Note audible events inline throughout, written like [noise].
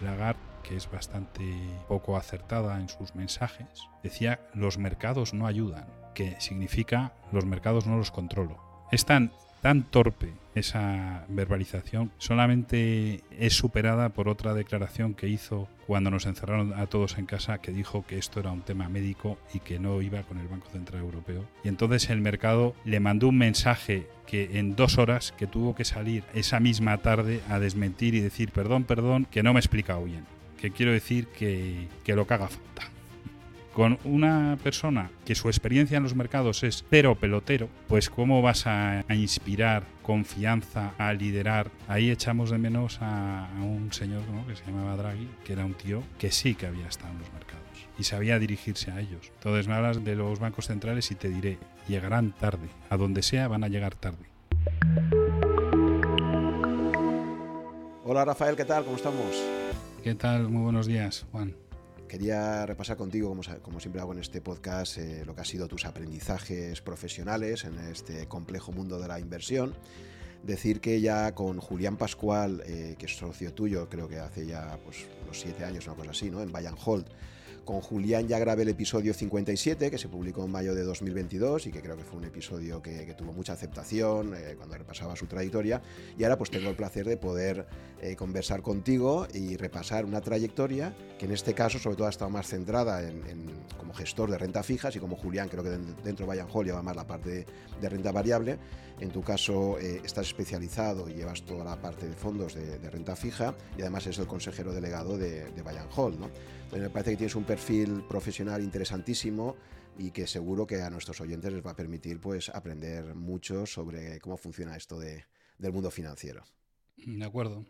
Lagarde, que es bastante poco acertada en sus mensajes, decía los mercados no ayudan, que significa los mercados no los controlo. Es tan tan torpe esa verbalización solamente es superada por otra declaración que hizo cuando nos encerraron a todos en casa que dijo que esto era un tema médico y que no iba con el Banco Central Europeo. Y entonces el mercado le mandó un mensaje que en dos horas que tuvo que salir esa misma tarde a desmentir y decir perdón, perdón, que no me he explicado bien. Que quiero decir que, que lo que haga falta con una persona que su experiencia en los mercados es cero pelotero, pues cómo vas a, inspirar confianza, a liderar. Ahí echamos de menos a, un señor que se llamaba Draghi, que era un tío que sí que había estado en los mercados y sabía dirigirse a ellos. Entonces me hablas de los bancos centrales y te diré, llegarán tarde. A donde sea van a llegar tarde. Hola Rafael, ¿qué tal? ¿Cómo estamos? ¿Qué tal? Muy buenos días, Juan. Quería repasar contigo, como, siempre hago en este podcast, eh, lo que ha sido tus aprendizajes profesionales en este complejo mundo de la inversión. Decir que ya con Julián Pascual, eh, que es socio tuyo, creo que hace ya pues, unos siete años, una cosa así, ¿no? en Bayern Holt, con Julián ya grabé el episodio 57, que se publicó en mayo de 2022 y que creo que fue un episodio que, tuvo mucha aceptación eh, cuando repasaba su trayectoria. Y ahora pues tengo el placer de poder eh, conversar contigo y repasar una trayectoria que en este caso sobre todo ha estado más centrada en, como gestor de renta fijas y como Julián creo que dentro de Bayern Hall lleva más la parte de, renta variable. En tu caso eh, estás especializado y llevas toda la parte de fondos de, renta fija y además es el consejero delegado de, de Hall. ¿no? Me parece que tienes un perfil profesional interesantísimo y que seguro que a nuestros oyentes les va a permitir pues, aprender mucho sobre cómo funciona esto de, del mundo financiero. De acuerdo.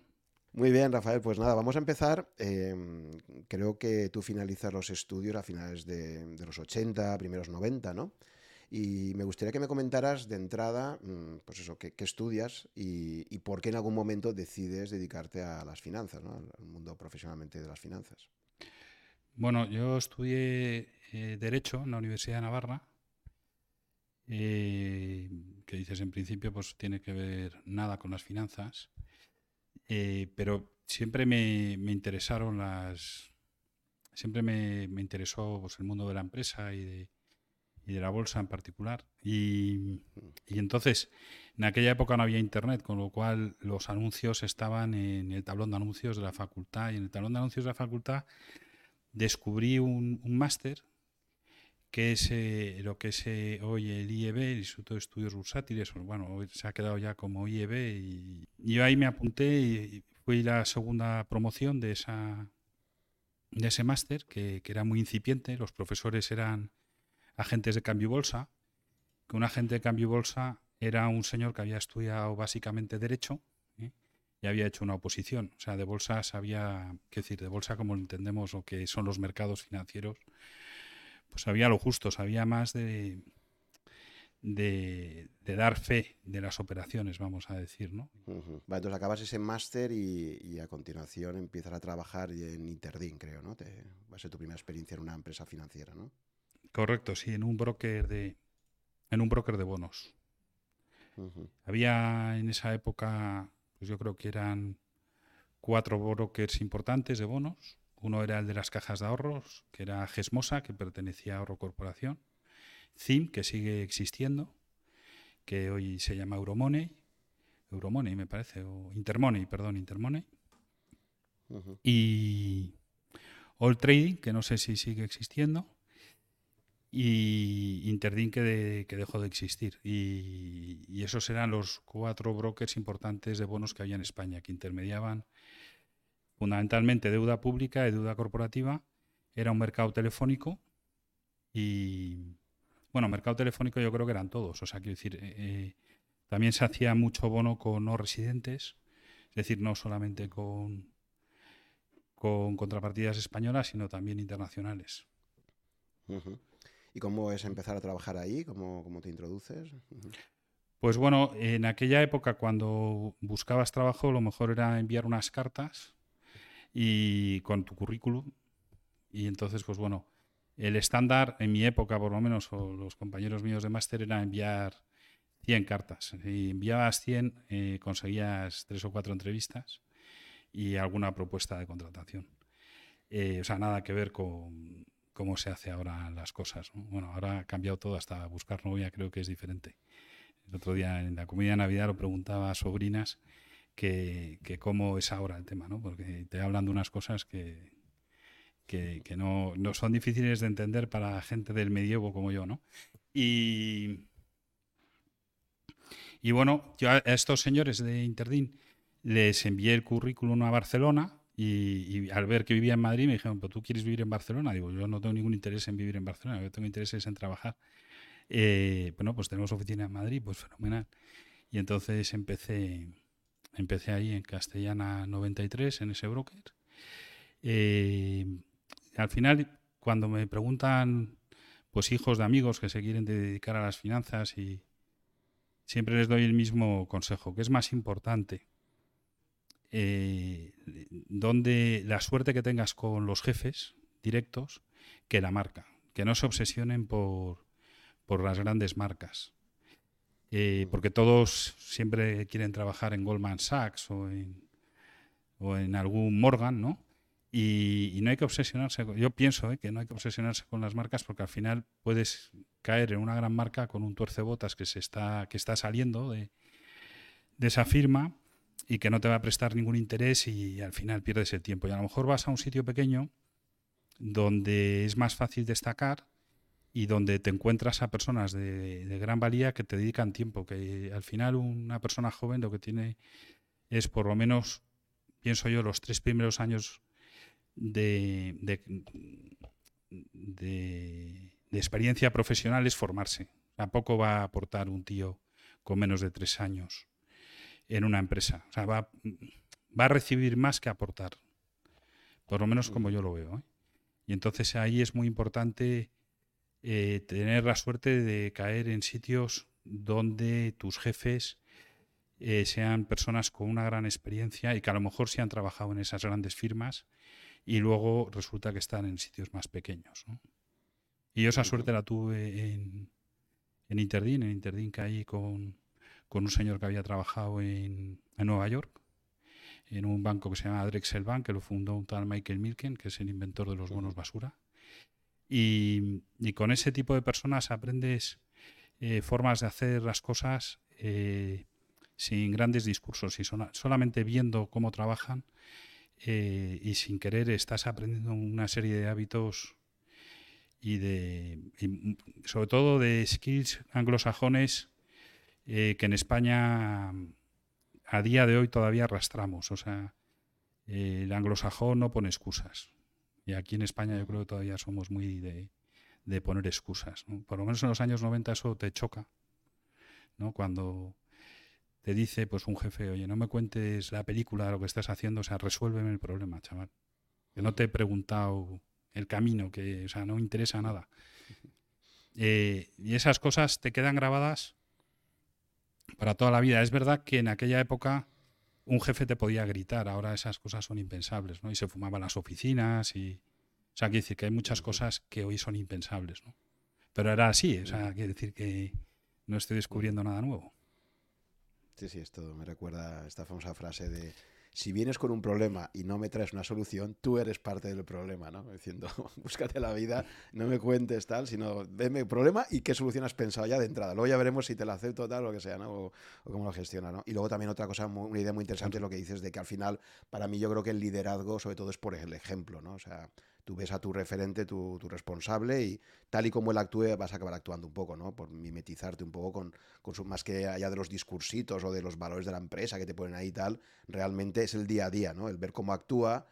Muy bien, Rafael, pues nada, vamos a empezar. Em, creo que tú finalizas los estudios a finales de, los 80, primeros 90, ¿no? Y me gustaría que me comentaras de entrada, mm, pues eso, qué, estudias y, y, por qué en algún momento decides dedicarte a las finanzas, ¿no? al mundo profesionalmente de las finanzas. Bueno, yo estudié eh, Derecho en la Universidad de Navarra, eh, que dices en principio pues tiene que ver nada con las finanzas, eh, pero siempre me, interesaron las... Siempre me, interesó pues, el mundo de la empresa y de, la bolsa en particular. Y, y, entonces, en aquella época no había internet, con lo cual los anuncios estaban en el tablón de anuncios de la facultad. Y en el tablón de anuncios de la facultad descubrí un, máster que es eh, lo que es eh, hoy el IEB, el Instituto de Estudios Bursátiles, bueno, se ha quedado ya como IEB y, yo ahí me apunté y fui la segunda promoción de esa de ese máster que, era muy incipiente, los profesores eran agentes de cambio bolsa, que un agente de cambio bolsa era un señor que había estudiado básicamente derecho y había hecho una oposición. O sea, de bolsas había, qué decir, de bolsa como lo entendemos o que son los mercados financieros, pues había lo justo, había más de, de, dar fe de las operaciones, vamos a decir, ¿no? entonces acabas ese máster y, a continuación empiezas a trabajar en Interdin, creo, ¿no? Te, va a ser tu primera experiencia en una empresa financiera, ¿no? Correcto, sí, en un broker de, en un broker de bonos. Había en esa época pues yo creo que eran cuatro brokers importantes de bonos. Uno era el de las cajas de ahorros, que era Gesmosa, que pertenecía a Ahorro Corporación. CIM, que sigue existiendo, que hoy se llama Euromoney. Euromoney, me parece, o Intermoney, perdón, Intermoney. Y All Trading, que no sé si sigue existiendo y Interdin que, que dejó de existir. Y, esos eran los cuatro brokers importantes de bonos que había en España, que intermediaban fundamentalmente deuda pública y deuda corporativa. Era un mercado telefónico y, bueno, mercado telefónico yo creo que eran todos. O sea, quiero decir, eh, también se hacía mucho bono con no residentes, es decir, no solamente con contrapartidas españolas, sino también internacionales. ¿Y cómo es empezar a trabajar ahí? ¿Cómo, cómo te introduces? Pues bueno, en aquella época cuando buscabas trabajo lo mejor era enviar unas cartas y con tu currículum y entonces pues bueno, el estándar en mi época por lo menos o los compañeros míos de máster era enviar 100 cartas. Si enviabas 100 eh, conseguías tres o cuatro entrevistas y alguna propuesta de contratación. Eh, o sea, nada que ver con cómo se hace ahora las cosas. Bueno, ahora ha cambiado todo, hasta buscar novia creo que es diferente. El otro día en la comida de Navidad lo preguntaba a sobrinas que, cómo es ahora el tema, ¿no? Porque te hablan de unas cosas que, que, no, no, son difíciles de entender para gente del medievo como yo, ¿no? Y, y bueno, yo a estos señores de Interdin les envié el currículum a Barcelona y, al ver que vivía en Madrid me dijeron, ¿pero tú quieres vivir en Barcelona? Digo, yo no tengo ningún interés en vivir en Barcelona, yo tengo interés en trabajar. Eh, bueno, pues tenemos oficina en Madrid, pues fenomenal. Y entonces empecé, empecé ahí en Castellana 93, en ese broker. Eh, al final, cuando me preguntan, pues hijos de amigos que se quieren dedicar a las finanzas y siempre les doy el mismo consejo, que es más importante eh, donde la suerte que tengas con los jefes directos que la marca, que no se obsesionen por, por las grandes marcas. Eh, porque todos siempre quieren trabajar en Goldman Sachs o en, o en algún Morgan, ¿no? Y, no hay que obsesionarse, yo pienso ¿eh? que no hay que obsesionarse con las marcas porque al final puedes caer en una gran marca con un tuercebotas que, se está, que está saliendo de, de esa firma y que no te va a prestar ningún interés y al final pierdes el tiempo. Y a lo mejor vas a un sitio pequeño donde es más fácil destacar y donde te encuentras a personas de, gran valía que te dedican tiempo, que al final una persona joven lo que tiene es por lo menos, pienso yo, los tres primeros años de, de, experiencia profesional es formarse. Tampoco va a aportar un tío con menos de tres años en una empresa. O sea, va, va a recibir más que aportar. Por lo menos como yo lo veo. ¿eh? Y entonces ahí es muy importante eh, tener la suerte de caer en sitios donde tus jefes eh, sean personas con una gran experiencia y que a lo mejor sí han trabajado en esas grandes firmas y luego resulta que están en sitios más pequeños. Y yo esa suerte la tuve en, en Interdin, en Interdin caí con, con un señor que había trabajado en, Nueva York, en un banco que se llama Drexel Bank, que lo fundó un tal Michael Milken, que es el inventor de los bonos basura. Y, con ese tipo de personas aprendes eh, formas de hacer las cosas eh, sin grandes discursos y solamente viendo cómo trabajan eh, y sin querer estás aprendiendo una serie de hábitos y de sobre todo de skills anglosajones eh, que en España a día de hoy todavía arrastramos. O sea, el anglosajón no pone excusas. Y aquí en España yo creo que todavía somos muy de, poner excusas. Por lo menos en los años 90 eso te choca. ¿no? Cuando te dice pues un jefe, oye, no me cuentes la película, lo que estás haciendo, o sea, resuélveme el problema, chaval. Que no te he preguntado el camino, que o sea, no me interesa nada. Eh, y esas cosas te quedan grabadas para toda la vida. Es verdad que en aquella época un jefe te podía gritar, ahora esas cosas son impensables, ¿no? Y se fumaban las oficinas y... O sea, quiere decir que hay muchas cosas que hoy son impensables, ¿no? Pero era así, o sea, quiere decir que no estoy descubriendo nada nuevo. Sí, sí, esto me recuerda esta famosa frase de si vienes con un problema y no me traes una solución, tú eres parte del problema, ¿no? [laughs] Diciendo, búscate la vida, no me cuentes tal, sino deme el problema y qué solución has pensado ya de entrada. Luego ya veremos si te la acepto tal o lo que sea, ¿no? O, cómo lo gestiona, ¿no? Y luego también otra cosa, una idea muy interesante es lo que dices de que al final, para mí yo creo que el liderazgo sobre todo es por el ejemplo, ¿no? O sea, tú ves a tu referente, tu, responsable, y tal y como él actúe, vas a acabar actuando un poco, ¿no? Por mimetizarte un poco con, con su, más que allá de los discursitos o de los valores de la empresa que te ponen ahí y tal, realmente es el día a día, ¿no? El ver cómo actúa,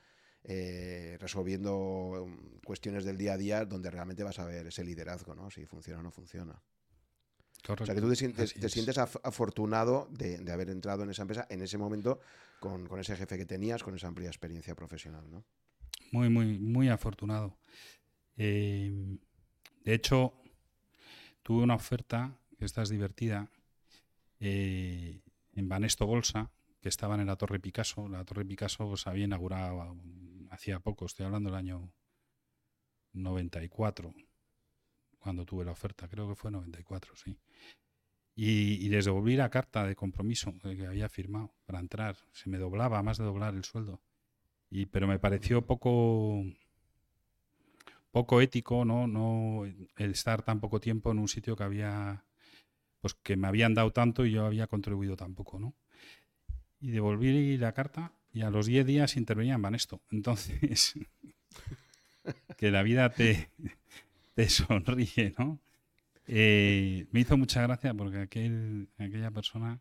eh, resolviendo um, cuestiones del día a día, donde realmente vas a ver ese liderazgo, ¿no? Si funciona o no funciona. Correcto. O sea, que tú te sientes, afortunado de, haber entrado en esa empresa en ese momento con, con ese jefe que tenías, con esa amplia experiencia profesional, ¿no? Muy, muy, muy afortunado. Eh, de hecho, tuve una oferta, que esta es divertida, eh, en Banesto Bolsa, que estaban en la Torre Picasso. La Torre Picasso se había inaugurado hacía poco, estoy hablando del año 94, cuando tuve la oferta, creo que fue 94, sí. Y, les devolví la carta de compromiso que había firmado para entrar. Se me doblaba, más de doblar el sueldo. Y, pero me pareció poco poco ético, ¿no? No el estar tan poco tiempo en un sitio que había pues que me habían dado tanto y yo había contribuido tan poco, ¿no? Y devolví la carta y a los 10 días intervenía en Banesto. [laughs] Entonces, que la vida te, te sonríe, ¿no? Eh, me hizo mucha gracia porque aquel, aquella persona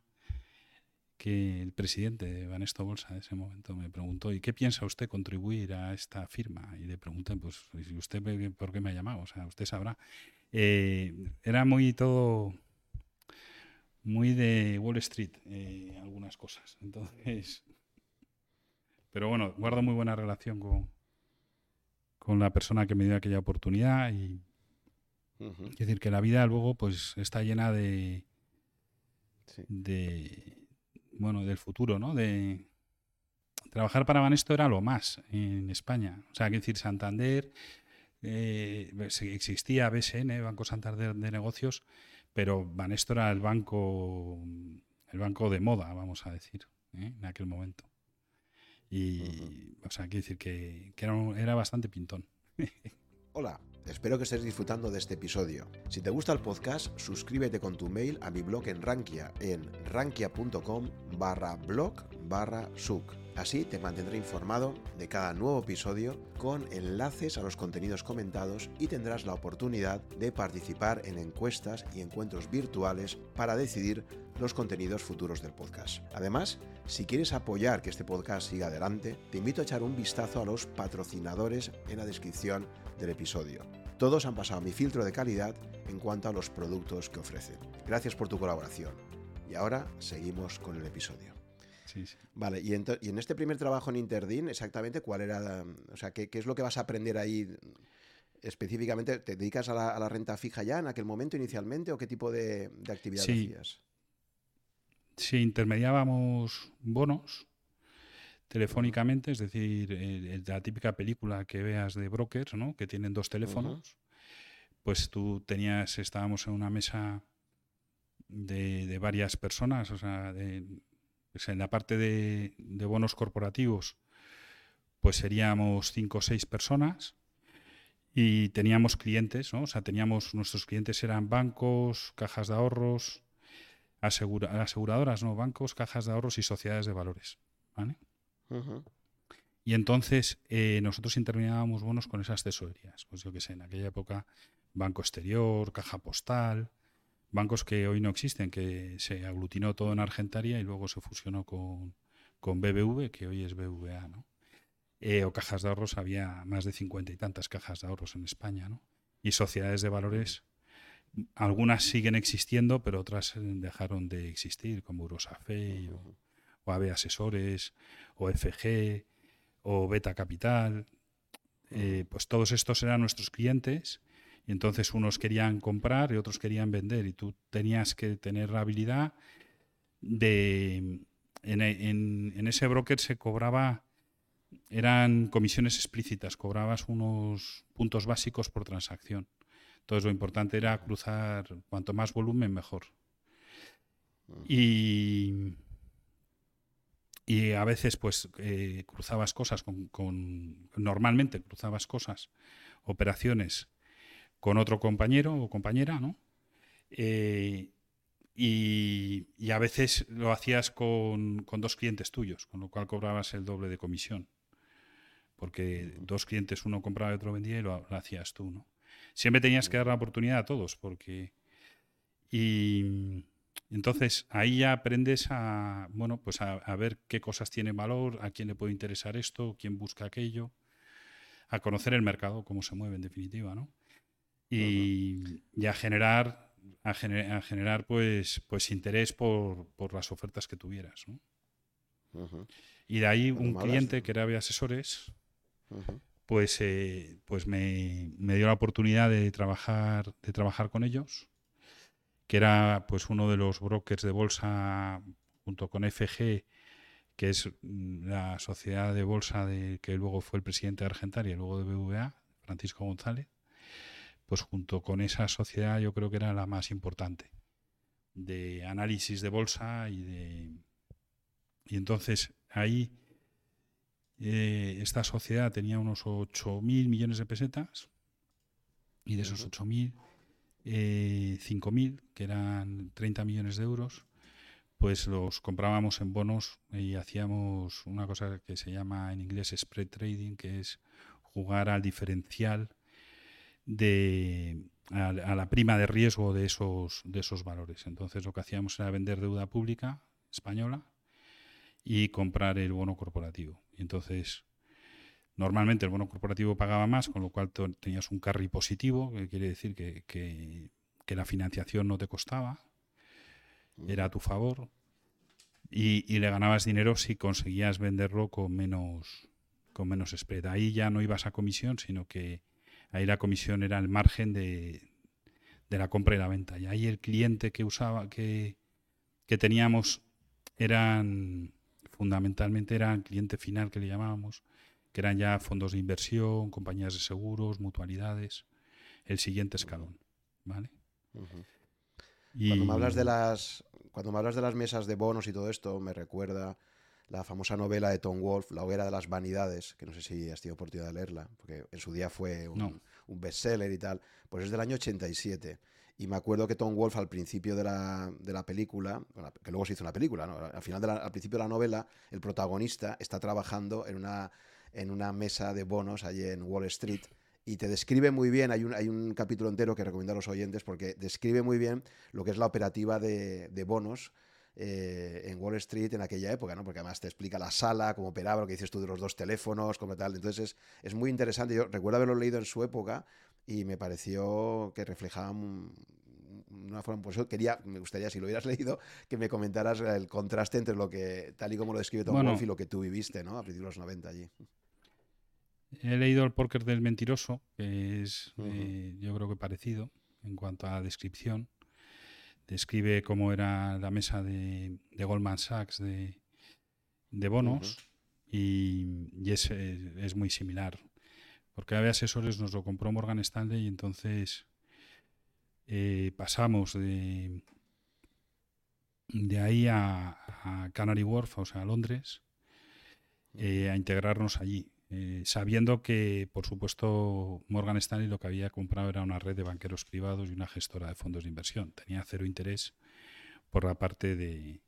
que el presidente de Banesto Bolsa de ese momento me preguntó, ¿y qué piensa usted contribuir a esta firma? Y le pregunté, pues, ¿usted por qué me ha llamado? O sea, usted sabrá. Eh, era muy todo, muy de Wall Street, eh, algunas cosas. [laughs] Entonces, pero bueno, guardo muy buena relación con, con la persona que me dio aquella oportunidad y es decir, que la vida luego pues está llena de, de bueno, del futuro, ¿no? De trabajar para Banesto era lo más en España. O sea, que decir, Santander, eh, existía BSN, Banco Santander de Negocios, pero Banesto era el banco, el banco de moda, vamos a decir, ¿eh? en aquel momento. Y, o sea, quiero decir que, que era, era bastante pintón. Hola, espero que estés disfrutando de este episodio. Si te gusta el podcast, suscríbete con tu mail a mi blog en Rankia en rankia.com barra blog barra suc. Así te mantendré informado de cada nuevo episodio con enlaces a los contenidos comentados y tendrás la oportunidad de participar en encuestas y encuentros virtuales para decidir los contenidos futuros del podcast. Además, si quieres apoyar que este podcast siga adelante, te invito a echar un vistazo a los patrocinadores en la descripción del episodio. Todos han pasado mi filtro de calidad en cuanto a los productos que ofrecen. Gracias por tu colaboración. Y ahora seguimos con el episodio. Vale, y, en este primer trabajo en Interdin, exactamente cuál era, o sea, ¿qué, es lo que vas a aprender ahí específicamente? ¿Te dedicas a la, renta fija ya en aquel momento inicialmente o qué tipo de, actividad hacías? Sí, intermediábamos bonos telefónicamente, es decir, eh, la típica película que veas de brokers, ¿no? que tienen dos teléfonos, pues tú tenías, estábamos en una mesa de, varias personas, o sea, pues en la parte de, bonos corporativos, pues seríamos cinco o seis personas y teníamos clientes, ¿no? o sea, teníamos, nuestros clientes eran bancos, cajas de ahorros, aseguradoras, no, bancos, cajas de ahorros y sociedades de valores. ¿vale? Y entonces eh, nosotros interminábamos bonos con esas tesorerías. Pues yo qué sé, en aquella época, Banco Exterior, Caja Postal, bancos que hoy no existen, que se aglutinó todo en Argentaria y luego se fusionó con, con BBV, que hoy es BVA, ¿no? Eh, o cajas de ahorros, había más de cincuenta y tantas cajas de ahorros en España, ¿no? Y sociedades de valores, algunas siguen existiendo, pero otras dejaron de existir, como Eurosafe o, o AB Asesores, o FG, o Beta Capital. Eh, pues todos estos eran nuestros clientes y entonces unos querían comprar y otros querían vender y tú tenías que tener la habilidad de... En, ese broker se cobraba, eran comisiones explícitas, cobrabas unos puntos básicos por transacción. Entonces lo importante era cruzar cuanto más volumen mejor. Y, y a veces pues eh, cruzabas cosas con, normalmente cruzabas cosas operaciones con otro compañero o compañera no eh, y, a veces lo hacías con, dos clientes tuyos con lo cual cobrabas el doble de comisión porque dos clientes uno compraba y otro vendía y lo, lo hacías tú no siempre tenías que dar la oportunidad a todos porque y entonces ahí ya aprendes a, bueno, pues a, ver qué cosas tienen valor, a quién le puede interesar esto, quién busca aquello, a conocer el mercado, cómo se mueve en definitiva, ¿no? Y, a generar, a, generar pues, pues interés por, las ofertas que tuvieras, ¿no? Y de ahí un cliente que era de asesores, pues, eh, pues me, me, dio la oportunidad de trabajar, de trabajar con ellos que era pues uno de los brokers de bolsa junto con FG, que es mm, la sociedad de bolsa de que luego fue el presidente de Argentaria y luego de BVA, Francisco González, pues junto con esa sociedad yo creo que era la más importante. de análisis de bolsa y de... Y entonces ahí eh, esta sociedad tenía unos 8.000 millones de pesetas y de esos 8.000, eh, 5.000, que eran 30 millones de euros, pues los comprábamos en bonos y hacíamos una cosa que se llama en inglés spread trading, que es jugar al diferencial de a, la prima de riesgo de esos de esos valores. Entonces lo que hacíamos era vender deuda pública española y comprar el bono corporativo. Entonces, normalmente el bono corporativo pagaba más, con lo cual tenías un carry positivo, que quiere decir que, que, la financiación no te costaba, era a tu favor, y, y, le ganabas dinero si conseguías venderlo con menos, con menos spread. Ahí ya no ibas a comisión, sino que ahí la comisión era el margen de, de la compra y la venta. Y ahí el cliente que usaba, que, que teníamos, eran fundamentalmente eran cliente final que le llamábamos, que eran ya fondos de inversión, compañías de seguros, mutualidades, el siguiente escalón, ¿vale? Cuando me hablas de las cuando me hablas de las mesas de bonos y todo esto, me recuerda la famosa novela de Tom Wolfe, La hoguera de las vanidades, que no sé si has tenido oportunidad de leerla, porque en su día fue un, un bestseller y tal, pues es del año 87. Y me acuerdo que Tom Wolfe al principio de la, de la película, que luego se hizo una película, ¿no? al, final de al principio de la novela, el protagonista está trabajando en una, en una mesa de bonos allí en Wall Street y te describe muy bien, hay un, hay un capítulo entero que recomiendo a los oyentes porque describe muy bien lo que es la operativa de, de bonos eh, en Wall Street en aquella época, ¿no? Porque además te explica la sala, cómo operaba, lo que dices tú de los dos teléfonos, como tal. Entonces es, es muy interesante. Yo recuerdo haberlo leído en su época y me pareció que reflejaba una forma, por eso quería, me gustaría, si lo hubieras [laughs] leído, que me comentaras el contraste entre lo que, tal y como lo describe Tom Wolfe y lo que tú viviste, ¿no? A principios de los 90 allí. He leído el póker del mentiroso, que es, eh, yo creo que parecido en cuanto a descripción. Describe cómo era la mesa de, Goldman Sachs de, bonos y, es, es, muy similar porque había asesores nos lo compró Morgan Stanley y entonces eh, pasamos de, de ahí a, Canary Wharf, o sea, a Londres, eh, a integrarnos allí, eh, sabiendo que, por supuesto, Morgan Stanley lo que había comprado era una red de banqueros privados y una gestora de fondos de inversión. Tenía cero interés por la parte de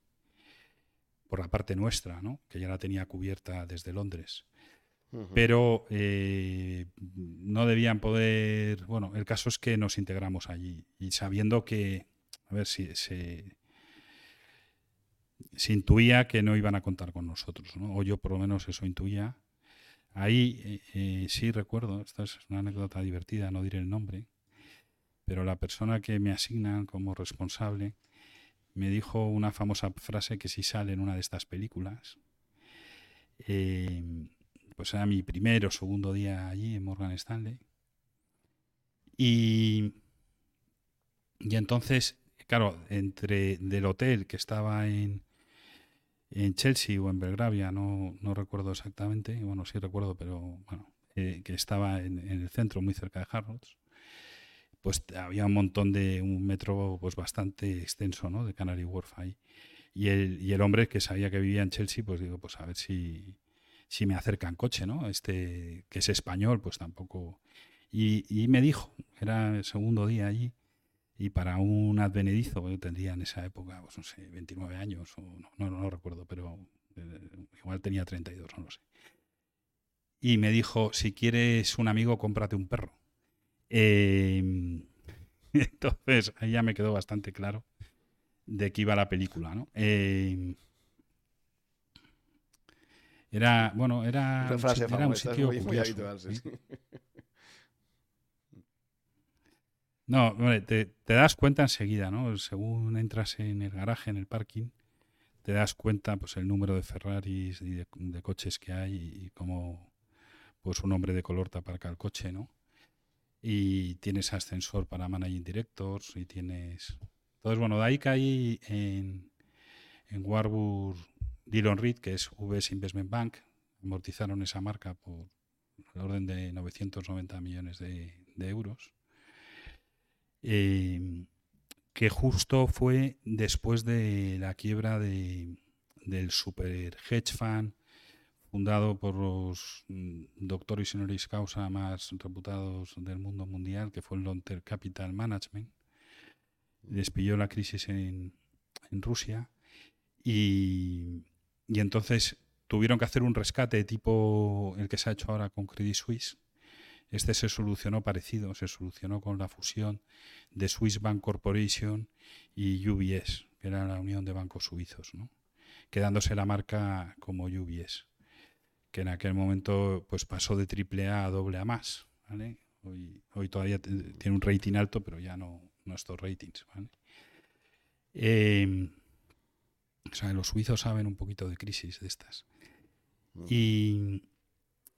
por la parte nuestra, ¿no? que ya la tenía cubierta desde Londres pero eh, no debían poder. Bueno, el caso es que nos integramos allí y sabiendo que, a ver si se, se intuía que no iban a contar con nosotros, ¿no? o yo por lo menos eso intuía. Ahí eh, eh, sí recuerdo, esta es una anécdota divertida, no diré el nombre, pero la persona que me asignan como responsable me dijo una famosa frase que si sale en una de estas películas pues era mi primer o segundo día allí en Morgan Stanley. Y, y entonces, claro, entre del hotel que estaba en, en Chelsea o en Belgravia, no, no recuerdo exactamente, bueno, sí recuerdo, pero bueno, que estaba en, el centro, muy cerca de Harrods, pues había un montón de, un metro pues bastante extenso, ¿no? De Canary Wharf ahí. Y el, y el hombre que sabía que vivía en Chelsea, pues digo, pues a ver si, si me acercan coche, ¿no? Este, que es español, pues tampoco. Y, me dijo, era el segundo día allí, y para un advenedizo, yo tendría en esa época, pues no sé, 29 años, o no, no, recuerdo, pero eh, igual tenía 32, no lo sé. Y me dijo, si quieres un amigo, cómprate un perro. Em, [laughs] entonces, ahí ya me quedó bastante claro de qué iba la película, ¿no? Em, era, bueno, era, un, sitio No, te, das cuenta enseguida, ¿no? Según entras en el garaje, en el parking, te das cuenta pues el número de Ferraris y de, coches que hay y cómo pues un hombre de color te aparca el coche, ¿no? Y tienes ascensor para managing directors y tienes... Entonces, bueno, de ahí caí en, en Warburg Dillon Reed, que es VS Investment Bank, amortizaron esa marca por el orden de 990 millones de, euros. Eh, que justo fue después de la quiebra de, del super hedge fund fundado por los mm, doctores y honoris causa más reputados del mundo mundial, que fue el Lonter Capital Management. Despilló la crisis en, en Rusia y, y entonces tuvieron que hacer un rescate tipo el que se ha hecho ahora con Credit Suisse. Este se solucionó parecido, se solucionó con la fusión de Swiss Bank Corporation y UBS, que era la unión de bancos suizos, ¿no? quedándose la marca como UBS, que en aquel momento pues pasó de triple A a doble A más. ¿vale? Hoy, hoy todavía tiene un rating alto, pero ya no, no estos ratings. ¿vale? Eh, o sea, los suizos saben un poquito de crisis de estas. Y,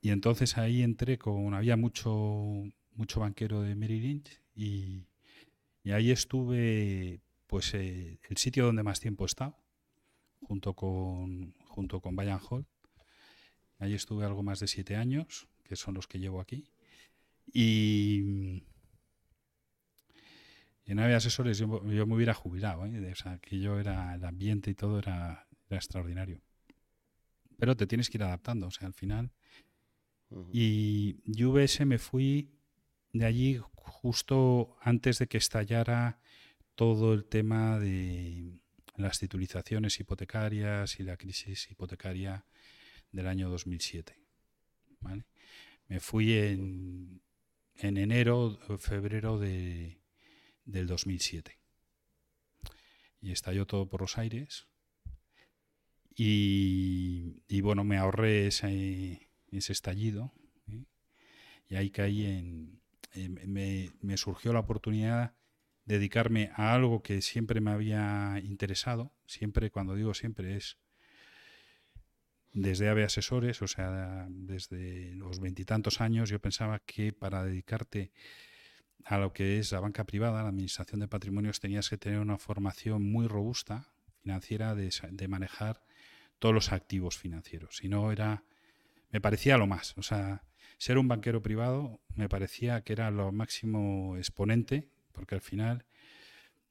y entonces ahí entré con, había mucho, mucho banquero de Merrill Lynch y, y ahí estuve, pues eh, el sitio donde más tiempo he estado, junto con, junto con Bayern Hall. Ahí estuve algo más de siete años, que son los que llevo aquí. Y, y en Ave Asesores yo, yo, me hubiera jubilado, ¿eh? o sea, que yo era, el ambiente y todo era, era extraordinario pero te tienes que ir adaptando, o sea, al final. Y UBS me fui de allí justo antes de que estallara todo el tema de las titulizaciones hipotecarias y la crisis hipotecaria del año 2007. ¿vale? Me fui en, en enero, febrero de, del 2007. Y estalló todo por los aires. Y, bueno, me ahorré ese, ese estallido. ¿eh? Y ahí caí en... me, me, surgió la oportunidad de dedicarme a algo que siempre me había interesado. Siempre, cuando digo siempre, es desde AVE Asesores, o sea, desde los veintitantos años, yo pensaba que para dedicarte a lo que es la banca privada, la administración de patrimonios, tenías que tener una formación muy robusta financiera de, de manejar todos los activos financieros. Y no era, me parecía lo más. O sea, ser un banquero privado me parecía que era lo máximo exponente, porque al final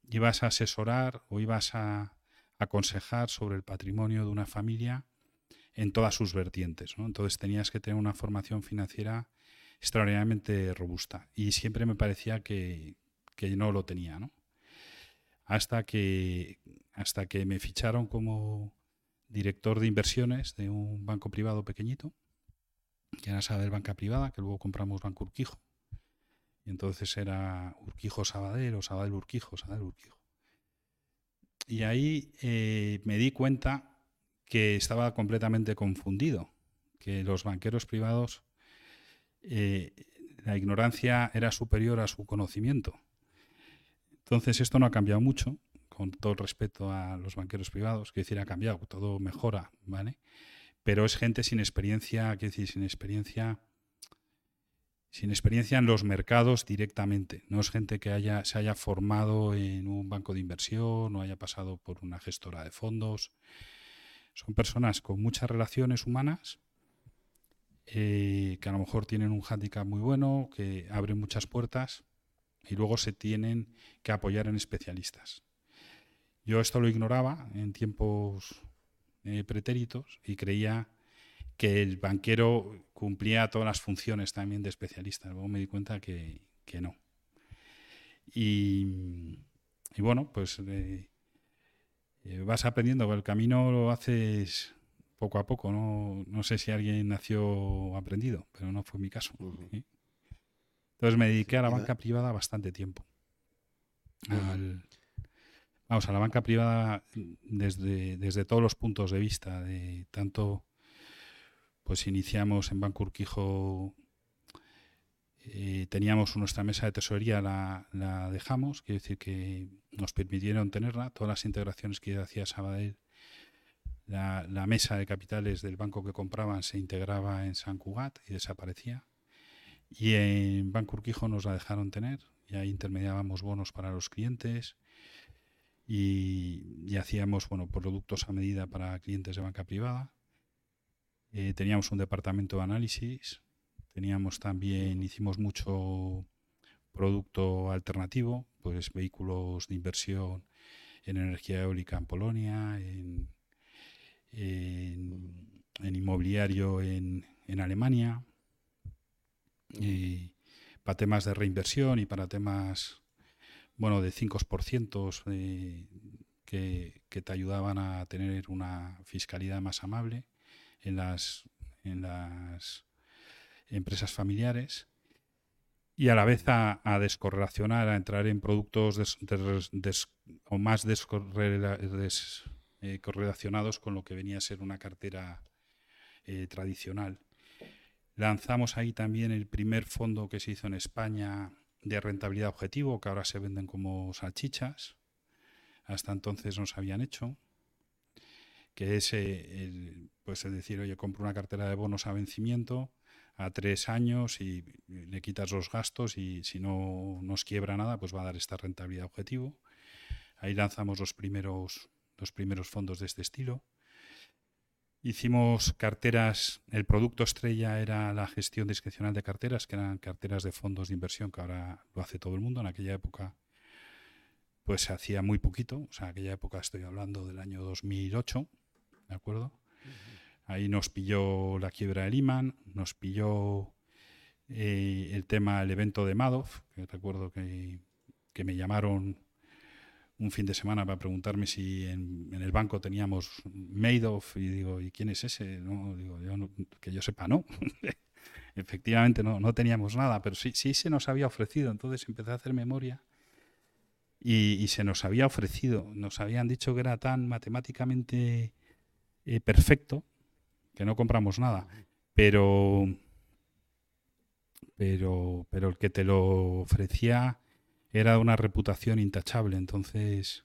ibas a asesorar o ibas a aconsejar sobre el patrimonio de una familia en todas sus vertientes. Entonces tenías que tener una formación financiera extraordinariamente robusta. Y siempre me parecía que, que no lo tenía. ¿no? Hasta, que, hasta que me ficharon como director de inversiones de un banco privado pequeñito, que era Sabadell Banca Privada, que luego compramos Banco Urquijo. Y entonces era Urquijo Sabadell o Sabadell Urquijo, Sabadell Urquijo. Y ahí eh, me di cuenta que estaba completamente confundido, que los banqueros privados, eh, la ignorancia era superior a su conocimiento. Entonces esto no ha cambiado mucho con todo el respeto a los banqueros privados, que decir, ha cambiado, todo mejora, ¿vale? Pero es gente sin experiencia, que decir, sin experiencia, sin experiencia en los mercados directamente. No es gente que haya, se haya formado en un banco de inversión o haya pasado por una gestora de fondos. Son personas con muchas relaciones humanas eh, que a lo mejor tienen un hándicap muy bueno, que abren muchas puertas y luego se tienen que apoyar en especialistas. Yo esto lo ignoraba en tiempos eh, pretéritos y creía que el banquero cumplía todas las funciones también de especialista. Luego me di cuenta que, no. Y, bueno, pues eh, eh, vas aprendiendo, el camino lo haces poco a poco. ¿no? no sé si alguien nació aprendido, pero no fue mi caso. Entonces me dediqué a la banca privada bastante tiempo. Al, Vamos, a la banca privada desde, desde todos los puntos de vista, de tanto, pues iniciamos en Banco Urquijo, eh, teníamos nuestra mesa de tesorería, la, la dejamos, quiere decir que nos permitieron tenerla, todas las integraciones que hacía Sabadell, la, la mesa de capitales del banco que compraban se integraba en San Cugat y desaparecía. Y en Banco Urquijo nos la dejaron tener, y intermediábamos bonos para los clientes, y, hacíamos bueno, productos a medida para clientes de banca privada. Eh, teníamos un departamento de análisis, teníamos también, hicimos mucho producto alternativo, pues vehículos de inversión en energía eólica en Polonia, en, inmobiliario en, Alemania, y para temas de reinversión y para temas bueno de 5% de, que, que, te ayudaban a tener una fiscalidad más amable en las, en las empresas familiares y a la vez a, descorrelacionar, a entrar en productos o más descorrelacionados eh, con lo que venía a ser una cartera eh, tradicional. Lanzamos ahí también el primer fondo que se hizo en España de rentabilidad objetivo, que ahora se venden como salchichas. Hasta entonces no se habían hecho. Que es el, pues es decir, oye, compro una cartera de bonos a vencimiento a tres años y le quitas los gastos y si no nos quiebra nada, pues va a dar esta rentabilidad objetivo. Ahí lanzamos los primeros, los primeros fondos de este estilo. Hicimos carteras, el producto estrella era la gestión discrecional de carteras, que eran carteras de fondos de inversión, que ahora lo hace todo el mundo. En aquella época, pues se hacía muy poquito, o sea, en aquella época estoy hablando del año 2008, ¿de acuerdo? Ahí nos pilló la quiebra de Lehman, nos pilló eh, el tema, el evento de Madoff, que recuerdo que, me llamaron un fin de semana para preguntarme si en, el banco teníamos Madoff y digo, ¿y quién es ese? Digo, que yo sepa, no. [laughs] Efectivamente no, no teníamos nada, pero sí, sí se nos había ofrecido. Entonces empecé a hacer memoria y, se nos había ofrecido, nos habían dicho que era tan matemáticamente eh, perfecto que no compramos nada. Pero, pero, pero el que te lo ofrecía era una reputación intachable. Entonces,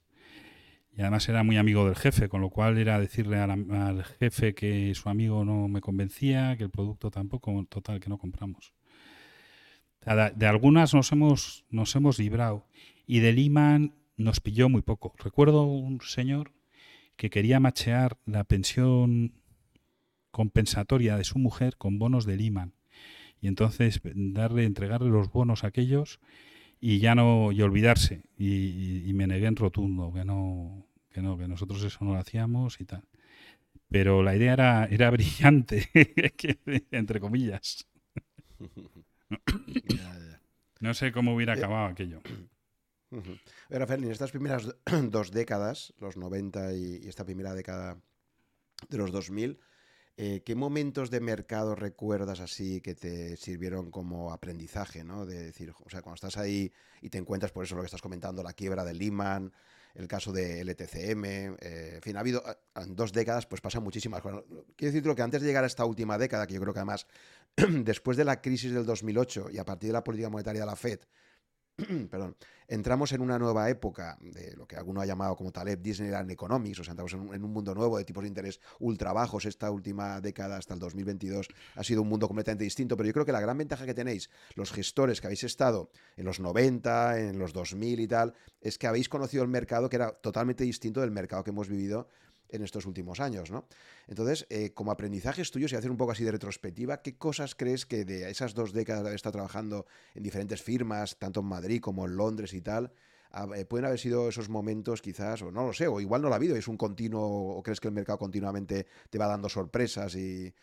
y además era muy amigo del jefe, con lo cual era decirle al, jefe que su amigo no me convencía, que el producto tampoco, total, que no compramos. De, algunas nos hemos, nos hemos librado y de Lehman nos pilló muy poco. Recuerdo un señor que quería machear la pensión compensatoria de su mujer con bonos de Lehman. Y entonces darle, entregarle los bonos a aquellos y ya no, y olvidarse. Y, me negué en rotundo, que no, que no, que nosotros eso no lo hacíamos y tal. Pero la idea era, era brillante, [laughs] entre comillas. no sé cómo hubiera acabado aquello. Rafael, en estas primeras [clears throat] dos décadas, los 90 y, esta primera década de los 2000, eh, ¿Qué momentos de mercado recuerdas así que te sirvieron como aprendizaje, ¿no? De decir, o sea, cuando estás ahí y te encuentras, por eso lo que estás comentando, la quiebra de Lehman, el caso de LTCM, eh, en fin, ha habido en dos décadas, pues pasan muchísimas cosas. Quiero decir que antes de llegar a esta última década, que yo creo que además, [clears throat] después de la crisis del 2008 y a partir de la política monetaria de la Fed, [clears throat] perdón, entramos en una nueva época de lo que alguno ha llamado como Taleb Disneyland Economics, o sea, entramos en un, mundo nuevo de tipos de interés ultra bajos. Esta última década hasta el 2022 ha sido un mundo completamente distinto, pero yo creo que la gran ventaja que tenéis los gestores que habéis estado en los 90, en los 2000 y tal, es que habéis conocido el mercado que era totalmente distinto del mercado que hemos vivido en estos últimos años, ¿no? Entonces, eh, como aprendizajes tuyos y hacer un poco así de retrospectiva, ¿qué cosas crees que de esas dos décadas de haber estado trabajando en diferentes firmas, tanto en Madrid como en Londres y tal, eh, pueden haber sido esos momentos quizás, o no lo sé, o igual no lo ha habido, es un continuo, o crees que el mercado continuamente te va dando sorpresas y,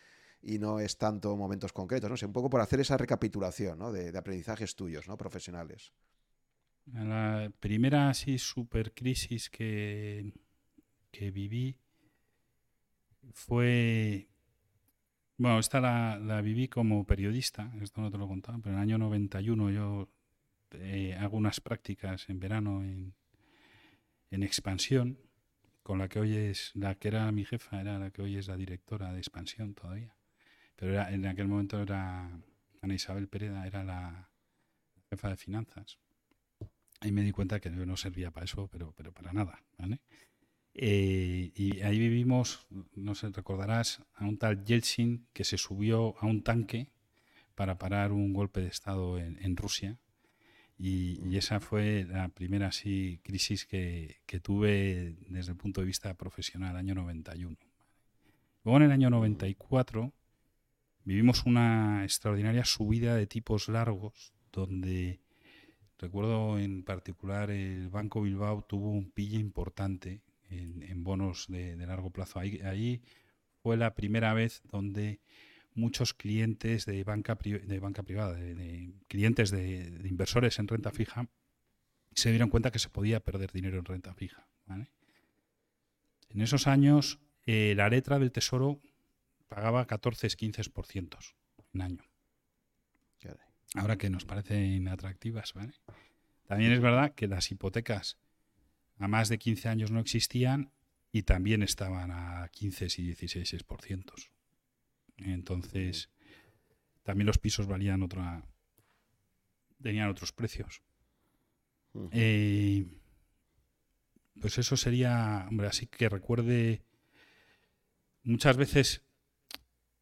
no es tanto momentos concretos, no sé, un poco por hacer esa recapitulación ¿no? de, aprendizajes tuyos, ¿no? Profesionales. La primera así super crisis que, que viví fue... Bueno, esta la, viví como periodista, esto no te lo contaba, pero en el año 91 yo eh, hago unas prácticas en verano en, en expansión, con la que hoy es, la que era mi jefa, era la que hoy es la directora de expansión todavía. Pero en aquel momento era Ana Isabel Pereda, era la jefa de finanzas. Y me di cuenta que no servía para eso, pero, pero para nada. ¿vale? Eh, y ahí vivimos, no sé, recordarás, a un tal Yeltsin que se subió a un tanque para parar un golpe de Estado en, Rusia. Y, esa fue la primera así, crisis que, tuve desde el punto de vista profesional, año 91. Luego en el año 94 vivimos una extraordinaria subida de tipos largos donde Recuerdo en particular el Banco Bilbao tuvo un pille importante en, bonos de, largo plazo. Ahí, ahí fue la primera vez donde muchos clientes de banca, de banca privada, de, clientes de, inversores en renta fija, se dieron cuenta que se podía perder dinero en renta fija. En esos años, eh, la letra del Tesoro pagaba 14-15% en año. Ahora que nos parecen atractivas. También es verdad que las hipotecas a más de 15 años no existían y también estaban a 15 y 16%. Entonces, también los pisos valían otra. tenían otros precios. Eh, pues eso sería, hombre, así que recuerde. Muchas veces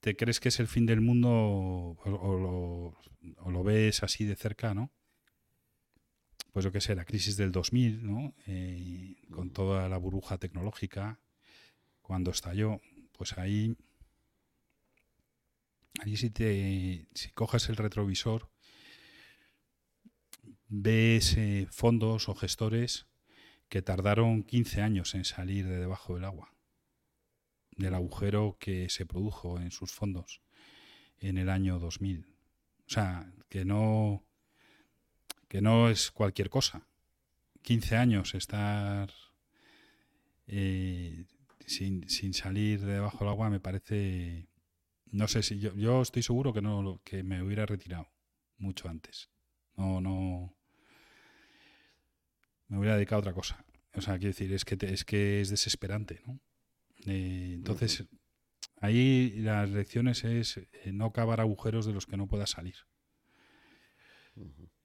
te crees que es el fin del mundo o, lo, ves así de cerca, ¿no? Pues yo qué sé, la crisis del 2000, ¿no? Eh, con toda la burbuja tecnológica, cuando estalló, pues ahí Ahí si te si coges el retrovisor, ves eh, fondos o gestores que tardaron 15 años en salir de debajo del agua, del agujero que se produjo en sus fondos en el año 2000. O sea, que no, que no es cualquier cosa. 15 años estar eh, sin, sin salir de debajo del agua me parece no sé si yo, yo estoy seguro que no que me hubiera retirado mucho antes. No, no. Me hubiera dedicado a otra cosa. O sea, quiero decir, es que es que es desesperante, ¿no? Eh, entonces, ahí las lecciones es eh, no cavar agujeros de los que no puedas salir.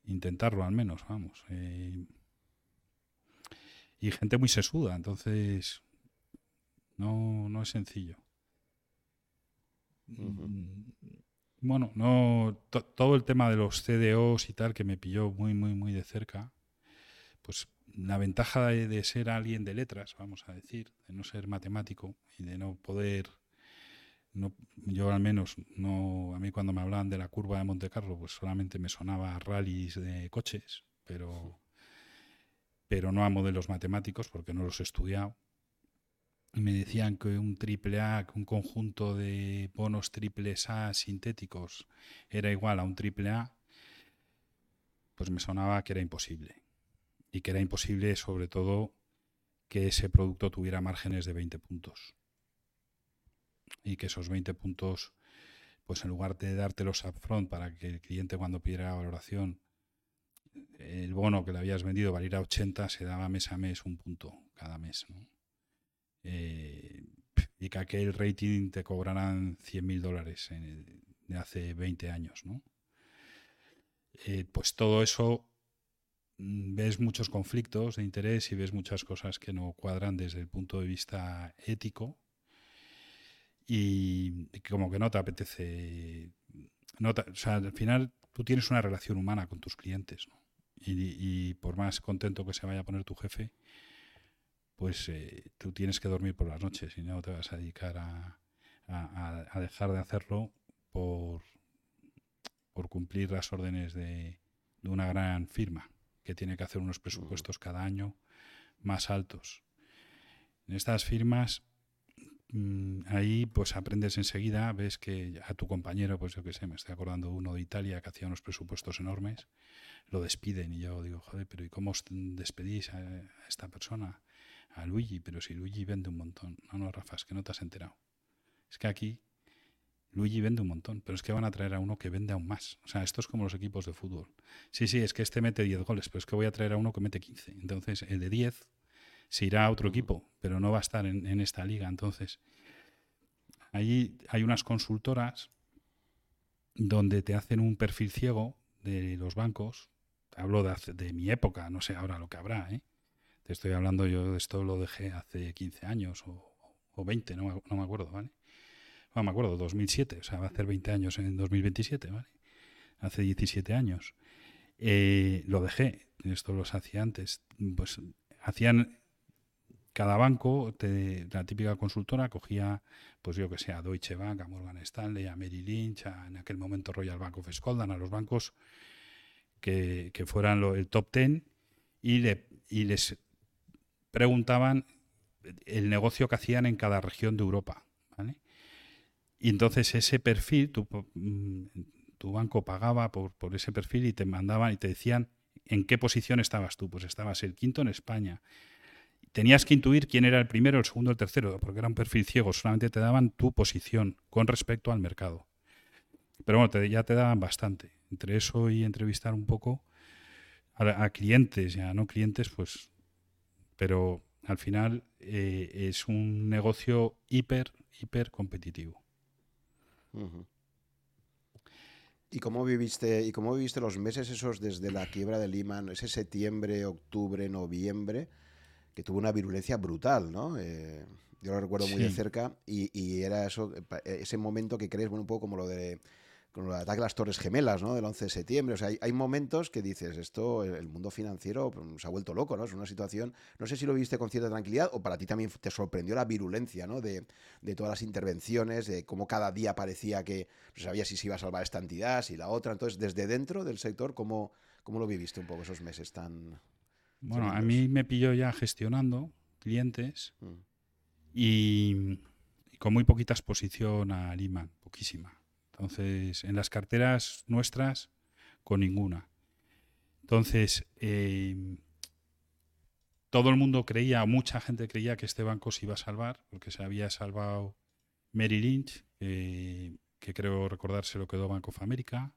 Intentarlo al menos, vamos. Eh, y gente muy sesuda, entonces no, no es sencillo. Bueno, no todo el tema de los CDOs y tal que me pilló muy, muy, muy de cerca, pues la ventaja de, ser alguien de letras, vamos a decir, de no ser matemático y de no poder, no, yo al menos, no, a mí cuando me hablaban de la curva de Monte Carlo, pues solamente me sonaba rallies de coches, pero, pero no a modelos matemáticos porque no los he estudiado me decían que un triple A, un conjunto de bonos triples A sintéticos era igual a un triple A, pues me sonaba que era imposible. Y que era imposible sobre todo que ese producto tuviera márgenes de 20 puntos. Y que esos 20 puntos, pues en lugar de dártelos upfront para que el cliente cuando pidiera la valoración, el bono que le habías vendido valiera 80, se daba mes a mes un punto cada mes. ¿no? Eh, y que aquel rating te cobrarán 100 mil dólares de hace 20 años, ¿no? Eh, pues todo eso mm, ves muchos conflictos de interés y ves muchas cosas que no cuadran desde el punto de vista ético y, como que no te apetece no o sea, al final tú tienes una relación humana con tus clientes ¿no? y, y, por más contento que se vaya a poner tu jefe pues eh, tú tienes que dormir por las noches y no te vas a dedicar a, dejar de hacerlo por, por cumplir las órdenes de, una gran firma que tiene que hacer unos presupuestos cada año más altos. En estas firmas, ahí pues aprendes enseguida, ves que a tu compañero, pues yo qué sé, me estoy acordando uno de Italia que hacía unos presupuestos enormes, lo despiden y yo digo, joder, pero ¿y cómo os despedís a esta persona? a Luigi, pero si Luigi vende un montón. No, no, Rafa, es que no te has enterado. Es que aquí Luigi vende un montón, pero es que van a traer a uno que vende aún más. O sea, esto es como los equipos de fútbol. Sí, sí, es que este mete 10 goles, pero es que voy a traer a uno que mete 15. Entonces, el de 10 se irá a otro equipo, pero no va a estar en, esta liga. Entonces, ahí hay unas consultoras donde te hacen un perfil ciego de los bancos. Hablo de, de mi época, no sé ahora lo que habrá, ¿eh? Te estoy hablando, yo de esto lo dejé hace 15 años o, o 20, no, no, me acuerdo, ¿vale? No me acuerdo, 2007, o sea, va a hacer 20 años en 2027, ¿vale? Hace 17 años. Eh, lo dejé, esto lo hacía antes. Pues hacían cada banco, la típica consultora, cogía, pues yo que sé, a Deutsche Bank, a Morgan Stanley, a Merrill Lynch, en aquel momento Royal Bank of Scotland, a los bancos que, fueran el top ten y, le, y les preguntaban el negocio que hacían en cada región de Europa. Y entonces ese perfil, tu, mm, tu banco pagaba por, ese perfil y te mandaban y te decían en qué posición estabas tú. Pues estabas el quinto en España. Tenías que intuir quién era el primero, el segundo, el tercero, porque era un perfil ciego. Solamente te daban tu posición con respecto al mercado. Pero bueno, ya te daban bastante. Entre eso y entrevistar un poco a, clientes, ya no clientes, pues. Pero al final eh, es un negocio hiper, hiper competitivo. ¿Y cómo viviste y cómo viviste los meses esos desde la quiebra de Lehman, ese septiembre, octubre, noviembre, que tuvo una virulencia brutal, ¿no? Eh, yo lo recuerdo muy de cerca y, y, era eso, ese momento que crees, bueno, un poco como lo de con el ataque a las Torres Gemelas, ¿no? Del 11 de septiembre. O sea, hay, momentos que dices, esto, el mundo financiero pues, se ha vuelto loco, ¿no? Es una situación, no sé si lo viste con cierta tranquilidad o para ti también te sorprendió la virulencia, ¿no? De, todas las intervenciones, de cómo cada día parecía que no sabía si se iba a salvar esta entidad, si la otra. Entonces, desde dentro del sector, ¿cómo, cómo lo viviste un poco esos meses tan... Bueno, a mí me pilló ya gestionando clientes mm. y, y, con muy poquita exposición a Lima, poquísima. Entonces, en las carteras nuestras, con ninguna. Entonces, em, todo el mundo creía, mucha gente creía que este banco se iba a salvar, porque se había salvado Mary Lynch, que creo recordar se lo quedó Bank of America.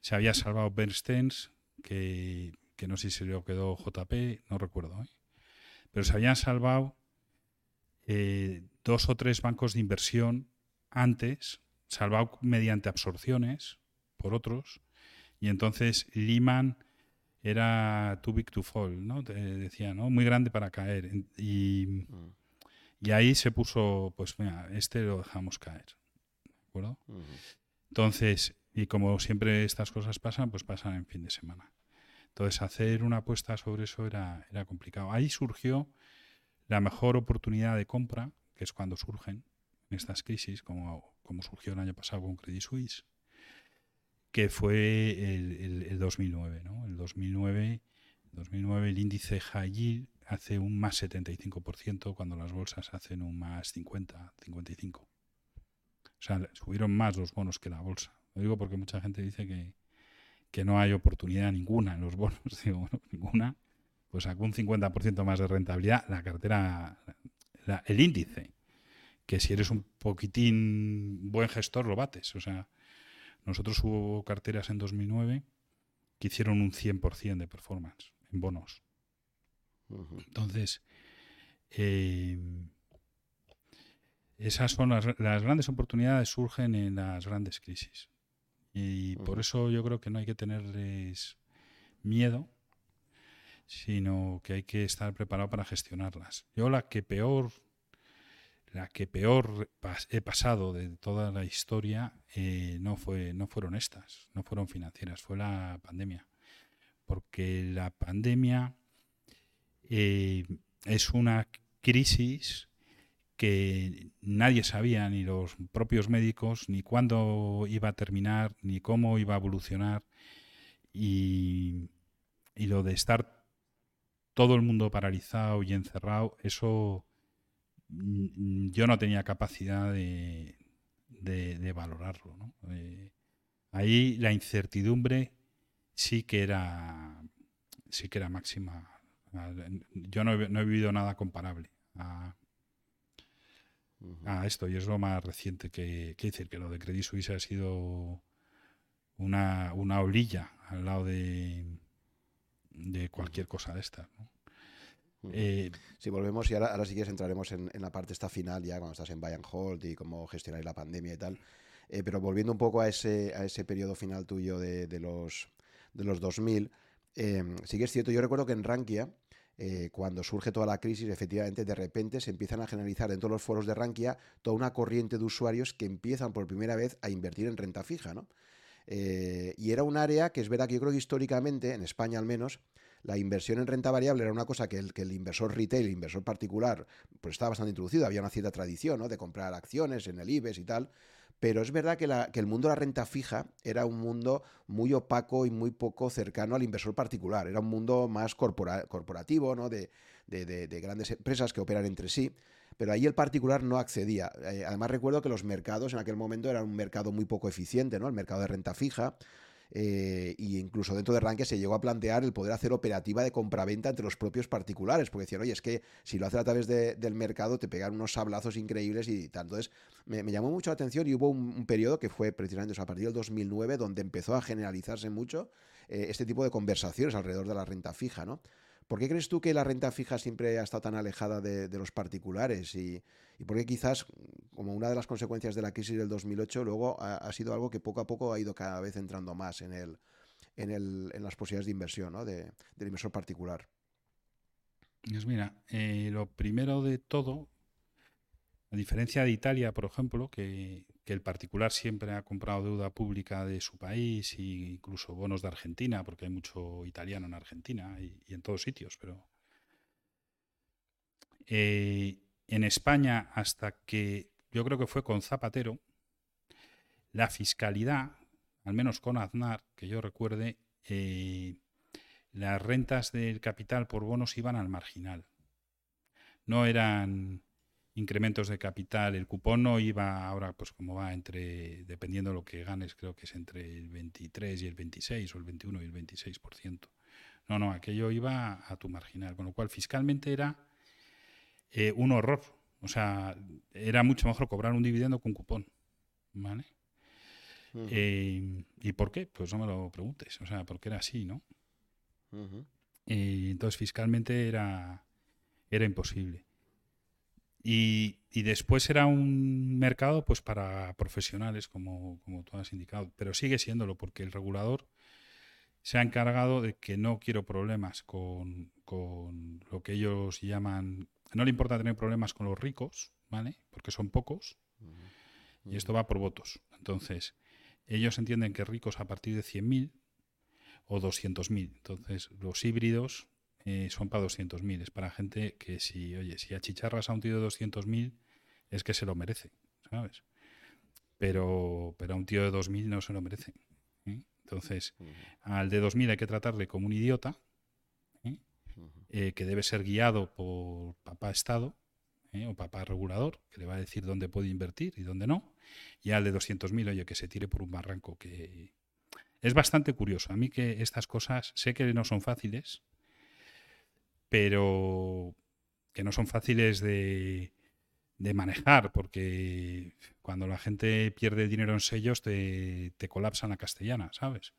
Se había salvado Bernstein, que, que no sé si se lo quedó JP, no recuerdo. ¿eh? Pero se habían salvado eh, dos o tres bancos de inversión antes salvado mediante absorciones por otros, y entonces Lehman era too big to fall, ¿no? decía, ¿no? Muy grande para caer. Y, mm. y ahí se puso, pues mira, este lo dejamos caer. ¿De acuerdo? Entonces, y como siempre estas cosas pasan, pues pasan en fin de semana. Entonces, hacer una apuesta sobre eso era, complicado. Ahí surgió la mejor oportunidad de compra, que es cuando surgen estas crisis, como como surgió el año pasado con Credit Suisse, que fue el, 2009. ¿no? El 2009, 2009 el índice High hace un más 75% cuando las bolsas hacen un más 50, 55. O sea, subieron más los bonos que la bolsa. Lo digo porque mucha gente dice que, que no hay oportunidad ninguna en los bonos. [laughs] Digo, bueno, ninguna. Pues sacó un 50% más de rentabilidad la cartera, el índice que si eres un poquitín buen gestor lo bates. O sea, nosotros hubo carteras en 2009 que hicieron un 100% de performance en bonos. Entonces, eh, esas son las, grandes oportunidades surgen en las grandes crisis. Y por eso yo creo que no hay que tenerles miedo, sino que hay que estar preparado para gestionarlas. Yo la que peor la que peor he pasado de toda la historia eh, no, fue, no fueron estas, no fueron financieras, fue la pandemia. Porque la pandemia eh, es una crisis que nadie sabía, ni los propios médicos, ni cuándo iba a terminar, ni cómo iba a evolucionar. Y, y lo de estar todo el mundo paralizado y encerrado, eso Mm, yo no tenía capacidad de, de, valorarlo. Eh, ahí la incertidumbre sí que era sí que era máxima. Yo no no he vivido nada comparable a, a, esto y es lo más reciente que, que decir que lo de Credit Suisse ha sido una, una olilla al lado de, de cualquier cosa de estas. ¿no? Eh, si volvemos y ahora, ahora sí que entraremos en, la parte esta final, ya cuando estás en Bayern Hold y cómo gestionar la pandemia y tal. Eh, pero volviendo un poco a ese, a ese periodo final tuyo de, de los, de los 2000, eh, sí que es cierto, yo recuerdo que en Rankia, cuando surge toda la crisis, efectivamente de repente se empiezan a generalizar en todos los foros de Rankia toda una corriente de usuarios que empiezan por primera vez a invertir en renta fija, ¿no? y era un área que es verdad que yo creo que históricamente, en España al menos, la inversión en renta variable era una cosa que el, que el inversor retail, el inversor particular, pues estaba bastante introducido, había una cierta tradición ¿no? de comprar acciones en el IBEX y tal, pero es verdad que, el mundo de la renta fija era un mundo muy opaco y muy poco cercano al inversor particular. Era un mundo más corporativo, ¿no? de, de, grandes empresas que operan entre sí. Pero ahí el particular no accedía. Eh, además recuerdo que los mercados en aquel momento eran un mercado muy poco eficiente, ¿no? El mercado de renta fija. Y incluso dentro de Rankia se llegó a plantear el poder hacer operativa de compraventa entre los propios particulares, porque decían, oye, es que si lo haces a través del mercado te pegan unos sablazos increíbles y tal. Entonces, me, llamó mucho la atención y hubo un, periodo que fue precisamente a partir del 2009 donde empezó a generalizarse mucho eh, este tipo de conversaciones alrededor de la renta fija, ¿no? ¿Por qué crees tú que la renta fija siempre ha estado tan alejada de, los particulares? Y, por qué quizás, como una de las consecuencias de la crisis del 2008, luego ha, sido algo que poco a poco ha ido cada vez entrando más en, el, en, las posibilidades de inversión ¿no? del inversor particular? Pues mira, eh, lo primero de todo, a diferencia de Italia, por ejemplo, que, el particular siempre ha comprado deuda pública de su país e incluso bonos de Argentina, porque hay mucho italiano en Argentina y, en todos sitios, pero eh, en España hasta que yo creo que fue con Zapatero, la fiscalidad, al menos con Aznar, que yo recuerde, eh, las rentas del capital por bonos iban al marginal. No eran incrementos de capital. El cupón no iba ahora, pues como va entre, dependiendo de lo que ganes, creo que es entre el 23 y el 26 o el 21 y el 26%. No, no, aquello iba a tu marginal, con lo cual fiscalmente era eh, un horror. O sea, era mucho mejor cobrar un dividendo con cupón. ¿Vale? Eh, ¿Y por qué? Pues no me lo preguntes. O sea, porque era así, ¿no? y entonces fiscalmente era, era imposible. Y, después era un mercado pues para profesionales, como, como tú has indicado, pero sigue siéndolo porque el regulador se ha encargado de que no quiero problemas con, con, lo que ellos llaman, no le importa tener problemas con los ricos, ¿vale? Porque son pocos, y esto va por votos. Entonces, ellos entienden que ricos a partir de 100.000 o 200.000. Entonces, los híbridos eh, son para 200.000. Es para gente que si, oye, si achicharras a un tío de 200.000 es que se lo merece, ¿sabes? Pero, pero a un tío de 2.000 no se lo merece. ¿eh? Entonces, al de 2.000 hay que tratarle como un idiota, ¿eh? que debe ser guiado por papá Estado o papá regulador, que le va a decir dónde puede invertir y dónde no. Y al de 200.000, oye, que se tire por un barranco que... Es bastante curioso. A mí que estas cosas sé que no son fáciles, pero que no son fáciles de, manejar, porque cuando la gente pierde dinero en sellos te, te colapsan la castellana, ¿sabes?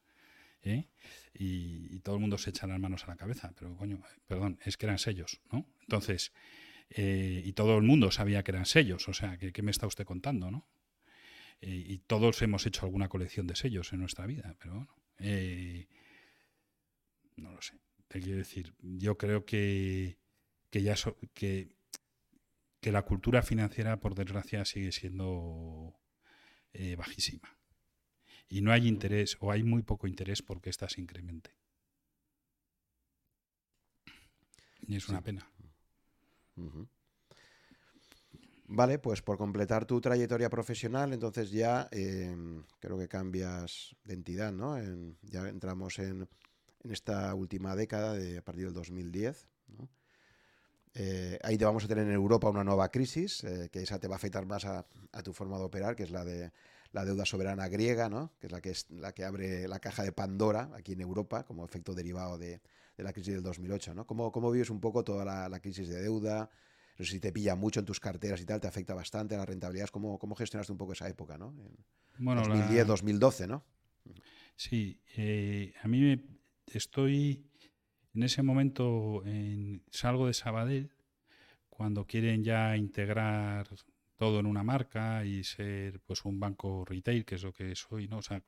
¿Eh? Y, todo el mundo se echa las manos a la cabeza, pero coño, perdón, es que eran sellos, ¿no? Entonces, eh, y todo el mundo sabía que eran sellos, o sea, ¿qué, me está usted contando, no? Eh, y todos hemos hecho alguna colección de sellos en nuestra vida, pero bueno, no lo sé. Te quiero decir, yo creo que, ya que, que la cultura financiera, por desgracia, sigue siendo eh, bajísima. Y no hay interés, o hay muy poco interés porque ésta se incremente. Y es una pena. Vale, pues por completar tu trayectoria profesional, entonces ya em, creo que cambias de entidad, ¿no? ya entramos en en esta última década, de, a partir del 2010. Eh, ahí te vamos a tener en Europa una nueva crisis, eh, que esa te va a afectar más a, tu forma de operar, que es la de la deuda soberana griega, ¿no? que es la que, es la que abre la caja de Pandora aquí en Europa como efecto derivado de, la crisis del 2008. ¿no? ¿Cómo, ¿Cómo, vives un poco toda la, crisis de deuda? No sé si te pilla mucho en tus carteras y tal, te afecta bastante a las rentabilidades. ¿Cómo, cómo gestionaste un poco esa época? ¿no? En bueno, 2010, 2012, ¿no? Sí, eh, a mí me, estoy en ese momento, en, salgo de Sabadell, cuando quieren ya integrar todo en una marca y ser pues un banco retail, que es lo que soy, ¿no? O sea,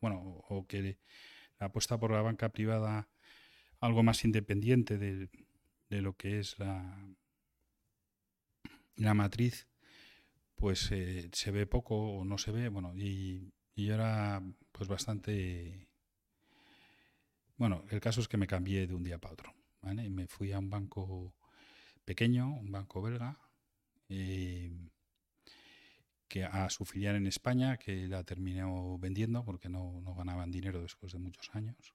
bueno, o que la apuesta por la banca privada algo más independiente de, lo que es la, la matriz, pues eh, se ve poco o no se ve, bueno, y, y yo era pues bastante bueno, el caso es que me cambié de un día para otro. Me fui a un banco pequeño, un banco belga, eh, que a su filial en España, que la terminó vendiendo porque no, no ganaban dinero después de muchos años.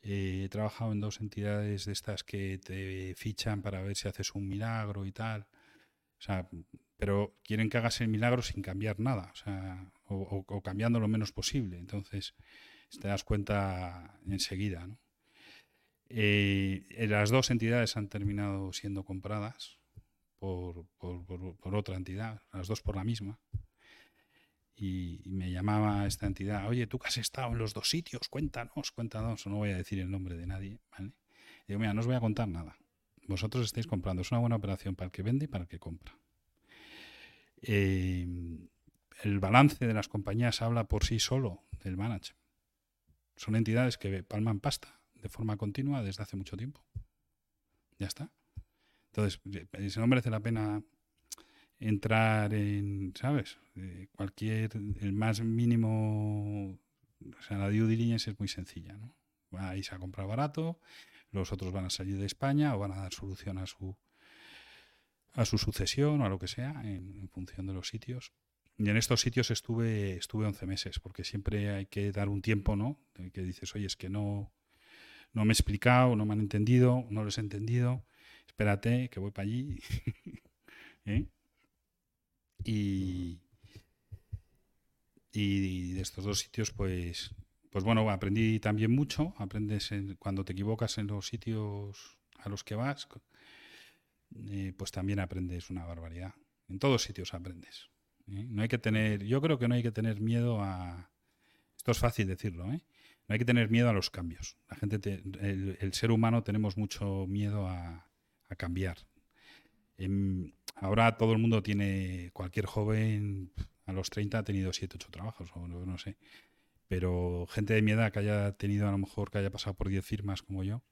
Eh, he trabajado en dos entidades de estas que te fichan para ver si haces un milagro y tal. O sea, pero quieren que hagas el milagro sin cambiar nada, o sea, o, cambiando lo menos posible. Entonces, te das cuenta enseguida. ¿no? Eh, las dos entidades han terminado siendo compradas por, otra entidad, las dos por la misma. Y, me llamaba esta entidad, oye, tú que has estado en los dos sitios, cuéntanos, cuéntanos, no voy a decir el nombre de nadie. Digo, mira, no os voy a contar nada. Vosotros estáis comprando, es una buena operación para el que vende y para el que compra. Eh, el balance de las compañías habla por sí solo del management. Son entidades que palman pasta de forma continua desde hace mucho tiempo. Ya está. Entonces, eso no merece la pena entrar en, ¿sabes? Eh, cualquier, el más mínimo, o sea, la due diligence es muy sencilla, ¿no? Vais a comprar barato, los otros van a salir de España o van a dar solución a su a su sucesión o a lo que sea en, función de los sitios. Y en estos sitios estuve estuve 11 meses, porque siempre hay que dar un tiempo, ¿no? Que dices, oye, es que no, no me he explicado, no me han entendido, no los he entendido, espérate, que voy para allí. [laughs] ¿Eh? y, y de estos dos sitios, pues, pues bueno, aprendí también mucho. Aprendes cuando te equivocas en los sitios a los que vas, eh, pues también aprendes una barbaridad. En todos sitios aprendes. ¿Eh? No hay que tener, yo creo que no hay que tener miedo a. Esto es fácil decirlo, ¿eh? No hay que tener miedo a los cambios. La gente, el, ser humano tenemos mucho miedo a, cambiar. Em, ahora todo el mundo tiene, cualquier joven a los 30 ha tenido 7, 8 trabajos, o no, sé. Pero gente de mi edad que haya tenido, a lo mejor, que haya pasado por 10 firmas como yo,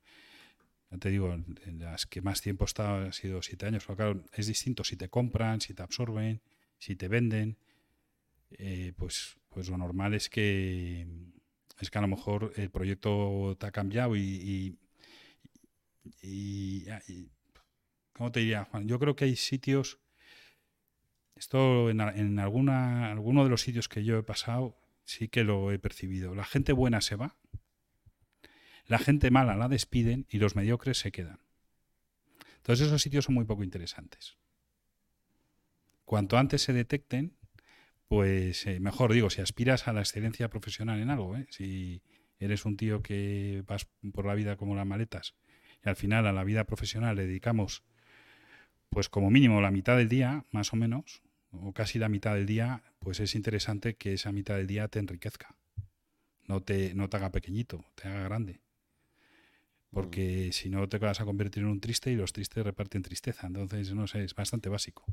ya te digo, en las que más tiempo he estado ha sido 7 años. Pero claro, es distinto si te compran, si te absorben, si te venden. Eh, pues, pues lo normal es que es que a lo mejor el proyecto te ha cambiado y, y, ¿cómo te diría, Juan? Yo creo que hay sitios, esto en, en alguna, alguno de los sitios que yo he pasado sí que lo he percibido. La gente buena se va, la gente mala la despiden y los mediocres se quedan. Entonces esos sitios son muy poco interesantes. Cuanto antes se detecten, pues eh, mejor digo, si aspiras a la excelencia profesional en algo, ¿eh? si eres un tío que vas por la vida como las maletas y al final a la vida profesional le dedicamos pues como mínimo la mitad del día, más o menos, o casi la mitad del día, pues es interesante que esa mitad del día te enriquezca. No te, no te haga pequeñito, te haga grande. Porque mm. si no te vas a convertir en un triste y los tristes reparten tristeza. Entonces, no sé, es bastante básico.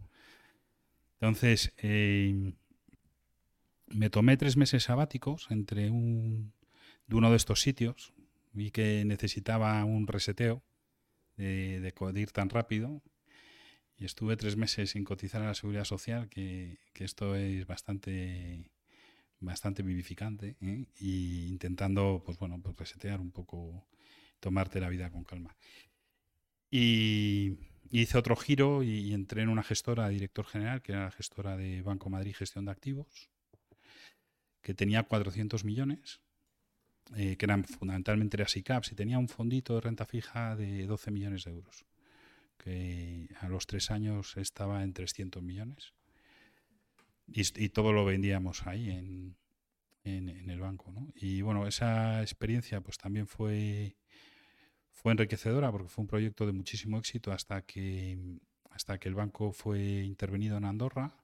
Entonces, eh, me tomé tres meses sabáticos entre un, de uno de estos sitios. Vi que necesitaba un reseteo de, de, ir tan rápido. Y estuve tres meses sin cotizar a la seguridad social, que, esto es bastante bastante vivificante ¿eh? y intentando pues bueno pues resetear un poco tomarte la vida con calma y hice otro giro y, entré en una gestora director general que era la gestora de Banco Madrid Gestión de Activos que tenía 400 millones, eh, que eran fundamentalmente era SICAPS, y tenía un fondito de renta fija de 12 millones de euros, que a los tres años estaba en 300 millones. Y, todo lo vendíamos ahí en, en, el banco. ¿no? Y bueno, esa experiencia pues también fue, fue enriquecedora porque fue un proyecto de muchísimo éxito hasta que, hasta que el banco fue intervenido en Andorra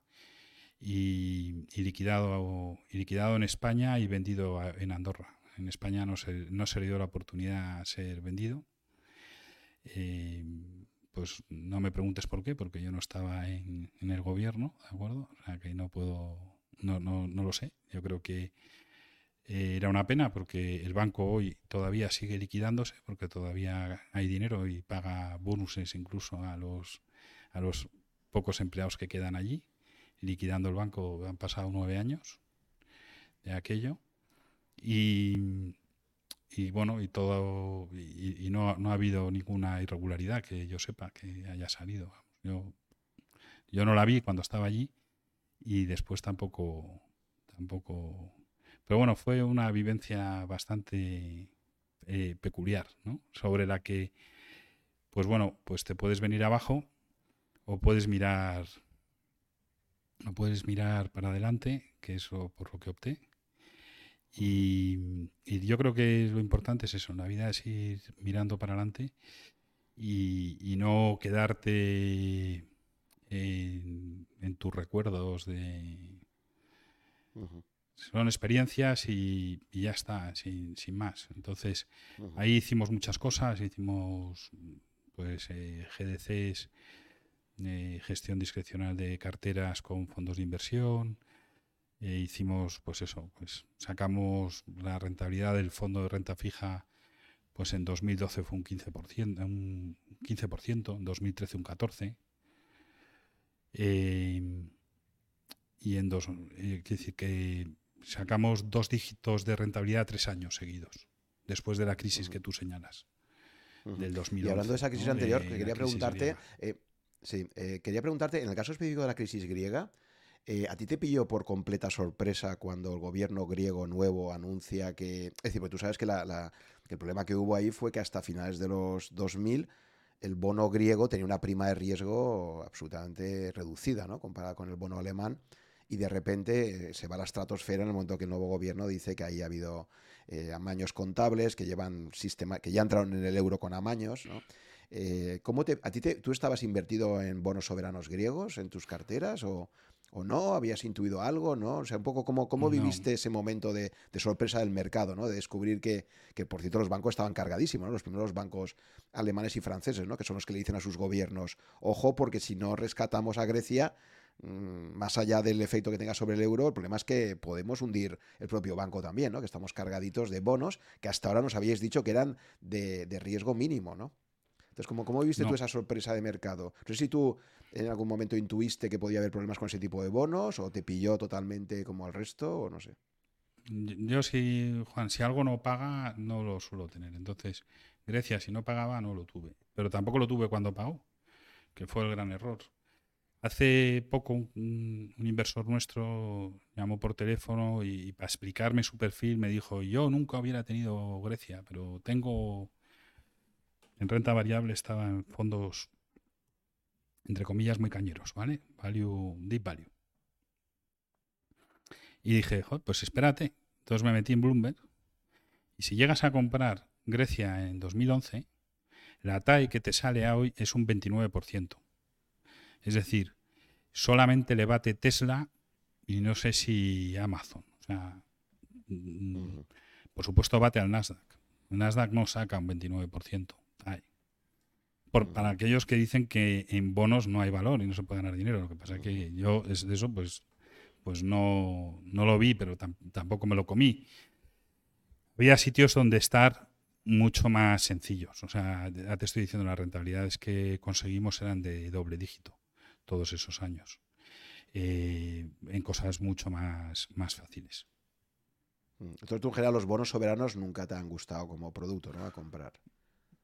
y, liquidado, y liquidado en España y vendido en Andorra. En España no se, no se le dio la oportunidad a ser vendido. Eh, pues no me preguntes por qué, porque yo no estaba en, el gobierno, ¿de acuerdo? O sea que no puedo, no, no, no lo sé. Yo creo que eh, era una pena porque el banco hoy todavía sigue liquidándose, porque todavía hay dinero y paga bonuses incluso a los, a los pocos empleados que quedan allí liquidando el banco, han pasado nueve años de aquello. Y, y bueno, y todo, y, no, no, ha habido ninguna irregularidad que yo sepa que haya salido. Yo, yo no la vi cuando estaba allí y después tampoco, tampoco. Pero bueno, fue una vivencia bastante eh, peculiar, ¿no? Sobre la que, pues bueno, pues te puedes venir abajo o puedes mirar, o puedes mirar para adelante, que es por lo que opté. Y, yo creo que lo importante es eso, en la vida es ir mirando para adelante y, no quedarte en, tus recuerdos de... Son experiencias y, ya está, sin, más. Entonces, ahí hicimos muchas cosas, hicimos pues eh, GDCs, eh, gestión discrecional de carteras con fondos de inversión, eh, hicimos, pues eso, pues sacamos la rentabilidad del fondo de renta fija, pues en 2012 fue un 15%, un 15% en 2013 un 14%. Eh, y en dos, eh, decir que sacamos dos dígitos de rentabilidad tres años seguidos, después de la crisis que tú señalas, del 2011. Y hablando de esa crisis anterior, quería preguntarte, sí, quería preguntarte, en el caso específico de la crisis griega, eh, ¿A ti te pilló por completa sorpresa cuando el gobierno griego nuevo anuncia que... Es decir, porque tú sabes que, el problema que hubo ahí fue que hasta finales de los 2000 el bono griego tenía una prima de riesgo absolutamente reducida, ¿no? Comparada con el bono alemán. Y de repente eh, se va a la estratosfera en el momento que el nuevo gobierno dice que ahí ha habido eh, amaños contables, que llevan sistema, que ya entraron en el euro con amaños, ¿no? ¿cómo te, ¿A ti tú estabas invertido en bonos soberanos griegos en tus carteras o, o no? ¿Habías intuido algo? ¿no? O sea, un poco cómo, cómo viviste ese momento de, sorpresa del mercado, ¿no? De descubrir que, que, por cierto, los bancos estaban cargadísimos, ¿no? Los primeros bancos alemanes y franceses, ¿no? Que son los que le dicen a sus gobiernos, ojo, porque si no rescatamos a Grecia, más allá del efecto que tenga sobre el euro, el problema es que podemos hundir el propio banco también, ¿no? Que estamos cargaditos de bonos que hasta ahora nos habíais dicho que eran de, de riesgo mínimo, ¿no? Entonces, ¿cómo, cómo viste tú esa sorpresa de mercado? No sé si tú en algún momento intuiste que podía haber problemas con ese tipo de bonos o te pilló totalmente como al resto o no sé. Yo sí, Juan, si algo no paga, no lo suelo tener. Entonces, Grecia, si no pagaba, no lo tuve. Pero tampoco lo tuve cuando pagó, que fue el gran error. Hace poco un, inversor nuestro llamó por teléfono y, para explicarme su perfil me dijo, yo nunca hubiera tenido Grecia, pero tengo en renta variable estaba en fondos, entre comillas, muy cañeros, ¿vale? Value, deep value. Y dije, pues espérate. Entonces me metí en Bloomberg. Y si llegas a comprar Grecia en 2011, la TAE que te sale a hoy es un 29%. Es decir, solamente le bate Tesla y no sé si Amazon. O sea, por supuesto bate al Nasdaq. El Nasdaq no saca un 29% para aquellos que dicen que en bonos no hay valor y no se puede ganar dinero. Lo que pasa es que yo es de eso pues, pues no, no lo vi, pero tampoco me lo comí. Había sitios donde estar mucho más sencillos. O sea, ya te estoy diciendo, las rentabilidades que conseguimos eran de doble dígito todos esos años. Eh, en cosas mucho más, más fáciles. Entonces, tú en general los bonos soberanos nunca te han gustado como producto, ¿no? A comprar.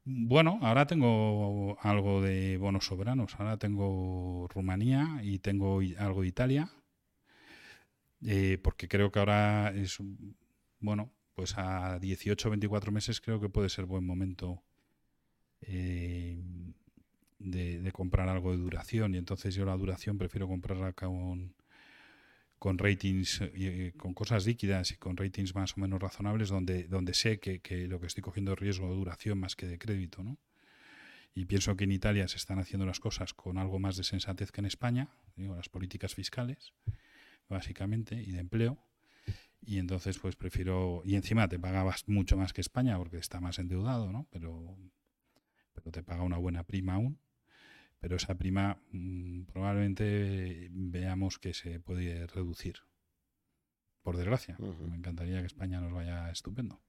Bueno, ahora tengo algo de bonos soberanos. Ahora tengo Rumanía y tengo algo de Italia. Eh, porque creo que ahora es, bueno, pues a 18 o 24 meses creo que puede ser buen momento eh, de, comprar algo de duración. Y entonces yo la duración prefiero comprarla con, con ratings, eh, con cosas líquidas y con ratings más o menos razonables, donde, donde sé que, lo que estoy cogiendo es riesgo de duración más que de crédito. ¿no? Y pienso que en Italia se están haciendo las cosas con algo más de sensatez que en España, digo, las políticas fiscales, básicamente, y de empleo. Y entonces, pues prefiero. Y encima te pagabas mucho más que España porque está más endeudado, ¿no? Pero, pero te paga una buena prima aún pero esa prima mm, probablemente veamos que se puede reducir. Por desgracia. Me encantaría que España nos vaya estupendo.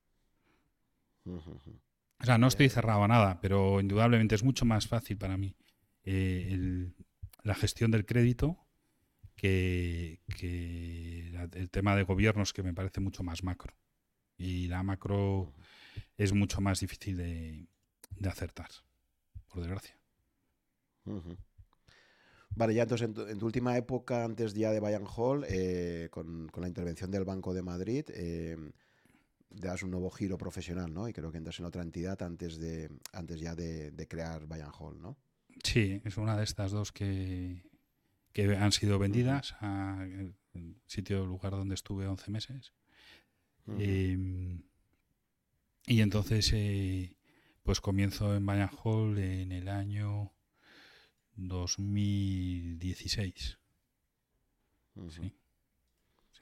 O sea, no estoy cerrado a nada, pero indudablemente es mucho más fácil para mí eh, la gestión del crédito que, el tema de gobiernos, que me parece mucho más macro. Y la macro es mucho más difícil de acertar, por desgracia. Vale, ya entonces en tu, última época, antes ya de Bayern Hall, eh, con, la intervención del Banco de Madrid, eh, das un nuevo giro profesional, ¿no? Y creo que entras en otra entidad antes de antes ya de, crear Bayern Hall, ¿no? Sí, es una de estas dos que, que han sido vendidas al sitio lugar donde estuve 11 meses. Em, y entonces, eh, pues comienzo en Bayern Hall en el año 2016. Sí.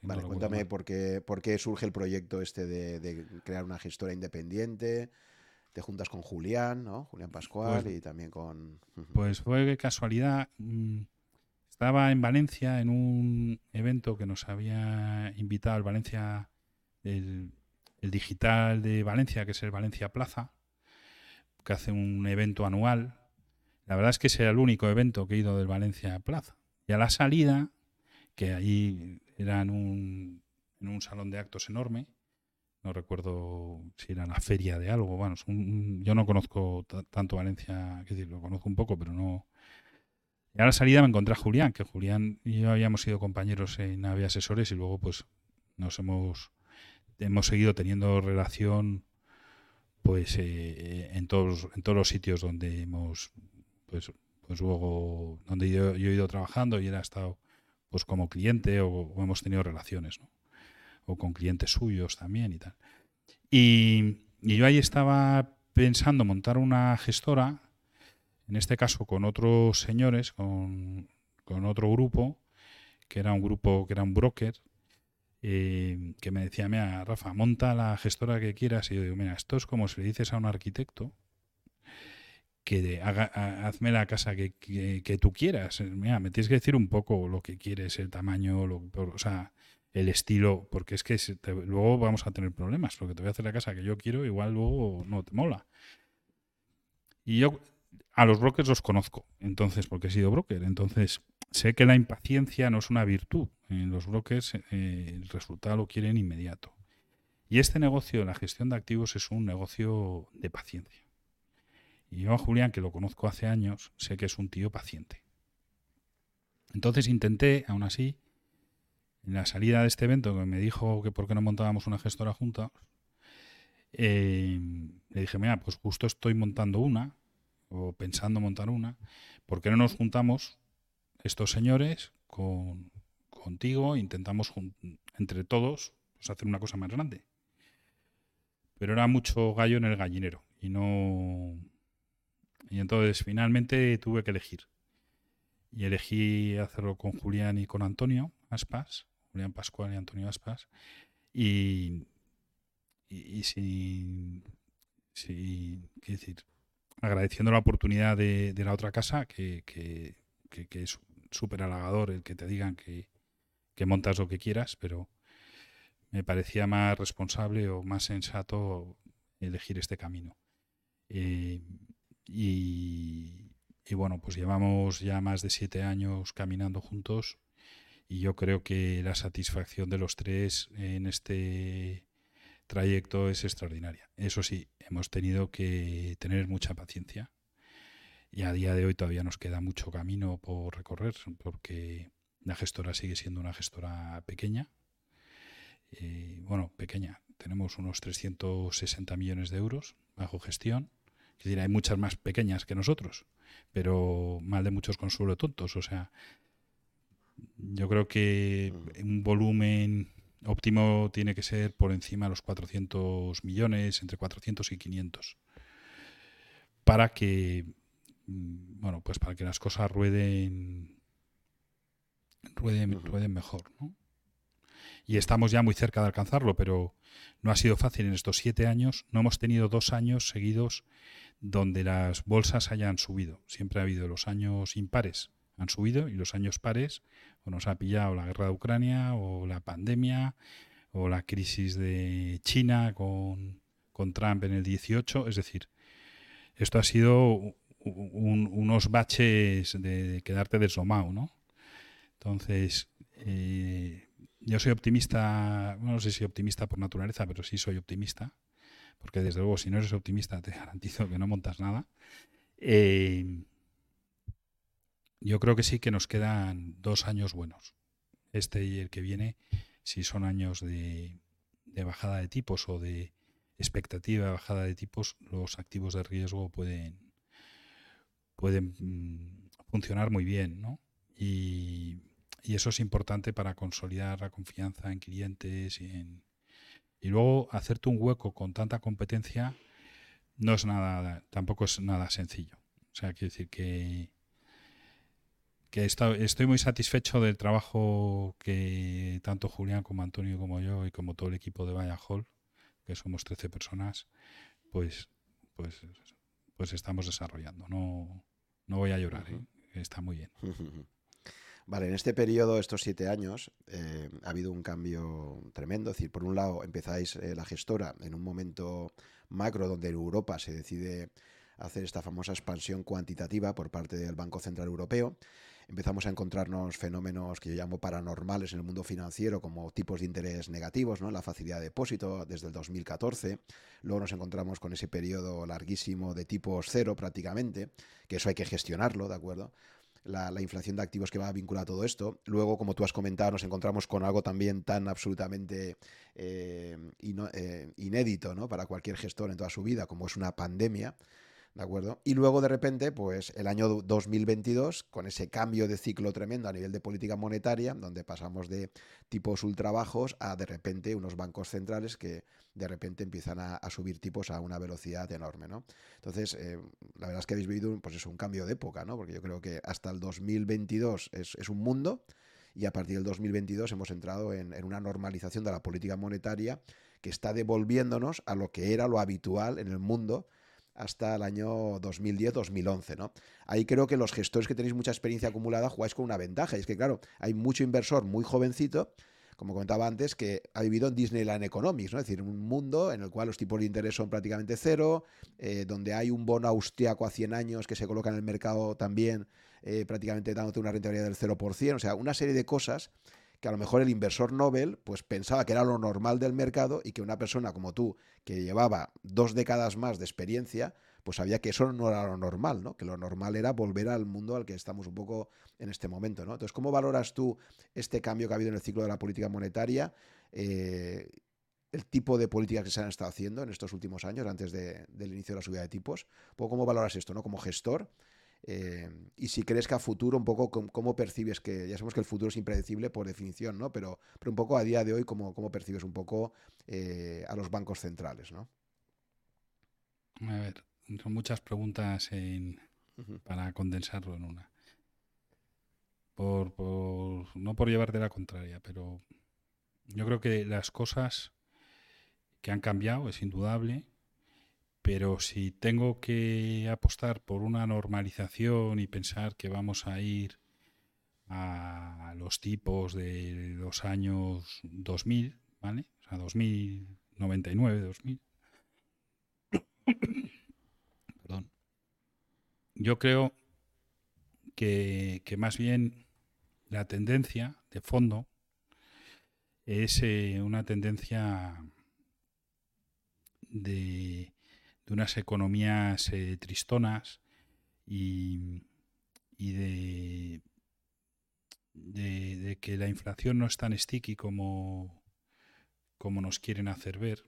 vale, cuéntame por qué, por qué surge el proyecto este de, crear una gestora independiente. Te juntas con Julián, ¿no? Julián Pascual pues y también con... Pues fue casualidad. Mm, estaba en Valencia en un evento que nos había invitado el Valencia, el, el digital de Valencia, que es el Valencia Plaza, que hace un evento anual la verdad es que ese era el único evento que he ido del Valencia Plaza. Y a la salida, que allí era en un, en un salón de actos enorme, no recuerdo si era la feria de algo, bueno, yo no conozco tanto Valencia, que decir, lo conozco un poco, pero no... Y a la salida me encontré a Julián, que Julián y yo habíamos sido compañeros en Nave Asesores y luego pues nos hemos, hemos seguido teniendo relación pues eh, en, todos, en todos los sitios donde hemos pues, pues luego donde yo, he ido trabajando y él ha estado pues como cliente o, hemos tenido relaciones, ¿no? O con clientes suyos también y tal. Y, yo ahí estaba pensando montar una gestora, en este caso con otros señores, con, otro grupo, que era un grupo, que era un broker, eh, que me decía, mira, Rafa, monta la gestora que quieras. Y yo digo, mira, esto es como si le dices a un arquitecto que haga, hazme la casa que, tú quieras. Mira, me tienes que decir un poco lo que quieres, el tamaño, o sea, el estilo, porque es que luego vamos a tener problemas, porque te voy a hacer la casa que yo quiero, igual luego no te mola. Y yo a los brokers los conozco, entonces, porque he sido broker, entonces sé que la impaciencia no es una virtud. En los brokers eh, el resultado lo quieren inmediato. Y este negocio, la gestión de activos, es un negocio de paciencia. Y yo a Julián, que lo conozco hace años, sé que es un tío paciente. Entonces intenté, aún así, en la salida de este evento, que me dijo que por qué no montábamos una gestora junta, eh, le dije, mira, pues justo estoy montando una, o pensando montar una, ¿por qué no nos juntamos estos señores con, contigo, intentamos entre todos pues, hacer una cosa más grande? Pero era mucho gallo en el gallinero y no, y entonces finalmente tuve que elegir. Y elegí hacerlo con Julián y con Antonio Aspas, Julián Pascual y Antonio Aspas. Y, y, sin, decir, agradeciendo la oportunidad de, la otra casa, que, que, que, es súper halagador el que te digan que, que montas lo que quieras, pero me parecía más responsable o más sensato elegir este camino. Eh, y, bueno, pues llevamos ya más de siete años caminando juntos y yo creo que la satisfacción de los tres en este trayecto es extraordinaria. Eso sí, hemos tenido que tener mucha paciencia y a día de hoy todavía nos queda mucho camino por recorrer porque la gestora sigue siendo una gestora pequeña. Eh, bueno, pequeña. Tenemos unos 360 millones de euros bajo gestión es decir, hay muchas más pequeñas que nosotros, pero mal de muchos consuelo tontos. O sea, yo creo que un volumen óptimo tiene que ser por encima de los 400 millones, entre 400 y 500, para que, mm, bueno, pues para que las cosas rueden, rueden, rueden mejor, ¿no? y estamos ya muy cerca de alcanzarlo, pero no ha sido fácil en estos siete años. No hemos tenido dos años seguidos donde las bolsas hayan subido. Siempre ha habido los años impares han subido y los años pares o nos ha pillado la guerra de Ucrania o la pandemia o la crisis de China con, con Trump en el 18. Es decir, esto ha sido unos baches de, quedarte deslomado, ¿no? Entonces, eh, yo soy optimista, no sé si optimista por naturaleza, pero sí soy optimista porque desde luego si no eres optimista te [laughs] garantizo que no montas nada. Eh, yo creo que sí que nos quedan dos años buenos. Este y el que viene, si son años de, bajada de tipos o de expectativa de bajada de tipos, los activos de riesgo pueden, pueden mm, funcionar muy bien, ¿no? Y, eso es importante para consolidar la confianza en clientes y, en, y luego hacerte un hueco con tanta competencia no es nada, tampoco es nada sencillo. O sea, quiero decir que, que estoy muy satisfecho del trabajo que tanto Julián como Antonio como yo y como todo el equipo de Vaya Hall, que somos 13 personas, pues, pues, pues estamos desarrollando. No, no voy a llorar, ¿eh? está muy bien. [laughs] Vale, en este periodo, estos siete años, eh, ha habido un cambio tremendo. Es decir, por un lado, empezáis eh, la gestora en un momento macro donde en Europa se decide hacer esta famosa expansión cuantitativa por parte del Banco Central Europeo. Empezamos a encontrarnos fenómenos que yo llamo paranormales en el mundo financiero, como tipos de interés negativos, ¿no? la facilidad de depósito desde el 2014. Luego nos encontramos con ese periodo larguísimo de tipos cero prácticamente, que eso hay que gestionarlo, ¿de acuerdo? La, inflación de activos que va a vincular a todo esto. Luego, como tú has comentado, nos encontramos con algo también tan absolutamente eh, eh, inédito ¿no? para cualquier gestor en toda su vida, como es una pandemia. ¿De acuerdo? Y luego de repente, pues el año 2022, con ese cambio de ciclo tremendo a nivel de política monetaria, donde pasamos de tipos ultra bajos a de repente unos bancos centrales que de repente empiezan a, subir tipos a una velocidad enorme, ¿no? Entonces, eh, la verdad es que habéis vivido pues es un cambio de época, ¿no? Porque yo creo que hasta el 2022 es, es un mundo y a partir del 2022 hemos entrado en, en una normalización de la política monetaria que está devolviéndonos a lo que era lo habitual en el mundo hasta el año 2010-2011. ¿no? Ahí creo que los gestores que tenéis mucha experiencia acumulada jugáis con una ventaja. Y es que, claro, hay mucho inversor muy jovencito, como comentaba antes, que ha vivido en Disneyland Economics, ¿no? es decir, un mundo en el cual los tipos de interés son prácticamente cero, eh, donde hay un bono austriaco a 100 años que se coloca en el mercado también eh, prácticamente dándote una rentabilidad del 0%, o sea, una serie de cosas que a lo mejor el inversor Nobel pues pensaba que era lo normal del mercado y que una persona como tú, que llevaba dos décadas más de experiencia, pues sabía que eso no era lo normal, ¿no? Que lo normal era volver al mundo al que estamos un poco en este momento, ¿no? Entonces, ¿cómo valoras tú este cambio que ha habido en el ciclo de la política monetaria? Eh, el tipo de políticas que se han estado haciendo en estos últimos años, antes del inicio de la subida de tipos. ¿Cómo valoras esto, ¿no? Como gestor eh, y si crees que a futuro, un poco, ¿cómo, percibes que, ya sabemos que el futuro es impredecible por definición, ¿no? Pero, pero un poco a día de hoy, ¿cómo, cómo percibes un poco eh, a los bancos centrales, ¿no? A ver, son muchas preguntas para condensarlo en una. Por, por, no por llevarte la contraria, pero yo creo que las cosas que han cambiado es indudable pero si tengo que apostar por una normalización y pensar que vamos a ir a los tipos de los años 2000, ¿vale? O sea, 2099, 2000. [coughs] Perdón. Yo creo que, más bien la tendencia de fondo es eh, una tendencia de de unas economías eh, tristonas y, de, de, que la inflación no es tan sticky como, como nos quieren hacer ver.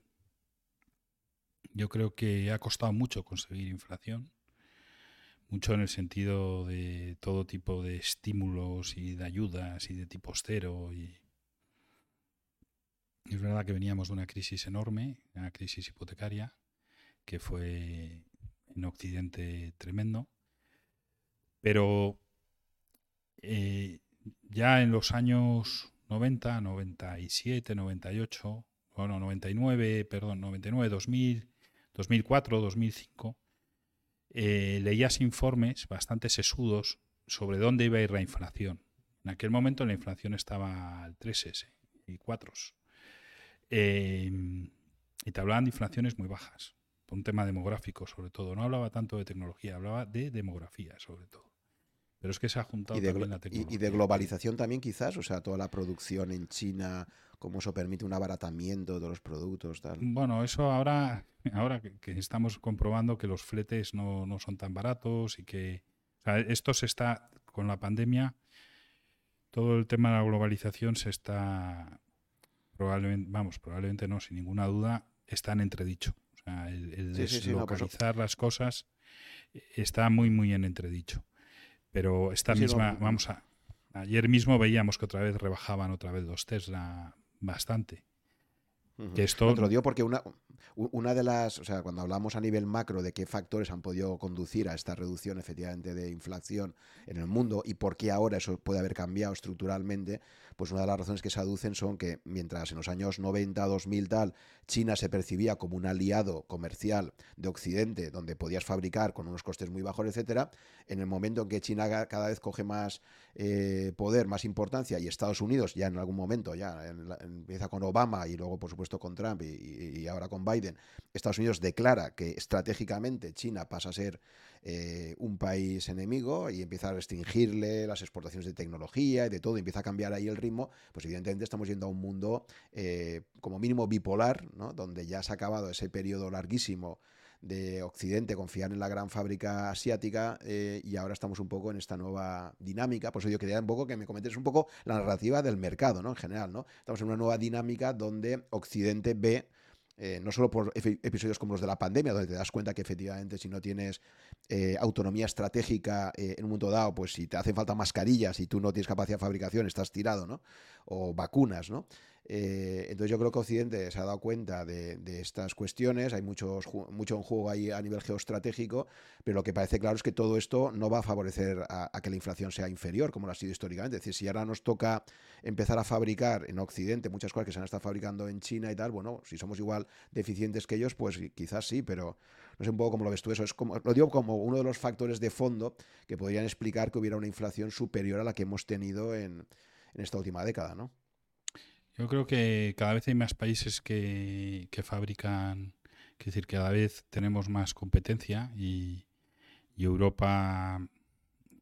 Yo creo que ha costado mucho conseguir inflación, mucho en el sentido de todo tipo de estímulos y de ayudas y de tipo cero. Y es verdad que veníamos de una crisis enorme, una crisis hipotecaria, que fue en Occidente tremendo. Pero eh, ya en los años 90, 97, 98, bueno, 99, perdón, 99, 2000, 2004, 2005, leías informes bastante sesudos sobre dónde iba a ir la inflación. En aquel momento la inflación estaba al 3S y 4. Eh, y te hablaban de inflaciones muy bajas un tema demográfico sobre todo. No hablaba tanto de tecnología, hablaba de demografía sobre todo. Pero es que se ha juntado y de, también la tecnología. Y, de globalización también quizás, o sea, toda la producción en China, cómo eso permite un abaratamiento de los productos. Tal. Bueno, eso ahora, [laughs] ahora que, estamos comprobando que los fletes no, no, son tan baratos y que esto se está con la pandemia, todo el tema de la globalización se está probablemente, vamos, probablemente no, sin ninguna duda, está en entredicho. O sea, el, deslocalizar las cosas está muy, muy en entredicho. Pero esta misma, vamos a, ayer mismo veíamos que otra vez rebajaban otra vez los Tesla bastante. Que esto... te lo digo porque una, una de las, o sea, cuando hablamos a nivel macro de qué factores han podido conducir a esta reducción efectivamente de inflación en el mundo y por qué ahora eso puede haber cambiado estructuralmente, pues una de las razones que se aducen son que mientras en los años 90, 2000 tal, China se percibía como un aliado comercial de Occidente, donde podías fabricar con unos costes muy bajos, etcétera, en el momento en que China cada vez coge más eh, poder, más importancia, y Estados Unidos ya en algún momento, ya empieza con Obama y luego por supuesto con Trump y ahora con Biden, Estados Unidos declara que estratégicamente China pasa a ser eh, un país enemigo y empieza a restringirle las exportaciones de tecnología y de todo, y empieza a cambiar ahí el ritmo, pues evidentemente estamos yendo a un mundo eh, como mínimo bipolar, ¿no? donde ya se ha acabado ese periodo larguísimo de Occidente confiar en la gran fábrica asiática eh, y ahora estamos un poco en esta nueva dinámica. Por eso yo quería un poco que me comentes un poco la narrativa del mercado, ¿no? En general, ¿no? Estamos en una nueva dinámica donde Occidente ve eh, no solo por episodios como los de la pandemia, donde te das cuenta que efectivamente si no tienes eh, autonomía estratégica eh, en un momento dado, pues si te hacen falta mascarillas y tú no tienes capacidad de fabricación, estás tirado, ¿no? O vacunas, ¿no? Eh, entonces yo creo que Occidente se ha dado cuenta de, estas cuestiones, hay mucho en juego ahí a nivel geoestratégico, pero lo que parece claro es que todo esto no va a favorecer a, que la inflación sea inferior, como lo ha sido históricamente. Es decir, si ahora nos toca empezar a fabricar en Occidente muchas cosas que se han estado fabricando en China y tal, bueno, si somos igual deficientes que ellos, pues quizás sí, pero no sé un poco cómo lo ves tú eso. Es como, lo digo como uno de los factores de fondo que podrían explicar que hubiera una inflación superior a la que hemos tenido en, en esta última década, ¿no? Yo creo que cada vez hay más países que, fabrican, es decir, cada vez tenemos más competencia y, Europa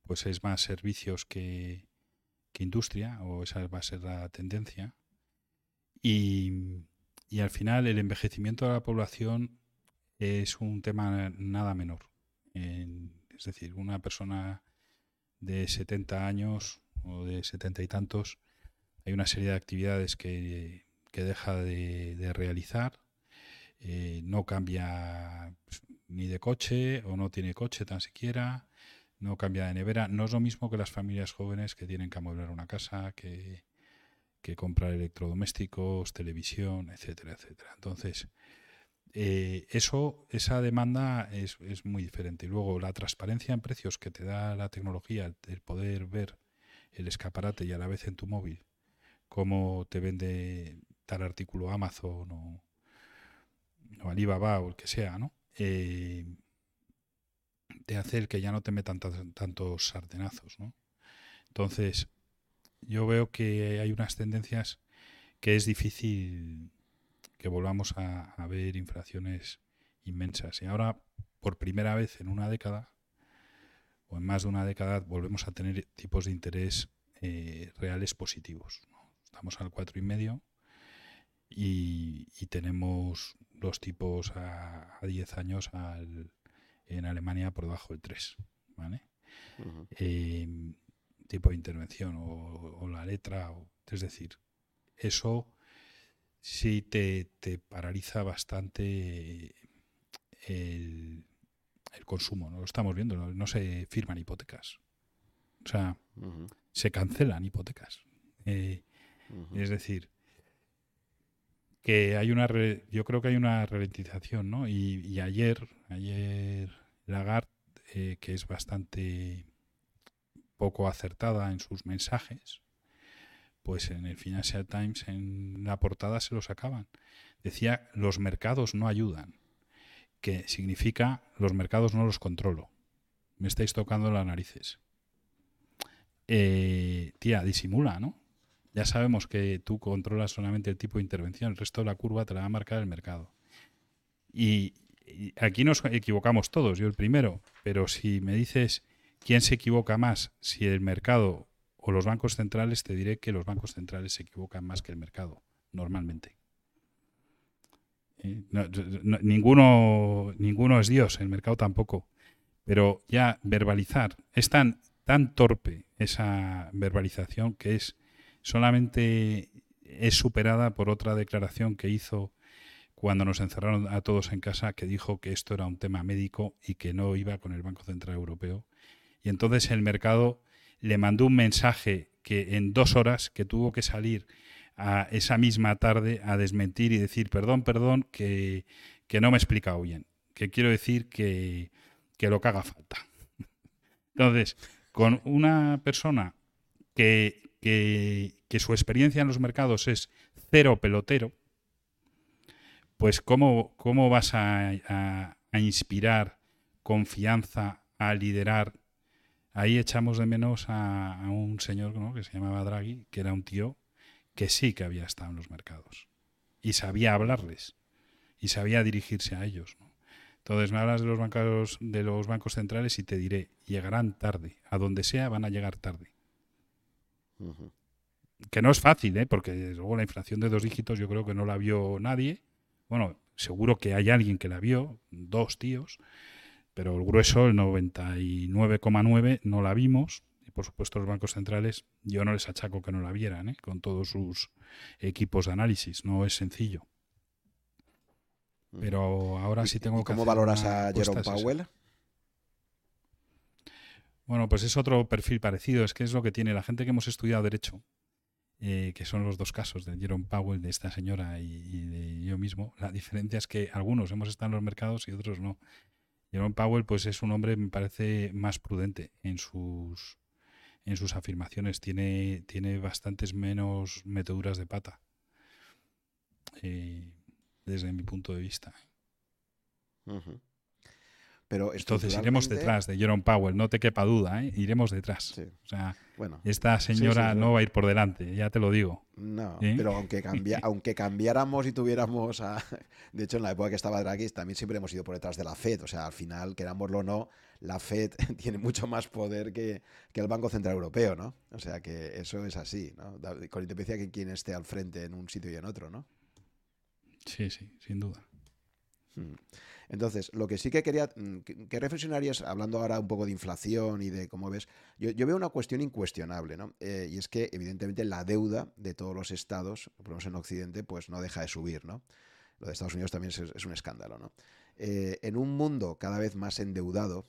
pues es más servicios que, industria, o esa va a ser la tendencia. Y, y, al final el envejecimiento de la población es un tema nada menor. es decir, una persona de 70 años o de 70 y tantos hay una serie de actividades que, deja de, realizar, eh, no cambia pues, ni de coche o no tiene coche tan siquiera, no cambia de nevera. No es lo mismo que las familias jóvenes que tienen que amueblar una casa, que, comprar electrodomésticos, televisión, etcétera, etcétera. Entonces, eh, eso, esa demanda es, es, muy diferente. Y luego la transparencia en precios que te da la tecnología, el poder ver el escaparate y a la vez en tu móvil cómo te vende tal artículo Amazon o, Alibaba o el que sea, ¿no? Eh, de hacer que ya no te metan tantos sartenazos, ¿no? Entonces, yo veo que hay unas tendencias que es difícil que volvamos a, ver inflaciones inmensas. Y ahora, por primera vez en una década, o en más de una década, volvemos a tener tipos de interés eh, reales positivos. Estamos al 4,5 y, y tenemos los tipos a, 10 años en Alemania por debajo del 3. ¿vale? Em, tipo de intervención o, la letra, es decir, eso sí te, paraliza bastante el, consumo, ¿no? Lo estamos viendo, no, se firman hipotecas. O sea, se cancelan hipotecas. Eh, es decir, que hay una yo creo que hay una ralentización, ¿no? Y, ayer, ayer Lagarde, eh, que es bastante poco acertada en sus mensajes, pues en el Financial Times en la portada se lo sacaban. Decía los mercados no ayudan, que significa los mercados no los controlo. Me estáis tocando las narices. Eh, tía, disimula, ¿no? Ya sabemos que tú controlas solamente el tipo de intervención, el resto de la curva te la va a marcar el mercado. Y, aquí nos equivocamos todos, yo el primero, pero si me dices quién se equivoca más, si el mercado o los bancos centrales, te diré que los bancos centrales se equivocan más que el mercado, normalmente. Eh, ninguno, ninguno es Dios, el mercado tampoco. Pero ya verbalizar, es tan tan torpe esa verbalización que es solamente es superada por otra declaración que hizo cuando nos encerraron a todos en casa, que dijo que esto era un tema médico y que no iba con el Banco Central Europeo. Y entonces el mercado le mandó un mensaje que en dos horas, que tuvo que salir a esa misma tarde a desmentir y decir, perdón, perdón, que, no me he explicado bien, que quiero decir que, que lo que haga falta. [laughs] Entonces, con una persona que, que, su experiencia en los mercados es cero pelotero, pues ¿cómo, cómo vas a, inspirar confianza, a liderar? Ahí echamos de menos a, un señor que se llamaba Draghi, que era un tío que sí que había estado en los mercados y sabía hablarles y sabía dirigirse a ellos. Entonces me hablas de los bancos, de los bancos centrales y te diré, llegarán tarde. A donde sea van a llegar tarde. Que no es fácil, ¿eh? porque luego la inflación de dos dígitos yo creo que no la vio nadie bueno, seguro que hay alguien que la vio, dos tíos, pero el grueso, el 99,9, no la vimos. Y por supuesto los bancos centrales, yo no les achaco que no la vieran, ¿eh? con todos sus equipos de análisis, no es sencillo. Pero ahora sí tengo que... ¿Cómo valoras a Jerome Powell? Bueno, pues es otro perfil parecido, es que es lo que tiene la gente que hemos estudiado derecho eh, que son los dos casos de Jerome Powell, de esta señora y, de yo mismo. La diferencia es que algunos hemos estado en los mercados y otros no. Jerome Powell pues es un hombre, me parece, más prudente en sus, en sus afirmaciones. Tiene, tiene bastantes menos meteduras de pata, eh, desde mi punto de vista. Pero Entonces iremos detrás de Jerome Powell, no te quepa duda, ¿eh? iremos detrás. O sea, bueno, esta señora no va a ir por delante, ya te lo digo. No, pero aunque, [laughs] aunque cambiáramos y tuviéramos a... De hecho, en la época que estaba Draghi también siempre hemos ido por detrás de la Fed. O sea, al final, querámoslo o no, la Fed [laughs] tiene mucho más poder que, el Banco Central Europeo, ¿no? O sea, que eso es así, ¿no? Con independencia de quien esté al frente en un sitio y en otro, ¿no? Sí, sí, sin duda. Hmm. Entonces, lo que sí que quería, mm, que reflexionarías, hablando ahora un poco de inflación y de cómo ves, yo, veo una cuestión incuestionable, ¿no? Eh, y es que, evidentemente, la deuda de todos los estados, por lo menos en Occidente, pues no deja de subir, ¿no? Lo de Estados Unidos también es, un escándalo, ¿no? Eh, en un mundo cada vez más endeudado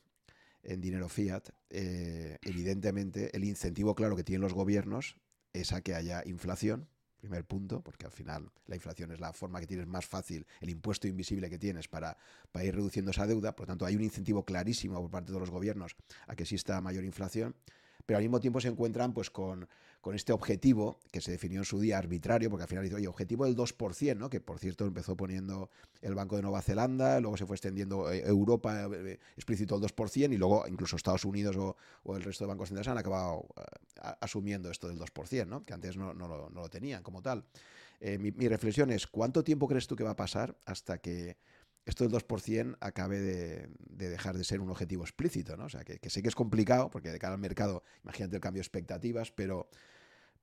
en dinero fiat, eh, evidentemente el incentivo claro que tienen los gobiernos es a que haya inflación, Primer punto, porque al final la inflación es la forma que tienes más fácil, el impuesto invisible que tienes para, ir reduciendo esa deuda. Por lo tanto, hay un incentivo clarísimo por parte de los gobiernos a que exista mayor inflación pero al mismo tiempo se encuentran pues con, este objetivo que se definió en su día arbitrario, porque al final dice, oye, objetivo del 2%, ¿no? que por cierto empezó poniendo el Banco de Nueva Zelanda, luego se fue extendiendo eh, Europa, eh, explícito el 2%, y luego incluso Estados Unidos o, el resto de bancos centrales han acabado eh, asumiendo esto del 2%, ¿no? que antes no, lo, tenían como tal. mi, mi reflexión es, ¿cuánto tiempo crees tú que va a pasar hasta que esto del 2% acabe de, dejar de ser un objetivo explícito, ¿no? O sea, que, sé que es complicado, porque de cara al mercado, imagínate el cambio de expectativas, pero,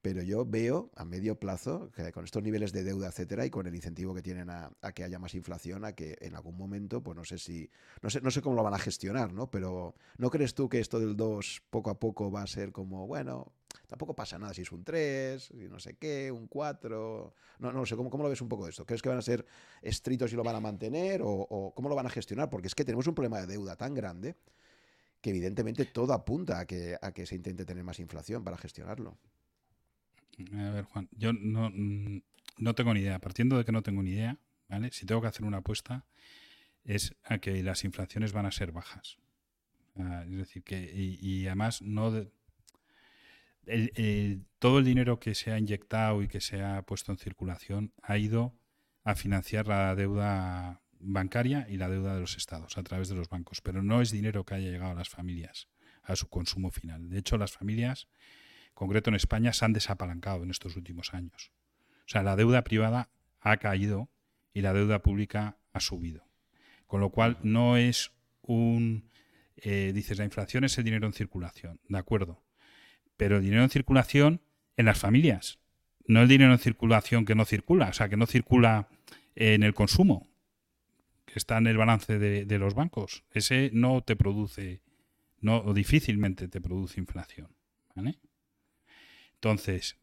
pero yo veo a medio plazo, que con estos niveles de deuda, etcétera, y con el incentivo que tienen a, que haya más inflación, a que en algún momento, pues no sé si, no sé, no sé cómo lo van a gestionar, ¿no? Pero ¿no crees tú que esto del 2 poco a poco va a ser como, bueno, Tampoco pasa nada si es un 3, y no sé qué, un 4. No, no sé, ¿cómo, ¿cómo lo ves un poco esto? ¿Crees que van a ser estrictos y lo van a mantener? O, cómo lo van a gestionar? Porque es que tenemos un problema de deuda tan grande que evidentemente todo apunta a que, a que se intente tener más inflación para gestionarlo. A ver, Juan, yo no, no tengo ni idea. Partiendo de que no tengo ni idea, ¿vale? Si tengo que hacer una apuesta, es a que las inflaciones van a ser bajas. es decir, que y, además no, todo el dinero que se ha inyectado y que se ha puesto en circulación ha ido a financiar la deuda bancaria y la deuda de los estados a través de los bancos, pero no es dinero que haya llegado a las familias, a su consumo final. De hecho, las familias, en concreto en España, se han desapalancado en estos últimos años. O sea, la deuda privada ha caído y la deuda pública ha subido. Con lo cual, no es un... Eh, dices, la inflación es el dinero en circulación, de acuerdo pero el dinero en circulación en las familias, no el dinero en circulación que no circula, o sea, que no circula en el consumo, que está en el balance de, los bancos. Ese no te produce no, o difícilmente te produce inflación. Entonces,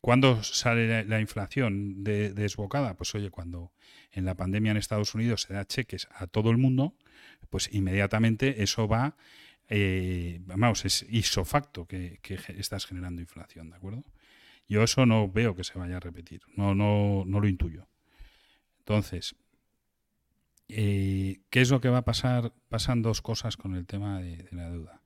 ¿cuándo sale la, inflación desbocada? Pues oye, cuando en la pandemia en Estados Unidos se da cheques a todo el mundo, pues inmediatamente eso va, eh, vamos, es isofacto que, que estás generando inflación, ¿de acuerdo? Yo eso no veo que se vaya a repetir, no, no, no lo intuyo. Entonces, eh, ¿qué es lo que va a pasar? Pasan dos cosas con el tema de, la deuda.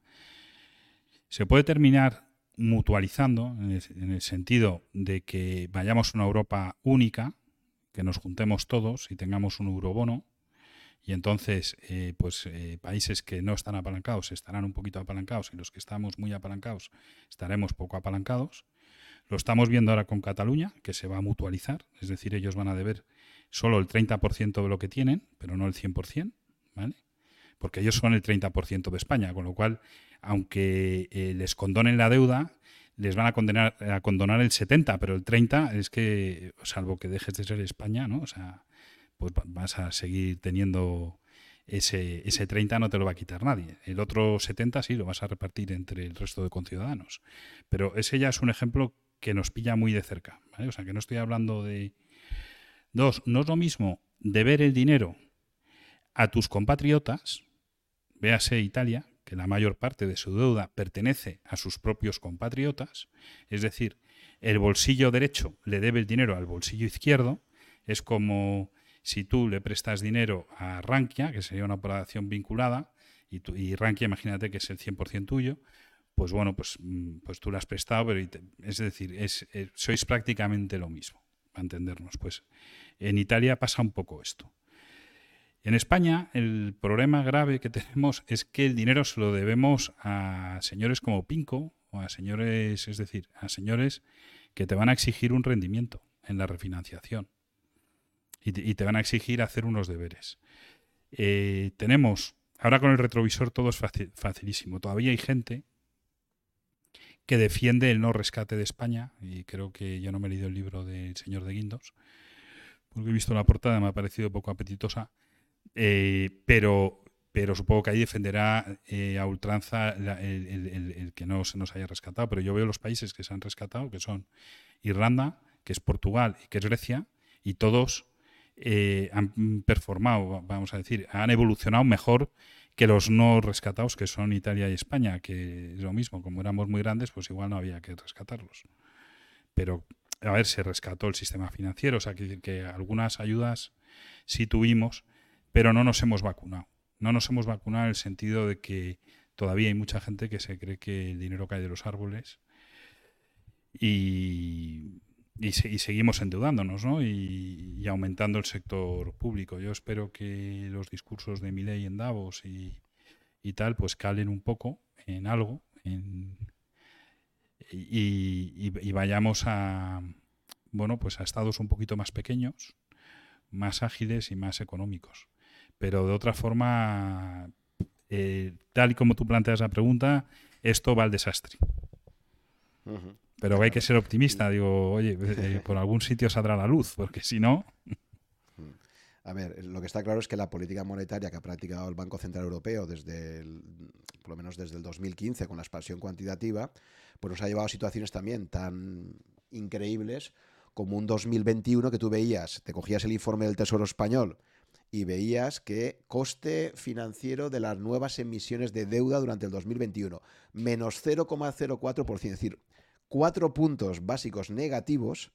Se puede terminar mutualizando en el, sentido de que vayamos a una Europa única, que nos juntemos todos y tengamos un eurobono, y entonces eh, pues eh, países que no están apalancados estarán un poquito apalancados y los que estamos muy apalancados estaremos poco apalancados lo estamos viendo ahora con Cataluña, que se va a mutualizar, es decir, ellos van a deber solo el 30% de lo que tienen, pero no el 100%, ¿vale? Porque ellos son el 30% de España, con lo cual, aunque eh, les condonen la deuda, les van a condenar a condonar el 70, pero el 30 es que, salvo que dejes de ser España, ¿no? O sea, pues vas a seguir teniendo ese, ese 30 no te lo va a quitar nadie. El otro 70 sí lo vas a repartir entre el resto de conciudadanos. Pero ese ya es un ejemplo que nos pilla muy de cerca. O sea, que no estoy hablando de... Dos, no es lo mismo deber el dinero a tus compatriotas, véase Italia, que la mayor parte de su deuda pertenece a sus propios compatriotas, es decir, el bolsillo derecho le debe el dinero al bolsillo izquierdo, es como si tú le prestas dinero a Rankia, que sería una operación vinculada, y, y Rankia imagínate que es el 100% tuyo, pues bueno, pues, mm, pues tú lo has prestado, pero es decir, es, eh, sois prácticamente lo mismo, para entendernos. Pues en Italia pasa un poco esto. En España el problema grave que tenemos es que el dinero se lo debemos a señores como Pinco o a señores, es decir, a señores que te van a exigir un rendimiento en la refinanciación y te, van a exigir hacer unos deberes. Eh, tenemos, ahora con el retrovisor todo es facilísimo, todavía hay gente que defiende el no rescate de España, y creo que yo no me he leído el libro del señor de Guindos, porque he visto la portada, me ha parecido poco apetitosa, eh, pero, pero supongo que ahí defenderá eh, a ultranza el, que no se nos haya rescatado, pero yo veo los países que se han rescatado, que son Irlanda, que es Portugal y que es Grecia, y todos eh, han performado, vamos a decir, han evolucionado mejor que los no rescatados, que son Italia y España, que es lo mismo, como éramos muy grandes, pues igual no había que rescatarlos. Pero, a ver, se rescató el sistema financiero, o sea, que, que algunas ayudas sí tuvimos, pero no nos hemos vacunado. No nos hemos vacunado en el sentido de que todavía hay mucha gente que se cree que el dinero cae de los árboles y, y, seguimos endeudándonos ¿no? y, aumentando el sector público. Yo espero que los discursos de Milei en Davos y, tal pues calen un poco en algo y, vayamos a bueno pues a estados un poquito más pequeños, más ágiles y más económicos. Pero de otra forma, eh, tal y como tú planteas la pregunta, esto va al desastre. Pero hay que ser optimista. Digo, oye, [laughs] eh, por algún sitio saldrá la luz, porque si no. A ver, lo que está claro es que la política monetaria que ha practicado el Banco Central Europeo desde, por lo menos desde el 2015, con la expansión cuantitativa, pues nos ha llevado a situaciones también tan increíbles como un 2021 que tú veías, te cogías el informe del Tesoro Español y veías que coste financiero de las nuevas emisiones de deuda durante el 2021, menos 0,04%. Es decir, cuatro puntos básicos negativos,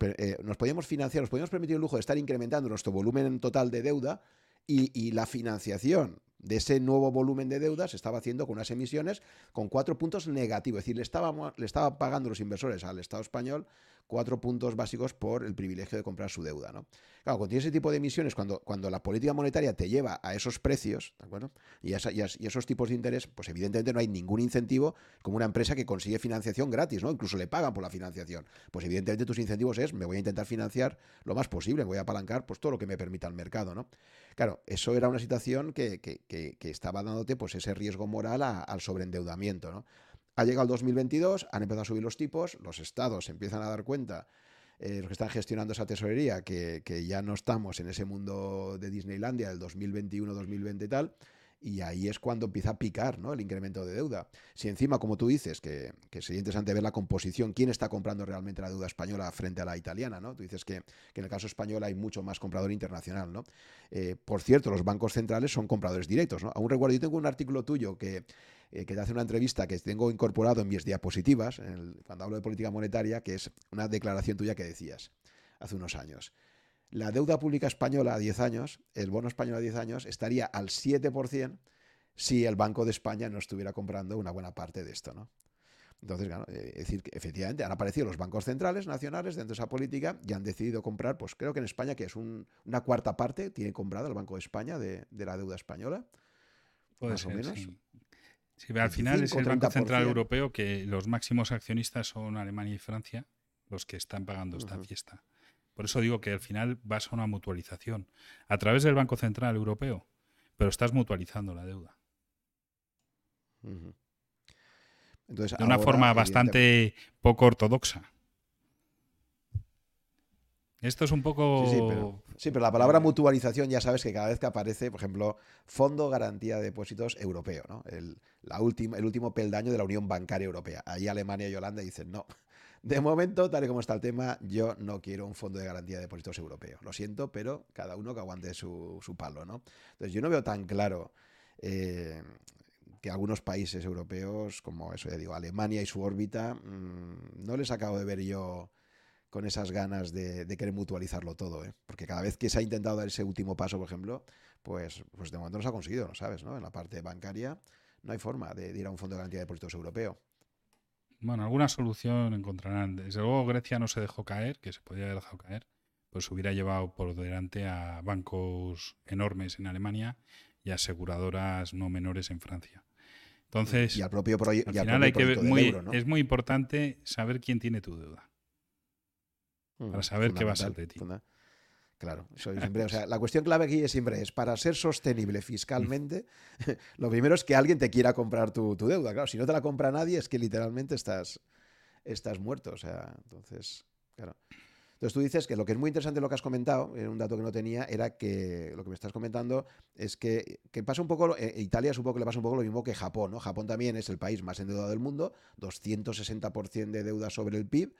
eh, nos, podíamos financiar, nos podíamos permitir el lujo de estar incrementando nuestro volumen total de deuda y, la financiación de ese nuevo volumen de deuda se estaba haciendo con unas emisiones con cuatro puntos negativos. Es decir, le estaban le estaba pagando los inversores al Estado español cuatro puntos básicos por el privilegio de comprar su deuda. ¿no? Claro, cuando ese tipo de emisiones, cuando, cuando la política monetaria te lleva a esos precios, ¿de acuerdo? Y, a, esos tipos de interés, pues evidentemente no hay ningún incentivo como una empresa que consigue financiación gratis, ¿no? Incluso le pagan por la financiación. Pues evidentemente tus incentivos es, me voy a intentar financiar lo más posible, voy a apalancar pues todo lo que me permita el mercado, ¿no? Claro, eso era una situación que, que, que, estaba dándote pues ese riesgo moral al sobreendeudamiento, ¿no? Ha llegado el 2022, han empezado a subir los tipos, los estados empiezan a dar cuenta, eh, los que están gestionando esa tesorería, que, ya no estamos en ese mundo de Disneylandia del 2021-2020 y tal, y ahí es cuando empieza a picar ¿no? el incremento de deuda. Si encima, como tú dices, que, sería interesante ver la composición, quién está comprando realmente la deuda española frente a la italiana, ¿no? Tú dices que, en el caso español hay mucho más comprador internacional, ¿no? Eh, por cierto, los bancos centrales son compradores directos, ¿no? Aún recuerdo, yo tengo un artículo tuyo que, eh, que te hace una entrevista que tengo incorporado en mis diapositivas, cuando hablo de política monetaria, que es una declaración tuya que decías hace unos años. La deuda pública española a 10 años, el bono español a 10 años, estaría al 7% si el Banco de España no estuviera comprando una buena parte de esto, ¿no? Entonces, claro, eh, es decir, que efectivamente han aparecido los bancos centrales nacionales dentro de esa política y han decidido comprar, pues creo que en España, que es una cuarta parte, tiene comprado el Banco de España de, la deuda española. más o menos. Sí. Al final es el Banco Central Europeo que los máximos accionistas son Alemania y Francia los que están pagando esta fiesta. Por eso digo que al final vas a una mutualización a través del Banco Central Europeo, pero estás mutualizando la deuda. de una forma bastante poco ortodoxa. Esto es un poco. Sí, pero, la palabra mutualización ya sabes que cada vez que aparece, por ejemplo, Fondo Garantía de Depósitos Europeo, ¿no? El, la última, el último peldaño de la Unión Bancaria Europea. Ahí Alemania y Holanda dicen no. De momento, tal y como está el tema, yo no quiero un fondo de garantía de depósitos europeo. Lo siento, pero cada uno que aguante su, palo, ¿no? Entonces, yo no veo tan claro eh, que algunos países europeos, como eso ya digo, Alemania y su órbita, mm, no les acabo de ver yo con esas ganas de, querer mutualizarlo todo, ¿eh? Porque cada vez que se ha intentado dar ese último paso, por ejemplo, pues, pues de momento no se ha conseguido, ¿no sabes? ¿no? En la parte bancaria no hay forma de ir a un fondo de garantía de depósitos europeo. Bueno, alguna solución encontrarán. Desde luego Grecia no se dejó caer, que se podía haber dejado caer, pues hubiera llevado por delante a bancos enormes en Alemania y aseguradoras no menores en Francia. Entonces, y al propio, proyecto es muy importante saber quién tiene tu deuda. Para saber qué va a ser de ti. Claro, siempre, o sea, la cuestión clave aquí siempre es, para ser sostenible fiscalmente, [laughs] lo primero es que alguien te quiera comprar tu, deuda. Claro, si no te la compra nadie es que literalmente estás, estás muerto. O sea, entonces, claro. Entonces tú dices que lo que es muy interesante lo que has comentado, era un dato que no tenía, era que lo que me estás comentando es que, que pasa un poco, eh, Italia supongo que le pasa un poco lo mismo que Japón, ¿no? Japón también es el país más endeudado del mundo, 260% de deuda sobre el PIB,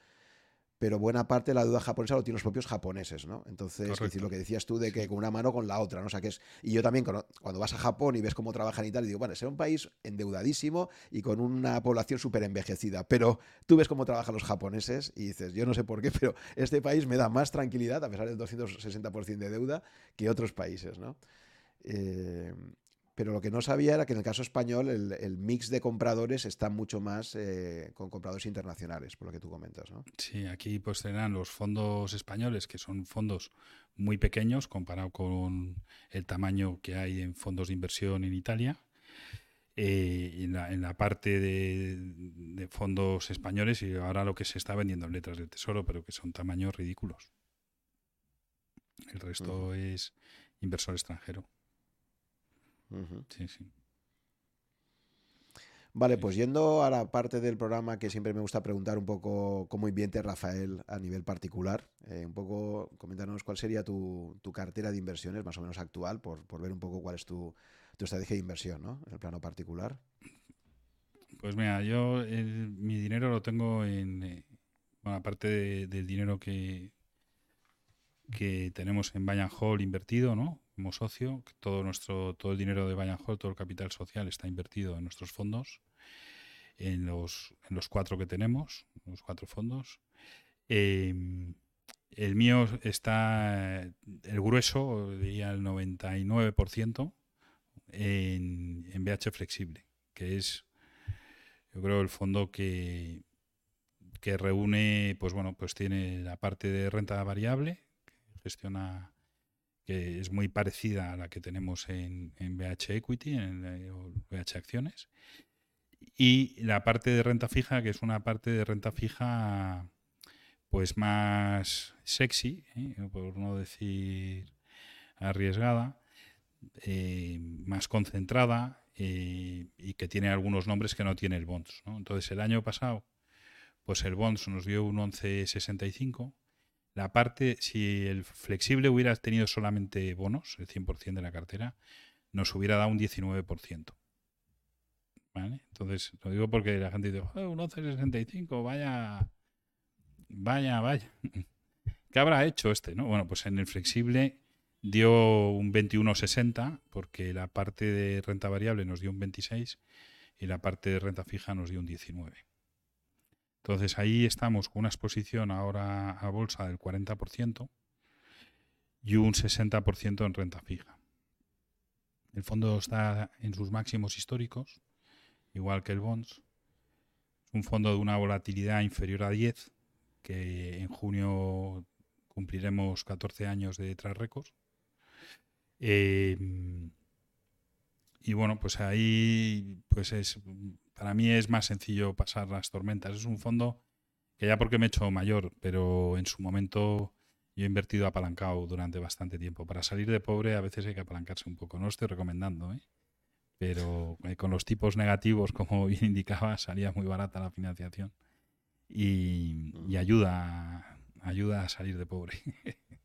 pero buena parte de la deuda japonesa lo tienen los propios japoneses, ¿no? Entonces, es decir, lo que decías tú de que con una mano con la otra, ¿no? O sea, que es, y yo también cuando vas a Japón y ves cómo trabajan y tal, digo, bueno, es un país endeudadísimo y con una población súper envejecida, pero tú ves cómo trabajan los japoneses y dices, yo no sé por qué, pero este país me da más tranquilidad, a pesar del 260% de deuda, que otros países, ¿no? Eh, pero lo que no sabía era que en el caso español el, mix de compradores está mucho más eh, con compradores internacionales, por lo que tú comentas, ¿no? Sí, aquí pues serán los fondos españoles, que son fondos muy pequeños comparado con el tamaño que hay en fondos de inversión en Italia. Eh, en, la, parte de, fondos españoles y ahora lo que se está vendiendo en letras del tesoro, pero que son tamaños ridículos. El resto es inversor extranjero. Sí, sí. Vale, pues yendo a la parte del programa que siempre me gusta preguntar un poco cómo invierte Rafael a nivel particular, eh, un poco comentarnos cuál sería tu, cartera de inversiones más o menos actual, por, ver un poco cuál es tu, estrategia de inversión, ¿no? En el plano particular. Pues mira, yo mi dinero lo tengo en, eh, bueno, aparte del dinero que, que tenemos en Bayern Hall invertido, ¿no? como socio, todo nuestro, todo el dinero de Bayern Hall, todo el capital social está invertido en nuestros fondos, en los, en los cuatro que tenemos, los cuatro fondos. Em, el mío está, el grueso, diría el 99%, en, en BH Flexible, que es, yo creo, el fondo que, que reúne, pues bueno, pues tiene la parte de renta variable, gestiona que es muy parecida a la que tenemos en, en BH Equity, en, BH Acciones, y la parte de renta fija, que es una parte de renta fija pues más sexy, ¿eh? por no decir arriesgada, eh, más concentrada eh, y que tiene algunos nombres que no tiene el Bonds. Entonces el año pasado, pues el Bonds nos dio un 11,65 la parte, si el flexible hubiera tenido solamente bonos, el 100% de la cartera, nos hubiera dado un 19%. ¿Vale? Entonces, lo digo porque la gente dice, oh, un 11,65, vaya, vaya, vaya. [laughs] ¿Qué habrá hecho este? ¿no? Bueno, pues en el flexible dio un 21,60 porque la parte de renta variable nos dio un 26 y la parte de renta fija nos dio un 19. Entonces ahí estamos con una exposición ahora a bolsa del 40% y un 60% en renta fija. El fondo está en sus máximos históricos, igual que el bonds. Es un fondo de una volatilidad inferior a 10, que en junio cumpliremos 14 años de tras récords. Eh, y bueno, pues ahí pues es para mí es más sencillo pasar las tormentas. Es un fondo que ya porque me he hecho mayor, pero en su momento yo he invertido apalancado durante bastante tiempo. Para salir de pobre a veces hay que apalancarse un poco. No lo estoy recomendando, ¿eh? pero eh, con los tipos negativos, como [laughs] bien indicaba, salía muy barata la financiación y, y ayuda, ayuda a salir de pobre. [laughs]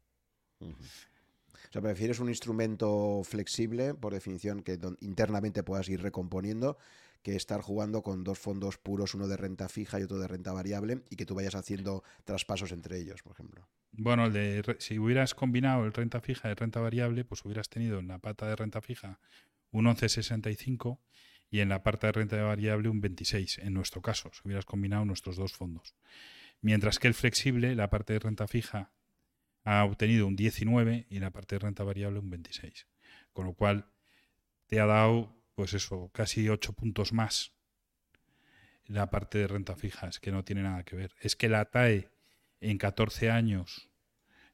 O sea, prefieres un instrumento flexible, por definición, que internamente puedas ir recomponiendo, que estar jugando con dos fondos puros, uno de renta fija y otro de renta variable, y que tú vayas haciendo traspasos entre ellos, por ejemplo. Bueno, de, si hubieras combinado el renta fija y renta variable, pues hubieras tenido en la pata de renta fija un 11,65 y en la parte de renta variable un 26, en nuestro caso, si hubieras combinado nuestros dos fondos. Mientras que el flexible, la parte de renta fija ha obtenido un 19 y la parte de renta variable un 26. Con lo cual te ha dado, pues eso, casi 8 puntos más la parte de renta fija. Es que no tiene nada que ver. Es que la TAE en 14 años,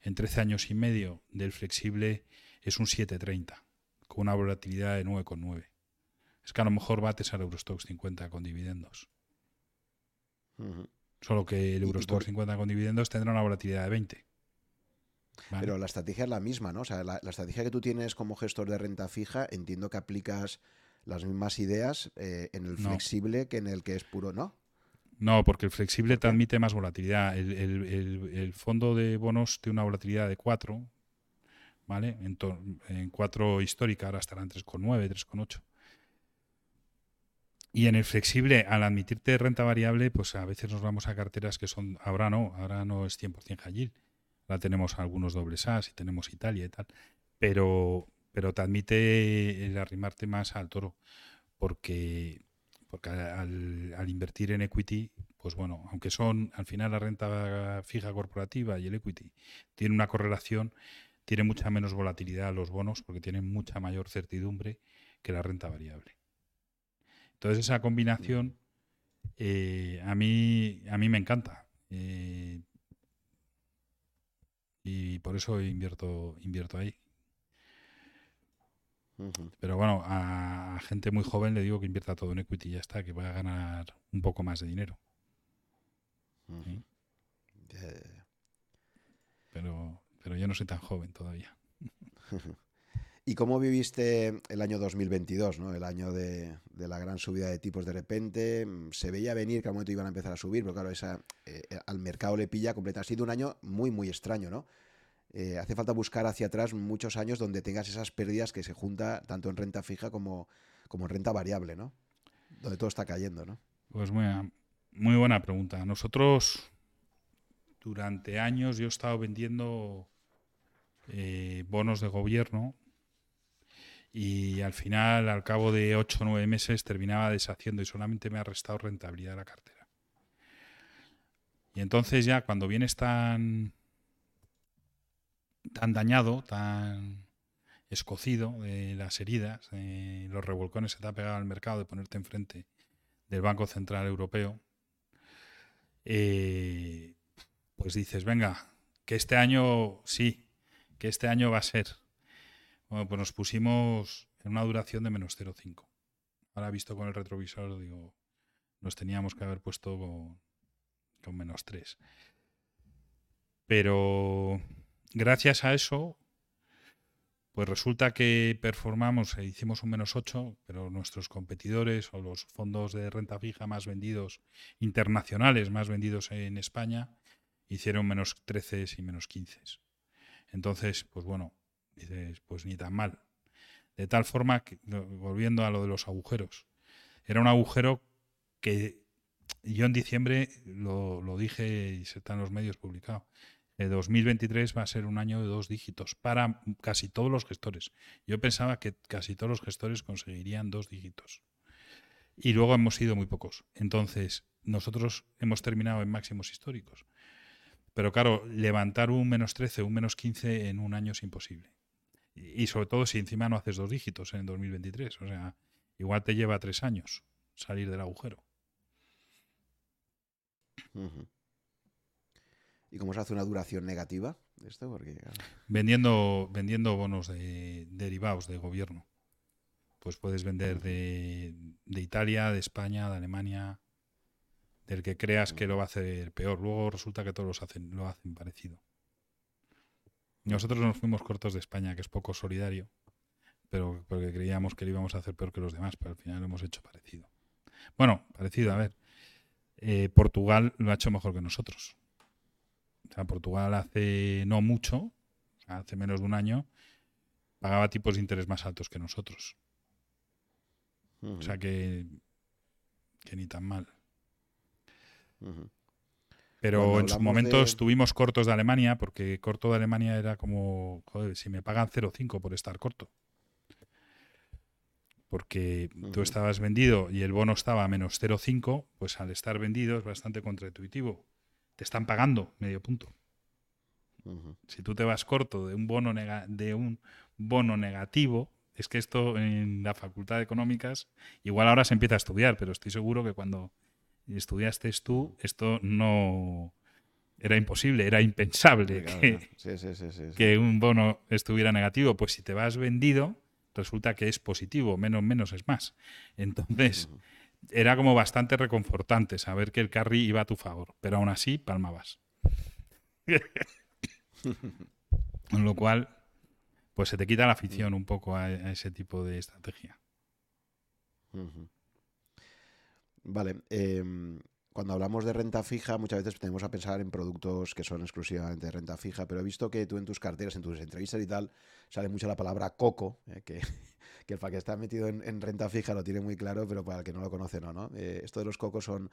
en 13 años y medio del flexible es un 7,30 con una volatilidad de 9,9. Es que a lo mejor bates al Eurostox 50 con dividendos. Solo que el Eurostox 50 con dividendos tendrá una volatilidad de 20. Pero la estrategia es la misma, ¿no? O sea, la, estrategia que tú tienes como gestor de renta fija, entiendo que aplicas las mismas ideas eh, en el flexible que en el que es puro, ¿no? No, porque el flexible te admite más volatilidad. El, fondo de bonos tiene una volatilidad de 4, ¿vale? En, en 4 histórica, ahora estarán 3,9, 3,8. Y en el flexible, al admitirte renta variable, pues a veces nos vamos a carteras que son, ahora no, ahora no es 100% high Ahora tenemos algunos dobles As y tenemos Italia y tal. Pero, pero te admite el arrimarte más al toro. Porque, porque al, invertir en equity, pues bueno, aunque son al final la renta fija corporativa y el equity tiene una correlación, tiene mucha menos volatilidad los bonos porque tienen mucha mayor certidumbre que la renta variable. Entonces esa combinación eh, a, mí, a mí me encanta. Eh, y por eso invierto, invierto ahí. Pero bueno, a gente muy joven le digo que invierta todo en equity y ya está, que va a ganar un poco más de dinero. Pero, pero yo no soy tan joven todavía. [laughs] ¿Y cómo viviste el año 2022, ¿no? el año de, la gran subida de tipos de repente? Se veía venir que al momento iban a empezar a subir, pero claro, esa, eh, al mercado le pilla completa. Ha sido un año muy, muy extraño, ¿no? Eh, hace falta buscar hacia atrás muchos años donde tengas esas pérdidas que se junta tanto en renta fija como, como en renta variable, ¿no? Donde todo está cayendo, ¿no? Pues muy, buena pregunta. Nosotros, durante años, yo he estado vendiendo eh, bonos de gobierno y al final, al cabo de 8 o 9 meses, terminaba deshaciendo y solamente me ha restado rentabilidad la cartera. Y entonces ya cuando vienes tan, tan dañado, tan escocido de las heridas, de los revolcones que te ha pegado al mercado de ponerte enfrente del Banco Central Europeo, eh, pues dices, venga, que este año sí, que este año va a ser. Bueno, pues nos pusimos en una duración de menos 0,5. Ahora visto con el retrovisor, digo, nos teníamos que haber puesto con, con menos 3. Pero gracias a eso, pues resulta que performamos e hicimos un menos 8, pero nuestros competidores o los fondos de renta fija más vendidos, internacionales más vendidos en España, hicieron menos 13 y menos 15. Entonces, pues bueno, dices, pues ni tan mal. De tal forma que, volviendo a lo de los agujeros, era un agujero que yo en diciembre lo, lo dije y se está en los medios publicado. El 2023 va a ser un año de dos dígitos para casi todos los gestores. Yo pensaba que casi todos los gestores conseguirían dos dígitos. Y luego hemos sido muy pocos. Entonces, nosotros hemos terminado en máximos históricos. Pero claro, levantar un menos 13, un menos 15 en un año es imposible. Y sobre todo si encima no haces dos dígitos en 2023. O sea, igual te lleva tres años salir del agujero. ¿Y cómo se hace una duración negativa de esto? Porque, vendiendo, vendiendo bonos de derivados de gobierno. Pues puedes vender de, de Italia, de España, de Alemania, del que creas que lo va a hacer peor. Luego resulta que todos hacen, lo hacen parecido. Nosotros nos fuimos cortos de España, que es poco solidario, pero porque creíamos que lo íbamos a hacer peor que los demás, pero al final lo hemos hecho parecido. Bueno, parecido, a ver. Eh, Portugal lo ha hecho mejor que nosotros. O sea, Portugal hace no mucho, hace menos de un año, pagaba tipos de interés más altos que nosotros. O sea que, que ni tan mal. Pero en su momento estuvimos cortos de Alemania, porque corto de Alemania era como, joder, si me pagan 0,5 por estar corto. Porque tú estabas vendido y el bono estaba a menos 0,5, pues al estar vendido es bastante contraintuitivo. Te están pagando medio punto. Si tú te vas corto de un bono de un bono negativo, es que esto en la Facultad de Económicas, igual ahora se empieza a estudiar, pero estoy seguro que cuando estudiaste tú, esto no era imposible, era impensable que, un bono estuviera negativo. Pues si te vas vendido, resulta que es positivo, menos menos es más. Entonces, era como bastante reconfortante saber que el carry iba a tu favor, pero aún así palmabas. [laughs] Con lo cual, pues se te quita la afición un poco a, ese tipo de estrategia. Vale. Em, cuando hablamos de renta fija, muchas veces tenemos a pensar en productos que son exclusivamente de renta fija, pero he visto que tú en tus carteras, en tus entrevistas y tal, sale mucho la palabra coco, eh, que, que, el que está metido en, renta fija lo tiene muy claro, pero para el que no lo conoce no, ¿no? Eh, esto de los cocos son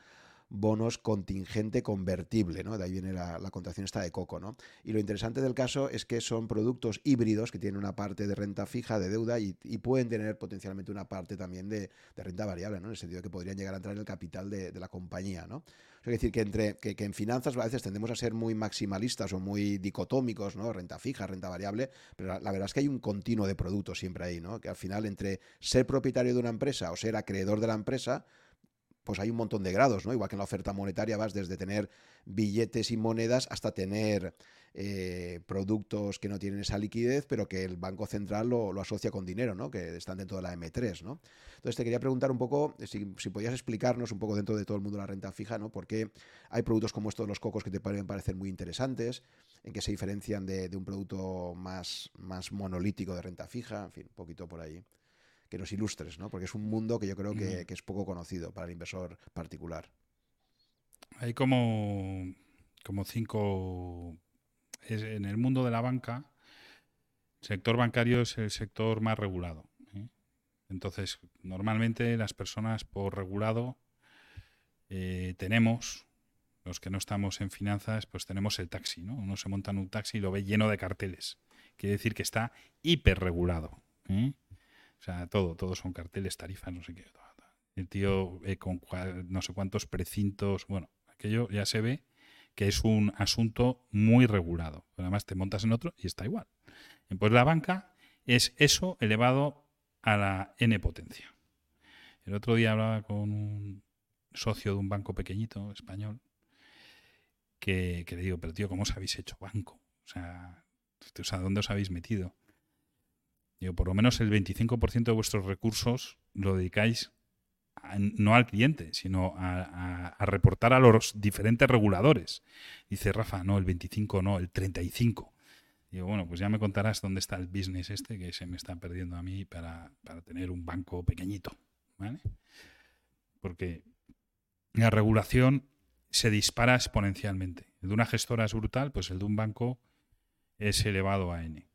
bonos contingente convertible, ¿no? De ahí viene la, contracción esta de coco, ¿no? Y lo interesante del caso es que son productos híbridos que tienen una parte de renta fija, de deuda, y, pueden tener potencialmente una parte también de, renta variable, ¿no? En el sentido de que podrían llegar a entrar en el capital de, la compañía, ¿no? Es decir, que, entre, que, en finanzas a veces tendemos a ser muy maximalistas o muy dicotómicos, ¿no? Renta fija, renta variable, pero la, la, verdad es que hay un continuo de productos siempre ahí, ¿no? Que al final entre ser propietario de una empresa o ser acreedor de la empresa, pues hay un montón de grados, ¿no? Igual que en la oferta monetaria vas desde tener billetes y monedas hasta tener eh, productos que no tienen esa liquidez, pero que el Banco Central lo, asocia con dinero, ¿no? Que están dentro de la M3, ¿no? Entonces te quería preguntar un poco, si, podías explicarnos un poco dentro de todo el mundo de la renta fija, ¿no? ¿Por qué hay productos como estos, los cocos, que te pueden parecer muy interesantes? ¿En qué se diferencian de, de un producto más, más monolítico de renta fija? En fin, un poquito por ahí que nos ilustres, ¿no? Porque es un mundo que yo creo que, es poco conocido para el inversor particular. Hay como, como cinco... en el mundo de la banca, el sector bancario es el sector más regulado. ¿eh? Entonces, normalmente las personas por regulado eh, tenemos, los que no estamos en finanzas, pues tenemos el taxi, ¿no? Uno se monta en un taxi y lo ve lleno de carteles. Quiere decir que está hiperregulado. ¿eh? O sea, todo, todo son carteles, tarifas, no sé qué. El tío eh, con no sé cuántos precintos, bueno, aquello ya se ve que es un asunto muy regulado. Además te montas en otro y está igual. Pues la banca es eso elevado a la n potencia. El otro día hablaba con un socio de un banco pequeñito español que, le digo, pero tío, ¿cómo os habéis hecho banco? O sea, o sea, ¿dónde os habéis metido? Por lo menos el 25% de vuestros recursos lo dedicáis no al cliente, sino a, reportar a los diferentes reguladores. Dice Rafa, no, el 25 no, el 35. Digo, bueno, pues ya me contarás dónde está el business este que se me está perdiendo a mí para, tener un banco pequeñito. Porque la regulación se dispara exponencialmente. El de una gestora es brutal, pues el de un banco es elevado a N.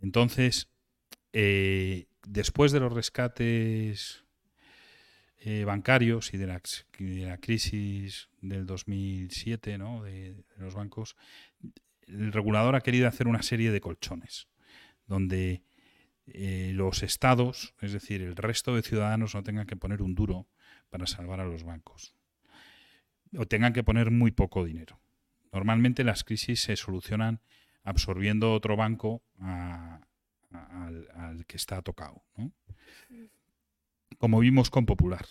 Entonces, eh, después de los rescates eh, bancarios y de la, de crisis del 2007 ¿no? de, los bancos, el regulador ha querido hacer una serie de colchones donde eh, los estados, es decir, el resto de ciudadanos no tengan que poner un duro para salvar a los bancos o tengan que poner muy poco dinero. Normalmente las crisis se solucionan absorbiendo otro banco al, que está tocado. Como vimos con Popular.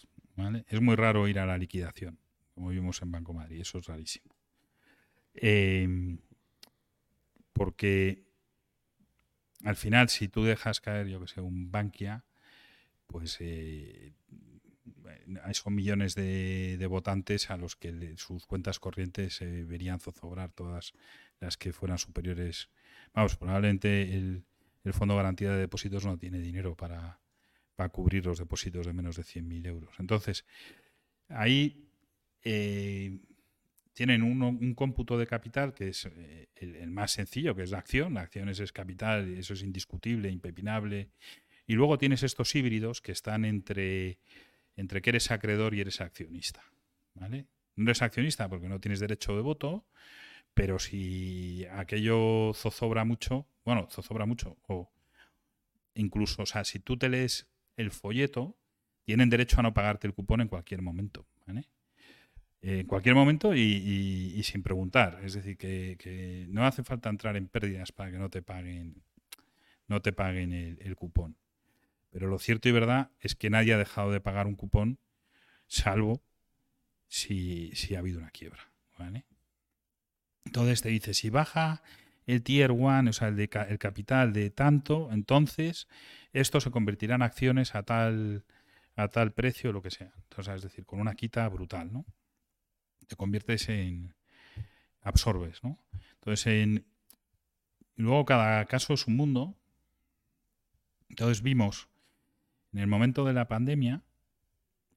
Es muy raro ir a la liquidación, como vimos en Banco Madrid, eso es rarísimo. Em, porque al final, si tú dejas caer, yo que sé, un Bankia, pues eh, son millones de, votantes a los que sus cuentas corrientes se verían zozobrar todas las que fueran superiores. Vamos, probablemente el, Fondo de Garantía de Depósitos no tiene dinero para, cubrir los depósitos de menos de 100.000 euros. Entonces, ahí eh, tienen un, cómputo de capital que es eh, el, más sencillo, que es la acción. La acción es, es capital, eso es indiscutible, impepinable. Y luego tienes estos híbridos que están entre entre que eres acreedor y eres accionista. ¿vale? No eres accionista porque no tienes derecho de voto, pero si aquello zozobra mucho, bueno, zozobra mucho, o incluso, o sea, si tú te lees el folleto, tienen derecho a no pagarte el cupón en cualquier momento. ¿vale? en cualquier momento y, sin preguntar. Es decir, que, no hace falta entrar en pérdidas para que no te paguen, no te paguen el cupón. Pero lo cierto y verdad es que nadie ha dejado de pagar un cupón, salvo si, ha habido una quiebra. Entonces te dice, si baja el tier one, o sea, el, de, el capital de tanto, entonces esto se convertirá en acciones a tal, a tal precio, lo que sea. Entonces, es decir, con una quita brutal, ¿no? Te conviertes en... absorbes, ¿no? Entonces, en... luego cada caso es un mundo. Entonces vimos en el momento de la pandemia,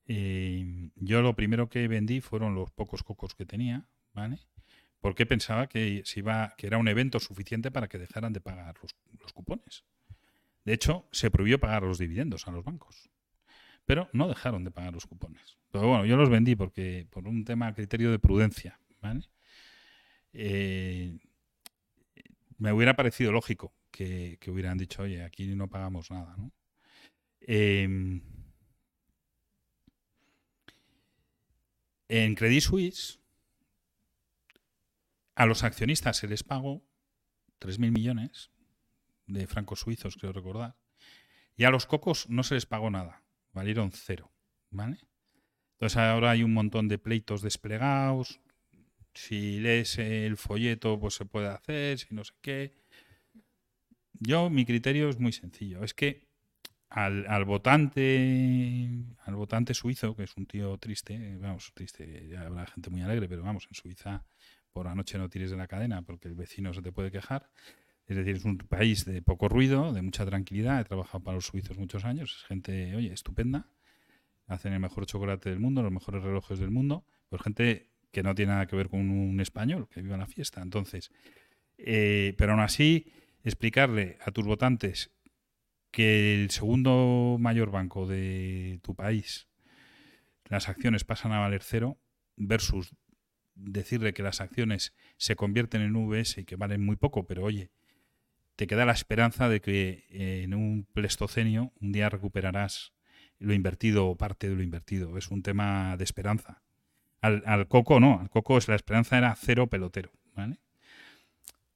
eh, yo lo primero que vendí fueron los pocos cocos que tenía, ¿vale? Porque pensaba que, que era un evento suficiente para que dejaran de pagar los, cupones. De hecho, se prohibió pagar los dividendos a los bancos. Pero no dejaron de pagar los cupones. Pero bueno, yo los vendí porque por un tema criterio de prudencia. Eh, me hubiera parecido lógico que, que, hubieran dicho, oye, aquí no pagamos nada, ¿no? Em, en Credit Suisse, a los accionistas se les pagó 3.000 millones de francos suizos, creo recordar, y a los cocos no se les pagó nada, valieron cero. ¿vale? Entonces ahora hay un montón de pleitos desplegados. Si lees el folleto, pues se puede hacer, si no sé qué. Yo, mi criterio es muy sencillo. Es que al, al, votante al votante suizo, que es un tío triste, vamos, triste, ya habrá gente muy alegre, pero vamos, en Suiza por la noche no tires de la cadena porque el vecino se te puede quejar. Es decir, es un país de poco ruido, de mucha tranquilidad. He trabajado para los suizos muchos años. Es gente, oye, estupenda. Hacen el mejor chocolate del mundo, los mejores relojes del mundo. Pues gente que no tiene nada que ver con un español que viva la fiesta. Entonces, eh, pero aún así, explicarle a tus votantes que el segundo mayor banco de tu país, las acciones pasan a valer cero, versus decirle que las acciones se convierten en VS y que valen muy poco, pero oye, te queda la esperanza de que en un plestocenio un día recuperarás lo invertido o parte de lo invertido. Es un tema de esperanza. Al, Coco no, al Coco la esperanza era cero pelotero. ¿vale?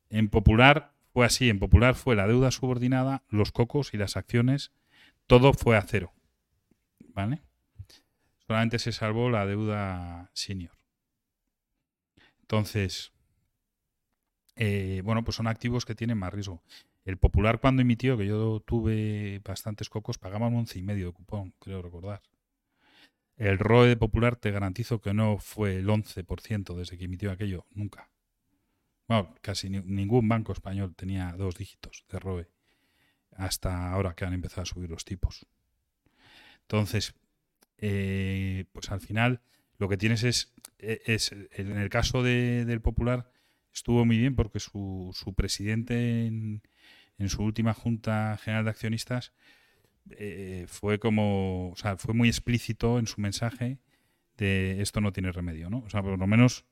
En Popular fue así, en Popular fue la deuda subordinada, los cocos y las acciones, todo fue a cero. ¿Vale? Solamente se salvó la deuda senior. Entonces, eh, bueno, pues son activos que tienen más riesgo. El Popular cuando emitió, que yo tuve bastantes cocos, pagaban un 11,5 de cupón, creo recordar. El ROE de Popular te garantizo que no fue el 11% desde que emitió aquello, nunca. Bueno, casi ningún banco español tenía dos dígitos de ROE hasta ahora que han empezado a subir los tipos. Entonces, eh, pues al final lo que tienes es, es en el caso del Popular, estuvo muy bien porque su, su presidente en, su última Junta General de Accionistas eh, fue como, o sea, fue muy explícito en su mensaje de esto no tiene remedio, ¿no? O sea, por lo menos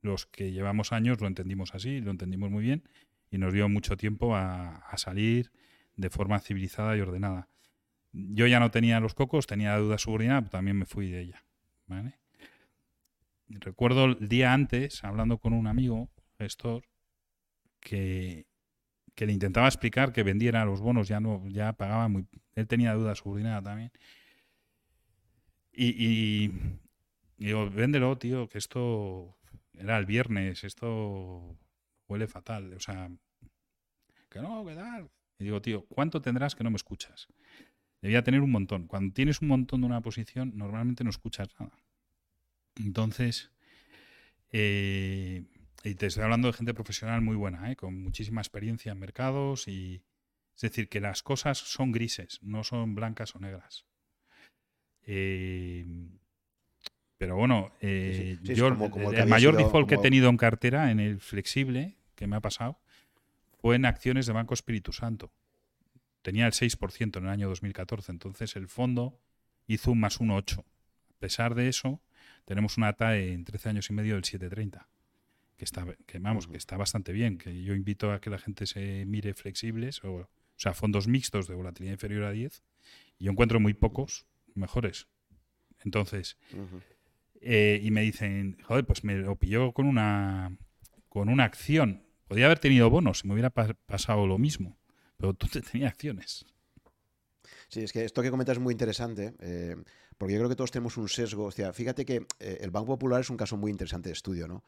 los que llevamos años lo entendimos así, lo entendimos muy bien y nos dio mucho tiempo a, salir de forma civilizada y ordenada. Yo ya no tenía los cocos, tenía duda subordinada, pero también me fui de ella. Recuerdo el día antes, hablando con un amigo, gestor, que, que le intentaba explicar que vendiera los bonos, ya no, ya pagaba muy. Él tenía duda subordinada también. Y, y, digo, véndelo, tío, que esto era el viernes, esto huele fatal. O sea, que no, que tal. Y digo, tío, ¿cuánto tendrás que no me escuchas? Debía tener un montón. Cuando tienes un montón de una posición, normalmente no escuchas nada. Entonces, eh, y te estoy hablando de gente profesional muy buena, ¿eh? con muchísima experiencia en mercados y es decir, que las cosas son grises, no son blancas o negras. Eh, pero bueno, eh, yo el, mayor default que he tenido en cartera en el flexible que me ha pasado fue en acciones de Banco Espíritu Santo. Tenía el 6% en el año 2014, entonces el fondo hizo un más 1,8. A pesar de eso, tenemos una TAE en 13 años y medio del 730, que está, que, vamos, que está bastante bien, que yo invito a que la gente se mire flexibles, o, o sea, fondos mixtos de volatilidad inferior a 10, y yo encuentro muy pocos mejores. Entonces, eh, y me dicen, joder, pues me lo pilló con una, con una acción. Podría haber tenido bonos, me hubiera pasado lo mismo, pero [laughs] tú te tenías acciones. Sí, es que esto que comentas es muy interesante, eh, porque yo creo que todos tenemos un sesgo. O sea, fíjate que eh, el Banco Popular es un caso muy interesante de estudio, ¿no?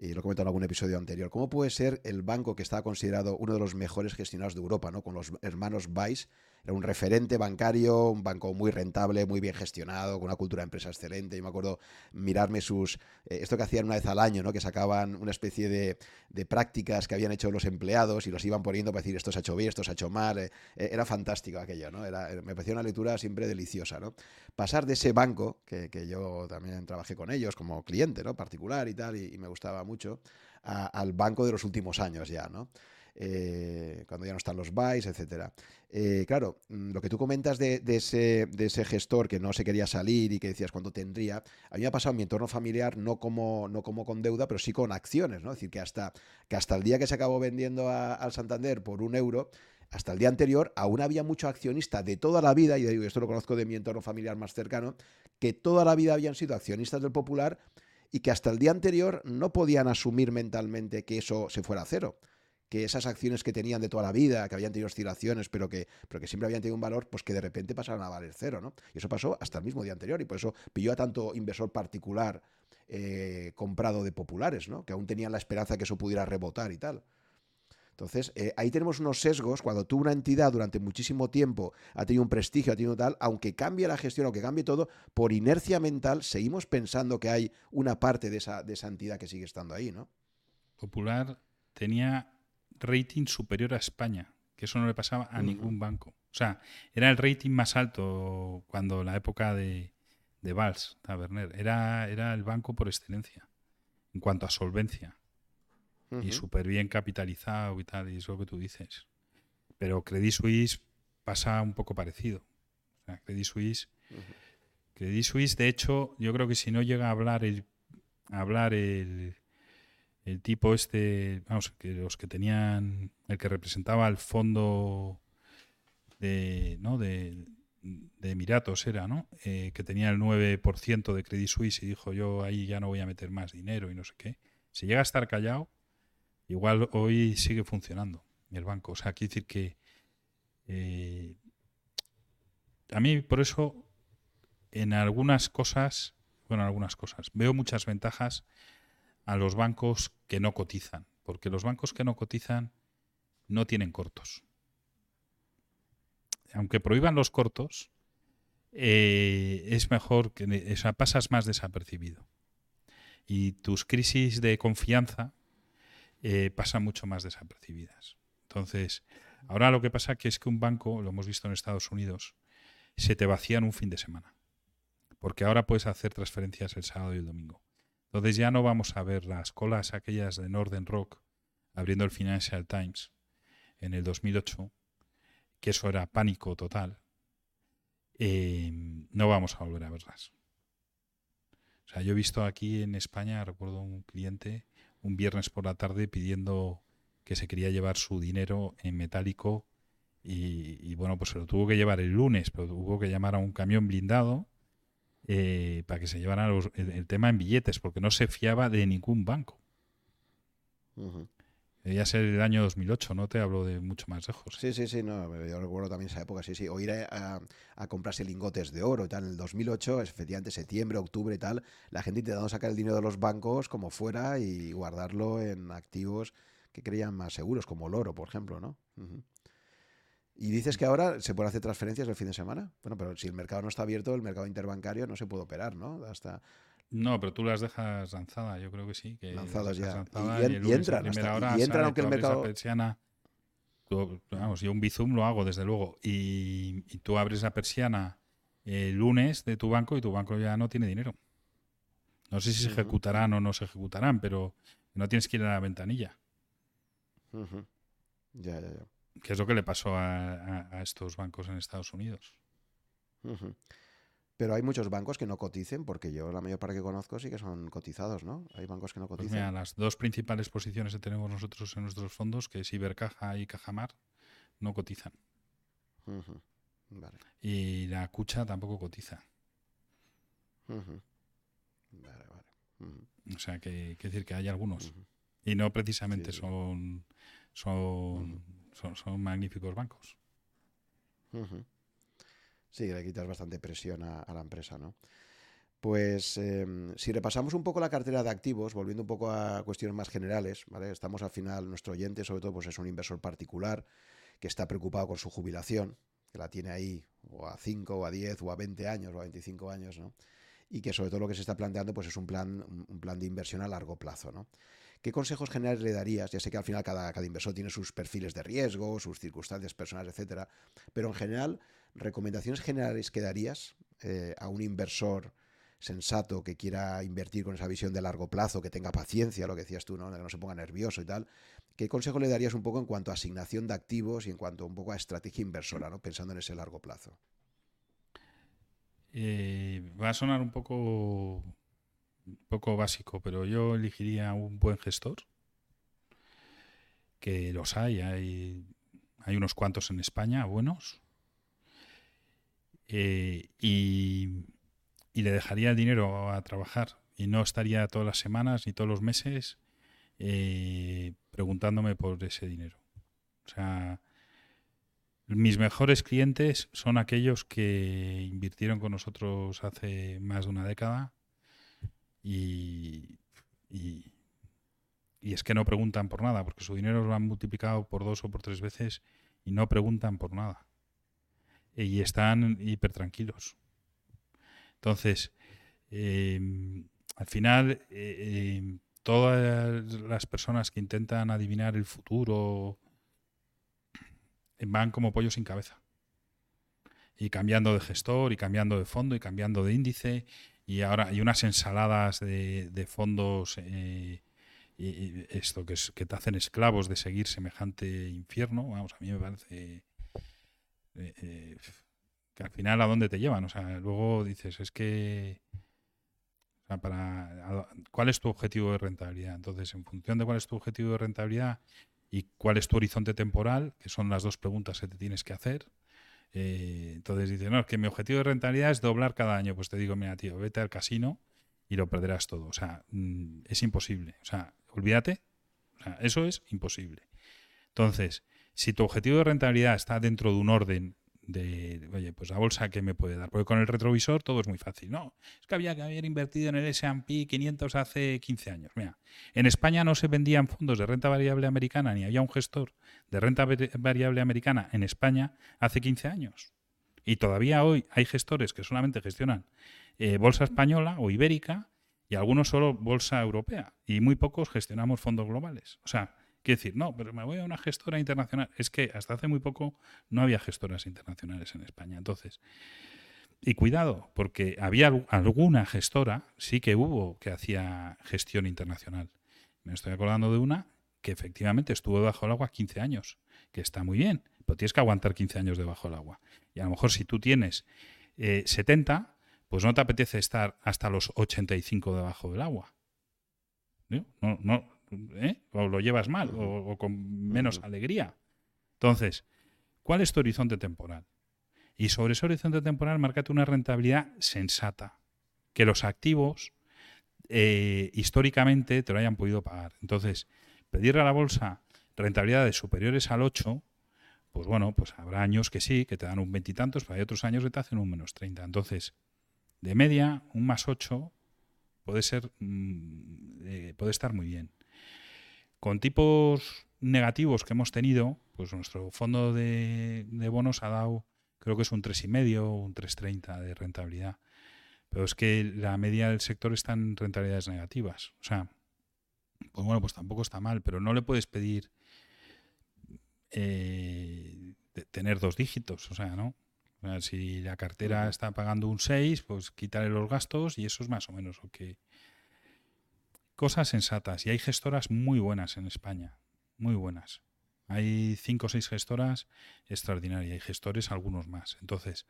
y lo he comentado en algún episodio anterior. ¿Cómo puede ser el banco que estaba considerado uno de los mejores gestionados de Europa, ¿no? con los hermanos Weiss, era un referente bancario, un banco muy rentable, muy bien gestionado, con una cultura de empresa excelente. Yo me acuerdo mirarme sus. Eh, esto que hacían una vez al año, ¿no? Que sacaban una especie de, prácticas que habían hecho los empleados y los iban poniendo para decir esto se ha hecho bien, esto se ha hecho mal. Eh, eh, era fantástico aquello, ¿no? Era, me parecía una lectura siempre deliciosa, ¿no? Pasar de ese banco, que, yo también trabajé con ellos como cliente, ¿no? Particular y tal, y, me gustaba mucho, al banco de los últimos años ya, ¿no? Eh, cuando ya no están los buys, etcétera. Eh, claro, mm, lo que tú comentas de, ese, gestor que no se quería salir y que decías cuánto tendría, a mí me ha pasado en mi entorno familiar no como, con deuda, pero sí con acciones. Es decir, que hasta, el día que se acabó vendiendo al Santander por un euro, hasta el día anterior aún había mucho accionista de toda la vida, y esto lo conozco de mi entorno familiar más cercano, que toda la vida habían sido accionistas del Popular y que hasta el día anterior no podían asumir mentalmente que eso se fuera a cero que esas acciones que tenían de toda la vida, que habían tenido oscilaciones, pero que, pero que siempre habían tenido un valor, pues que de repente pasaron a valer cero, ¿no? Y eso pasó hasta el mismo día anterior, y por eso pilló a tanto inversor particular eh, comprado de populares, ¿no? Que aún tenían la esperanza que eso pudiera rebotar y tal. Entonces, eh, ahí tenemos unos sesgos. Cuando tú, una entidad, durante muchísimo tiempo ha tenido un prestigio, ha tenido tal, aunque cambie la gestión, aunque cambie todo, por inercia mental, seguimos pensando que hay una parte de esa, de esa entidad que sigue estando ahí, ¿no? Popular tenía rating superior a España, que eso no le pasaba a ningún banco. O sea, era el rating más alto cuando la época de, de Valls, Taberner. Era, era el banco por excelencia en cuanto a solvencia. Y súper bien capitalizado y tal, y es lo que tú dices. Pero Credit Suisse pasa un poco parecido. O sea, Credit Suisse. Credit Suisse, de hecho, yo creo que si no llega a hablar el, a hablar el, el tipo este, vamos, que los que tenían, el que representaba el fondo de, ¿no? de, Emiratos era, ¿no? Eh, que tenía el 9% de Credit Suisse y dijo yo ahí ya no voy a meter más dinero y no sé qué. Si llega a estar callado, igual hoy sigue funcionando el banco. O sea, quiere decir que eh, a mí por eso en algunas cosas, bueno, algunas cosas, veo muchas ventajas a los bancos que no cotizan, porque los bancos que no cotizan no tienen cortos. Aunque prohíban los cortos, eh, es mejor que o pasas más desapercibido. Y tus crisis de confianza eh, pasan mucho más desapercibidas. Entonces, ahora lo que pasa que es que un banco, lo hemos visto en Estados Unidos, se te vacía en un fin de semana. Porque ahora puedes hacer transferencias el sábado y el domingo. Entonces ya no vamos a ver las colas aquellas de Northern Rock abriendo el Financial Times en el 2008, que eso era pánico total, eh, no vamos a volver a verlas. O sea, yo he visto aquí en España, recuerdo un cliente un viernes por la tarde pidiendo que se quería llevar su dinero en metálico y, bueno, pues se lo tuvo que llevar el lunes, pero tuvo que llamar a un camión blindado eh, para que se llevara el, tema en billetes, porque no se fiaba de ningún banco. Debía ser el año 2008, no te hablo de mucho más lejos. Sí, sí, sí, no, yo recuerdo también esa época, sí, sí. O ir a, comprarse lingotes de oro y tal. En el 2008, efectivamente, septiembre, octubre y tal, la gente intentando sacar el dinero de los bancos como fuera y guardarlo en activos que creían más seguros, como el oro, por ejemplo, ¿no? Y dices que ahora se pueden hacer transferencias el fin de semana. Bueno, pero si el mercado no está abierto, el mercado interbancario no se puede operar, ¿no? Hasta no, pero tú las dejas lanzadas, yo creo que sí. Que lanzadas ya. y, entran. y entran aunque el mercado. Persiana, vamos, yo un Bizum lo hago, desde luego. Y, tú abres la persiana el lunes de tu banco y tu banco ya no tiene dinero. No sé si se ejecutarán o no se ejecutarán, pero no tienes que ir a la ventanilla. Ya, ya, ya. ¿Qué es lo que le pasó a, estos bancos en Estados Unidos? Pero hay muchos bancos que no coticen, porque yo la mayor parte que conozco sí que son cotizados, ¿no? Hay bancos que no pues cotizan. las dos principales posiciones que tenemos nosotros en nuestros fondos, que es Ibercaja y Cajamar, no cotizan. Y la Cucha tampoco cotiza. Vale, vale. O sea, que, decir que hay algunos. Y no precisamente Son, son, son, magníficos bancos. Sí, le quitas bastante presión a, la empresa, ¿no? Pues em, si repasamos un poco la cartera de activos, volviendo un poco a cuestiones más generales, ¿vale? Estamos al final, nuestro oyente sobre todo pues es un inversor particular que está preocupado con su jubilación, que la tiene ahí o a 5 o a 10 o a 20 años o a 25 años, ¿no? Y que sobre todo lo que se está planteando pues es un plan, un plan de inversión a largo plazo, ¿no? ¿Qué consejos generales le darías? Ya sé que al final cada, inversor tiene sus perfiles de riesgo, sus circunstancias personales, etcétera, pero en general, ¿recomendaciones generales que darías eh, a un inversor sensato que quiera invertir con esa visión de largo plazo, que tenga paciencia, lo que decías tú, ¿no? que no se ponga nervioso y tal? ¿Qué consejo le darías un poco en cuanto a asignación de activos y en cuanto un poco a estrategia inversora, ¿no? pensando en ese largo plazo? Eh, va a sonar un poco poco básico, pero yo elegiría un buen gestor, que los hay, hay, hay unos cuantos en España, buenos, eh, y, le dejaría el dinero a trabajar y no estaría todas las semanas ni todos los meses eh, preguntándome por ese dinero. O sea, mis mejores clientes son aquellos que invirtieron con nosotros hace más de una década y, y, es que no preguntan por nada, porque su dinero lo han multiplicado por dos o por tres veces y no preguntan por nada. Y están hiper tranquilos. Entonces, em, al final, eh, em, todas las personas que intentan adivinar el futuro van como pollo sin cabeza. Y cambiando de gestor, y cambiando de fondo, y cambiando de índice, y ahora hay unas ensaladas de, fondos eh, esto que, es, que te hacen esclavos de seguir semejante infierno. Vamos, a mí me parece eh, eh, que al final a dónde te llevan. O sea, luego dices, es que... para, ¿Cuál es tu objetivo de rentabilidad? Entonces, en función de cuál es tu objetivo de rentabilidad y cuál es tu horizonte temporal, que son las dos preguntas que te tienes que hacer, eh, entonces dice, no, es que mi objetivo de rentabilidad es doblar cada año. Pues te digo, mira, tío, vete al casino y lo perderás todo. O sea, mm, es imposible. O sea, olvídate. O sea, eso es imposible. Entonces, si tu objetivo de rentabilidad está dentro de un orden de, oye, pues la bolsa que me puede dar. Porque con el retrovisor todo es muy fácil. No, es que había que haber invertido en el S&P 500 hace 15 años. Mira, en España no se vendían fondos de renta variable americana ni había un gestor de renta variable americana en España hace 15 años. Y todavía hoy hay gestores que solamente gestionan eh, bolsa española o ibérica y algunos solo bolsa europea. Y muy pocos gestionamos fondos globales. O sea, Quiere decir, no, pero me voy a una gestora internacional. Es que hasta hace muy poco no había gestoras internacionales en España. Entonces, y cuidado, porque había alguna gestora, sí que hubo, que hacía gestión internacional. Me estoy acordando de una que efectivamente estuvo bajo el agua 15 años, que está muy bien, pero tienes que aguantar 15 años debajo del agua. Y a lo mejor si tú tienes 70, pues no te apetece estar hasta los 85 debajo del agua. No, no, ¿eh? O lo llevas mal, o, con menos alegría. Entonces, ¿cuál es tu horizonte temporal? Y sobre ese horizonte temporal, márcate una rentabilidad sensata. Que los activos eh, históricamente te lo hayan podido pagar. Entonces, pedirle a la bolsa rentabilidades superiores al 8, pues bueno, pues habrá años que sí, que te dan un veintitantos, pero hay otros años que te hacen un menos 30. Entonces, de media, un más 8 puede ser mm, eh, puede estar muy bien. Con tipos negativos que hemos tenido, pues nuestro fondo de, bonos ha dado, creo que es un 3,5 o un 3,30 de rentabilidad. Pero es que la media del sector está en rentabilidades negativas. O sea, pues bueno, pues tampoco está mal, pero no le puedes pedir eh, tener dos dígitos, o sea, ¿no? si la cartera está pagando un 6, pues quitarle los gastos y eso es más o menos lo que... Cosas sensatas. Y hay gestoras muy buenas en España, muy buenas. Hay cinco o seis gestoras extraordinarias, hay gestores algunos más. Entonces,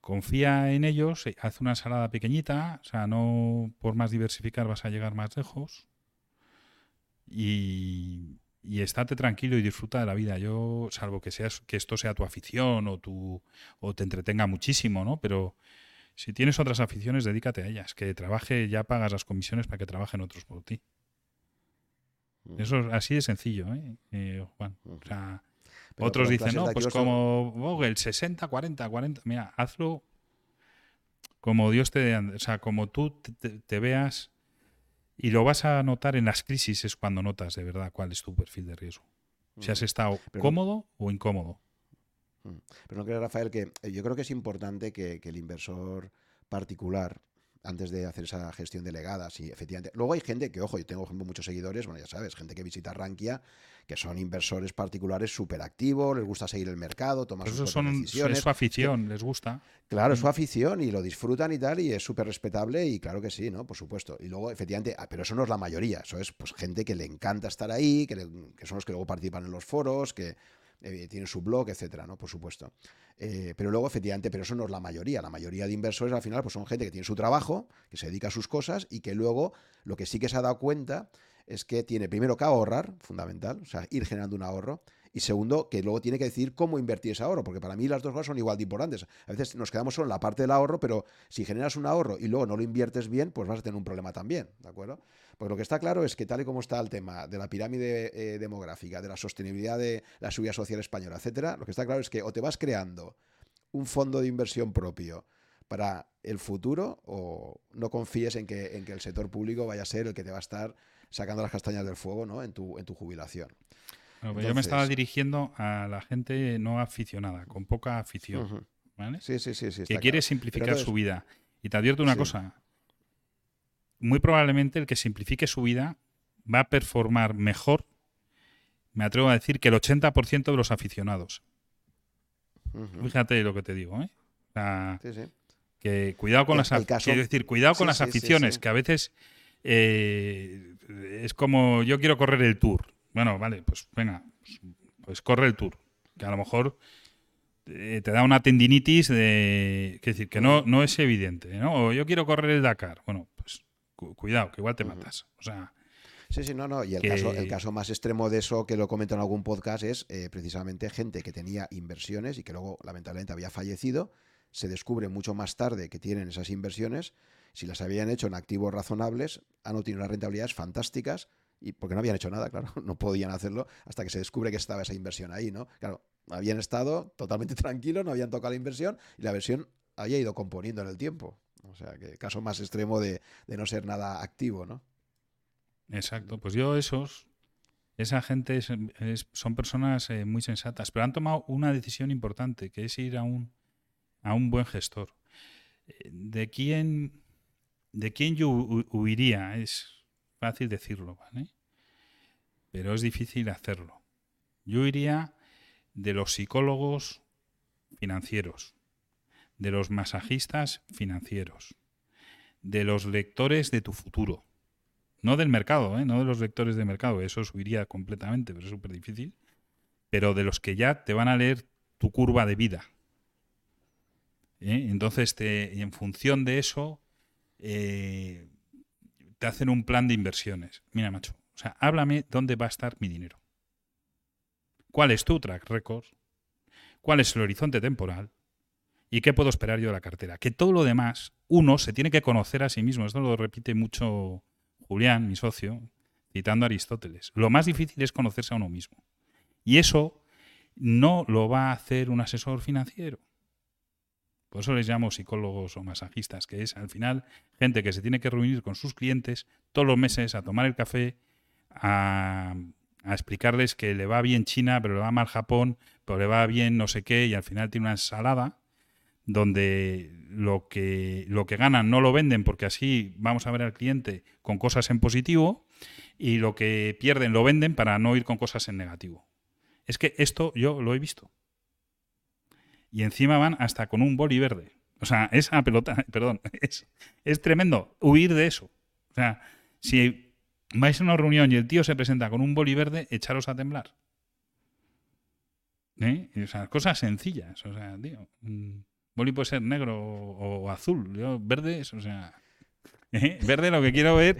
confía en ellos, eh, haz una ensalada pequeñita, o sea, no por más diversificar vas a llegar más lejos. Y, y estate tranquilo y disfruta de la vida. Yo, salvo que seas que esto sea tu afición o tu o te entretenga muchísimo, ¿no? Pero si tienes otras aficiones, dedícate a ellas. Que trabaje, ya pagas las comisiones para que trabajen otros por ti. Mm. Eso es así de sencillo, ¿eh? eh Juan. O sea, otros dicen, no, pues como Vogel, 60, 40, 40. Mira, hazlo como Dios te... O sea, como tú te veas y lo vas a notar en las crisis, es cuando notas de verdad cuál es tu perfil de riesgo. Si has estado cómodo o incómodo. Pero no crees, Rafael, que eh, yo creo que es importante que, que el inversor particular antes de hacer esa gestión delegada, sí, efectivamente. Luego hay gente que, ojo, yo tengo muchos seguidores, bueno, ya sabes, gente que visita Rankia, que son inversores particulares súper activos, les gusta seguir el mercado, tomar sus decisiones. Es su afición, les gusta. Claro, es su mm. afición y lo disfrutan y tal, y es súper respetable y claro que sí, ¿no? Por supuesto. Y luego, efectivamente, ah, pero eso no es la mayoría, eso es pues gente que le encanta estar ahí, que, que son los que luego participan en los foros, que eh, tiene su blog, etcétera, ¿no? Por supuesto. Eh, pero luego, efectivamente, pero eso no es la mayoría. La mayoría de inversores al final pues son gente que tiene su trabajo, que se dedica a sus cosas y que luego lo que sí que se ha dado cuenta es que tiene primero que ahorrar, fundamental, o sea, ir generando un ahorro, y segundo, que luego tiene que decir cómo invertir ese ahorro, porque para mí las dos cosas son igual de importantes. A veces nos quedamos solo en la parte del ahorro, pero si generas un ahorro y luego no lo inviertes bien, pues vas a tener un problema también, ¿de acuerdo? Porque lo que está claro es que tal y como está el tema de la pirámide eh, demográfica, de la sostenibilidad de la subida social española, etcétera, lo que está claro es que o te vas creando un fondo de inversión propio para el futuro o no confíes en que, en que el sector público vaya a ser el que te va a estar sacando las castañas del fuego ¿no? en, tu, en tu jubilación. Pues yo me estaba dirigiendo a la gente no aficionada, con poca afición. ¿vale? Sí, sí, sí. sí que quiere simplificar su vida. Y te advierto una cosa, muy probablemente el que simplifique su vida va a performar mejor, me atrevo a decir, que el 80% de los aficionados. Fíjate lo que te digo, ¿eh? Que cuidado con las quiero decir, cuidado con las aficiones, que a veces eh, es como yo quiero correr el tour. Bueno, vale, pues venga, pues, corre el tour. Que a lo mejor eh, te da una tendinitis de. Es decir, que no, no es evidente, ¿no? O yo quiero correr el Dakar. Bueno, cuidado, que igual te matas. O sea. Sí, sí, no, no. Y el, caso, el caso más extremo de eso, que lo comento en algún podcast, es eh, precisamente gente que tenía inversiones y que luego lamentablemente había fallecido. Se descubre mucho más tarde que tienen esas inversiones. Si las habían hecho en activos razonables, han obtenido unas rentabilidades fantásticas y porque no habían hecho nada, [laughs] claro, no podían hacerlo hasta que se descubre que estaba esa inversión ahí, ¿no? Claro, habían estado totalmente [laughs] tranquilos, no habían tocado la inversión y la inversión había ido componiendo en el tiempo. O sea, que caso más extremo de, no ser nada activo, ¿no? Exacto, pues yo esos, esa gente son personas eh, muy sensatas, pero han tomado una decisión importante, que es ir a un, a un buen gestor. Eh, ¿De quién, de quién yo huiría? Es fácil decirlo, ¿vale? Pero es difícil hacerlo. Yo iría de los psicólogos financieros, de los masajistas financieros, de los lectores de tu futuro. No del mercado, ¿eh? no de los lectores de mercado, eso subiría completamente, pero es súper difícil. pero de los que ya te van a leer tu curva de vida. ¿eh? Entonces, te, en función de eso, eh, te hacen un plan de inversiones. Mira, macho, o sea, háblame dónde va a estar mi dinero. ¿Cuál es tu track record? ¿Cuál es el horizonte temporal? ¿Y qué puedo esperar yo de la cartera? Que todo lo demás, uno se tiene que conocer a sí mismo. Esto lo repite mucho Julián, mi socio, citando a Aristóteles. Lo más difícil es conocerse a uno mismo. Y eso no lo va a hacer un asesor financiero. Por eso les llamo psicólogos o masajistas, que es al final gente que se tiene que reunir con sus clientes todos los meses a tomar el café, a, explicarles que le va bien China, pero le va mal Japón, pero le va bien no sé qué, y al final tiene una ensalada donde lo que, lo que ganan no lo venden porque así vamos a ver al cliente con cosas en positivo y lo que pierden lo venden para no ir con cosas en negativo. Es que esto yo lo he visto y encima van hasta con un boli verde. O sea, [laughs] esa pelota, perdón, [laughs] es, es tremendo huir de eso. O sea, si vais a una reunión y el tío se presenta con un boli verde, echaros a temblar. ¿Eh? O sea, cosas sencillas. O sea, tío, boli puede ser negro o, azul. Yo, verde o sea, ¿eh? verde lo que quiero ver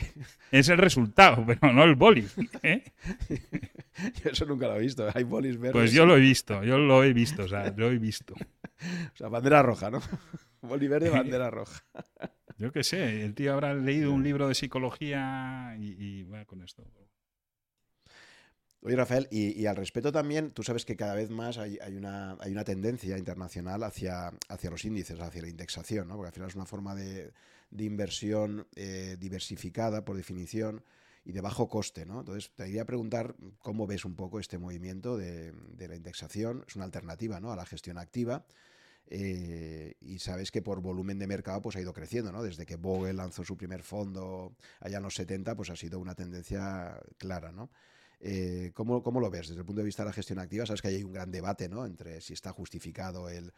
es el resultado, pero no el boli. ¿eh? [laughs] Yo eso nunca lo he visto. Hay bolis verdes. Pues yo lo he visto, yo lo he visto, o sea, lo he visto. [laughs] O sea, bandera roja, ¿no? [laughs] Boli verde, bandera roja. Yo qué sé, el tío habrá leído un libro de psicología y, va con esto. Oye, Rafael, y, al respecto también, tú sabes que cada vez más hay, una, hay una, tendencia internacional hacia, hacia, los índices, hacia la indexación, ¿no? porque al final es una forma de, de inversión eh, diversificada, por definición, y de bajo coste. ¿no? Entonces, te quería preguntar cómo ves un poco este movimiento de, la indexación. Es una alternativa ¿no? a la gestión activa. Eh, y sabes que por volumen de mercado pues ha ido creciendo, ¿no? Desde que Bogle lanzó su primer fondo allá en los 70, pues ha sido una tendencia clara, ¿no? Eh, ¿cómo, lo ves desde el punto de vista de la gestión activa? Sabes que hay un gran debate ¿no? entre si está justificado el,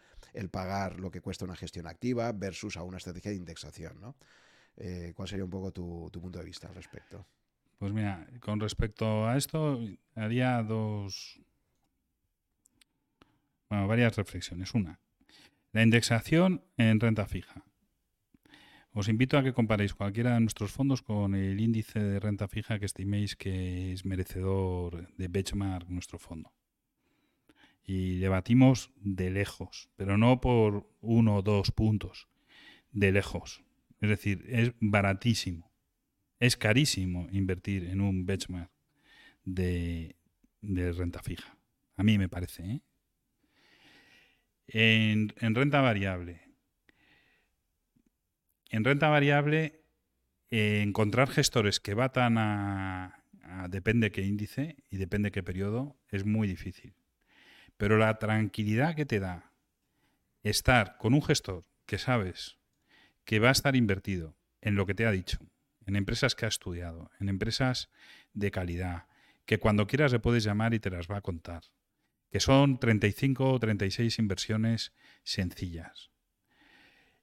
pagar lo que cuesta una gestión activa versus a una estrategia de indexación. ¿no? Eh, ¿Cuál sería un poco tu, punto de vista al respecto? Pues mira, con respecto a esto, haría dos. Bueno, varias reflexiones. Una, la indexación en renta fija. Os invito a que comparéis cualquiera de nuestros fondos con el índice de renta fija que estiméis que es merecedor de benchmark nuestro fondo. Y debatimos de lejos, pero no por uno o dos puntos, de lejos. Es decir, es baratísimo es carísimo invertir en un benchmark de, renta fija. A mí me parece. ¿eh? En, renta variable. En renta variable, eh, encontrar gestores que batan a, a depende qué índice y depende qué periodo es muy difícil. Pero la tranquilidad que te da estar con un gestor que sabes que va a estar invertido en lo que te ha dicho, en empresas que ha estudiado, en empresas de calidad, que cuando quieras le puedes llamar y te las va a contar, que son 35 o 36 inversiones sencillas.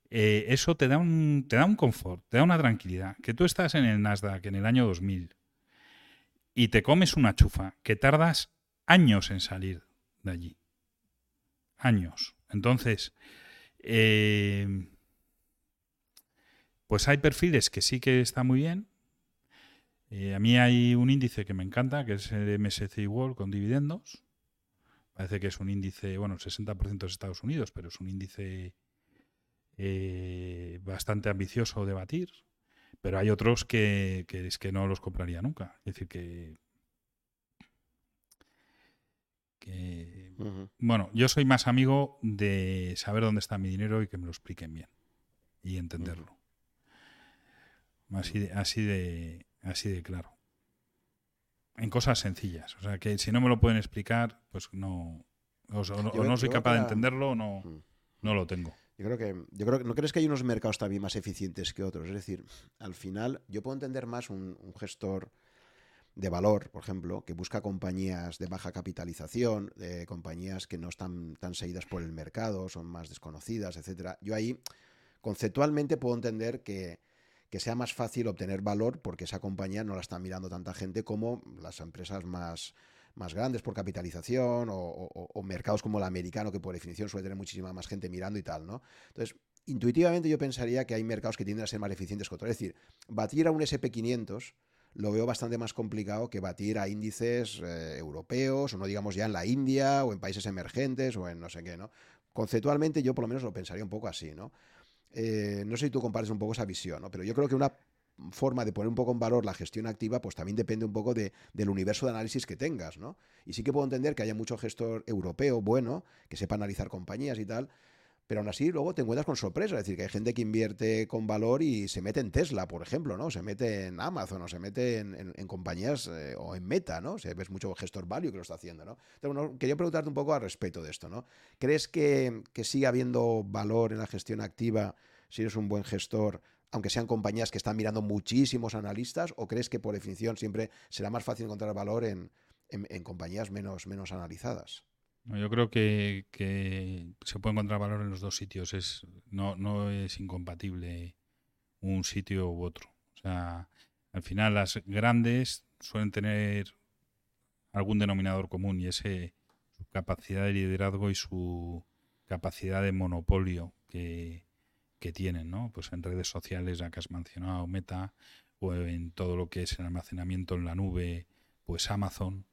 Eh, eso te da, un, te da un confort, te da una tranquilidad, que tú estás en el Nasdaq en el año 2000 y te comes una chufa, que tardas años en salir de allí. Años. Entonces, eh, pues hay perfiles que sí que está muy bien. Eh, a mí hay un índice que me encanta, que es el MSCI World con dividendos. Parece que es un índice, bueno, el 60% es Estados Unidos, pero es un índice eh, bastante ambicioso de batir. Pero hay otros que, es que no los compraría nunca. Es decir, que, bueno, yo soy más amigo de saber dónde está mi dinero y que me lo expliquen bien y entenderlo. Así de, así de, así de claro. En cosas sencillas. O sea, que si no me lo pueden explicar, pues no. O, no, soy capaz de entenderlo o no, no lo tengo. Yo creo que, yo creo que no crees que hay unos mercados también más eficientes que otros. Es decir, al final, yo puedo entender más un, gestor de valor, por ejemplo, que busca compañías de baja capitalización, de compañías que no están tan seguidas por el mercado, son más desconocidas, etcétera. Yo ahí conceptualmente puedo entender que, que sea más fácil obtener valor porque esa compañía no la está mirando tanta gente como las empresas más, más grandes por capitalización o, mercados como el americano, que por definición suele tener muchísima más gente mirando y tal, ¿no? Entonces, intuitivamente yo pensaría que hay mercados que tienden a ser más eficientes que otros. Es decir, batir a un SP500 lo veo bastante más complicado que batir a índices eh, europeos, o no digamos ya en la India, o en países emergentes, o en no sé qué, ¿no? Conceptualmente yo por lo menos lo pensaría un poco así, ¿no? Eh, no sé si tú compares un poco esa visión, ¿no? Pero yo creo que una forma de poner un poco en valor la gestión activa, pues también depende un poco de, del universo de análisis que tengas, ¿no? Y sí que puedo entender que haya mucho gestor europeo bueno, que sepa analizar compañías y tal, pero aún así luego te encuentras con sorpresa. Es decir, que hay gente que invierte con valor y se mete en Tesla, por ejemplo, ¿no? Se mete en Amazon o se mete en, compañías eh, o en Meta, ¿no? Se ves mucho gestor value que lo está haciendo, ¿no? Entonces, quería preguntarte un poco al respecto de esto, ¿no? ¿Crees que, que sigue habiendo valor en la gestión activa si eres un buen gestor? Aunque sean compañías que están mirando muchísimos analistas, o crees que por definición siempre será más fácil encontrar valor en, en compañías menos, menos analizadas? yo creo que, se puede encontrar valor en los dos sitios. Es, no, no es incompatible un sitio u otro. O sea, al final las grandes suelen tener algún denominador común y ese su capacidad de liderazgo y su capacidad de monopolio que, que tienen, ¿no? Pues en redes sociales, ya que has mencionado Meta, o en todo lo que es el almacenamiento en la nube, pues Amazon.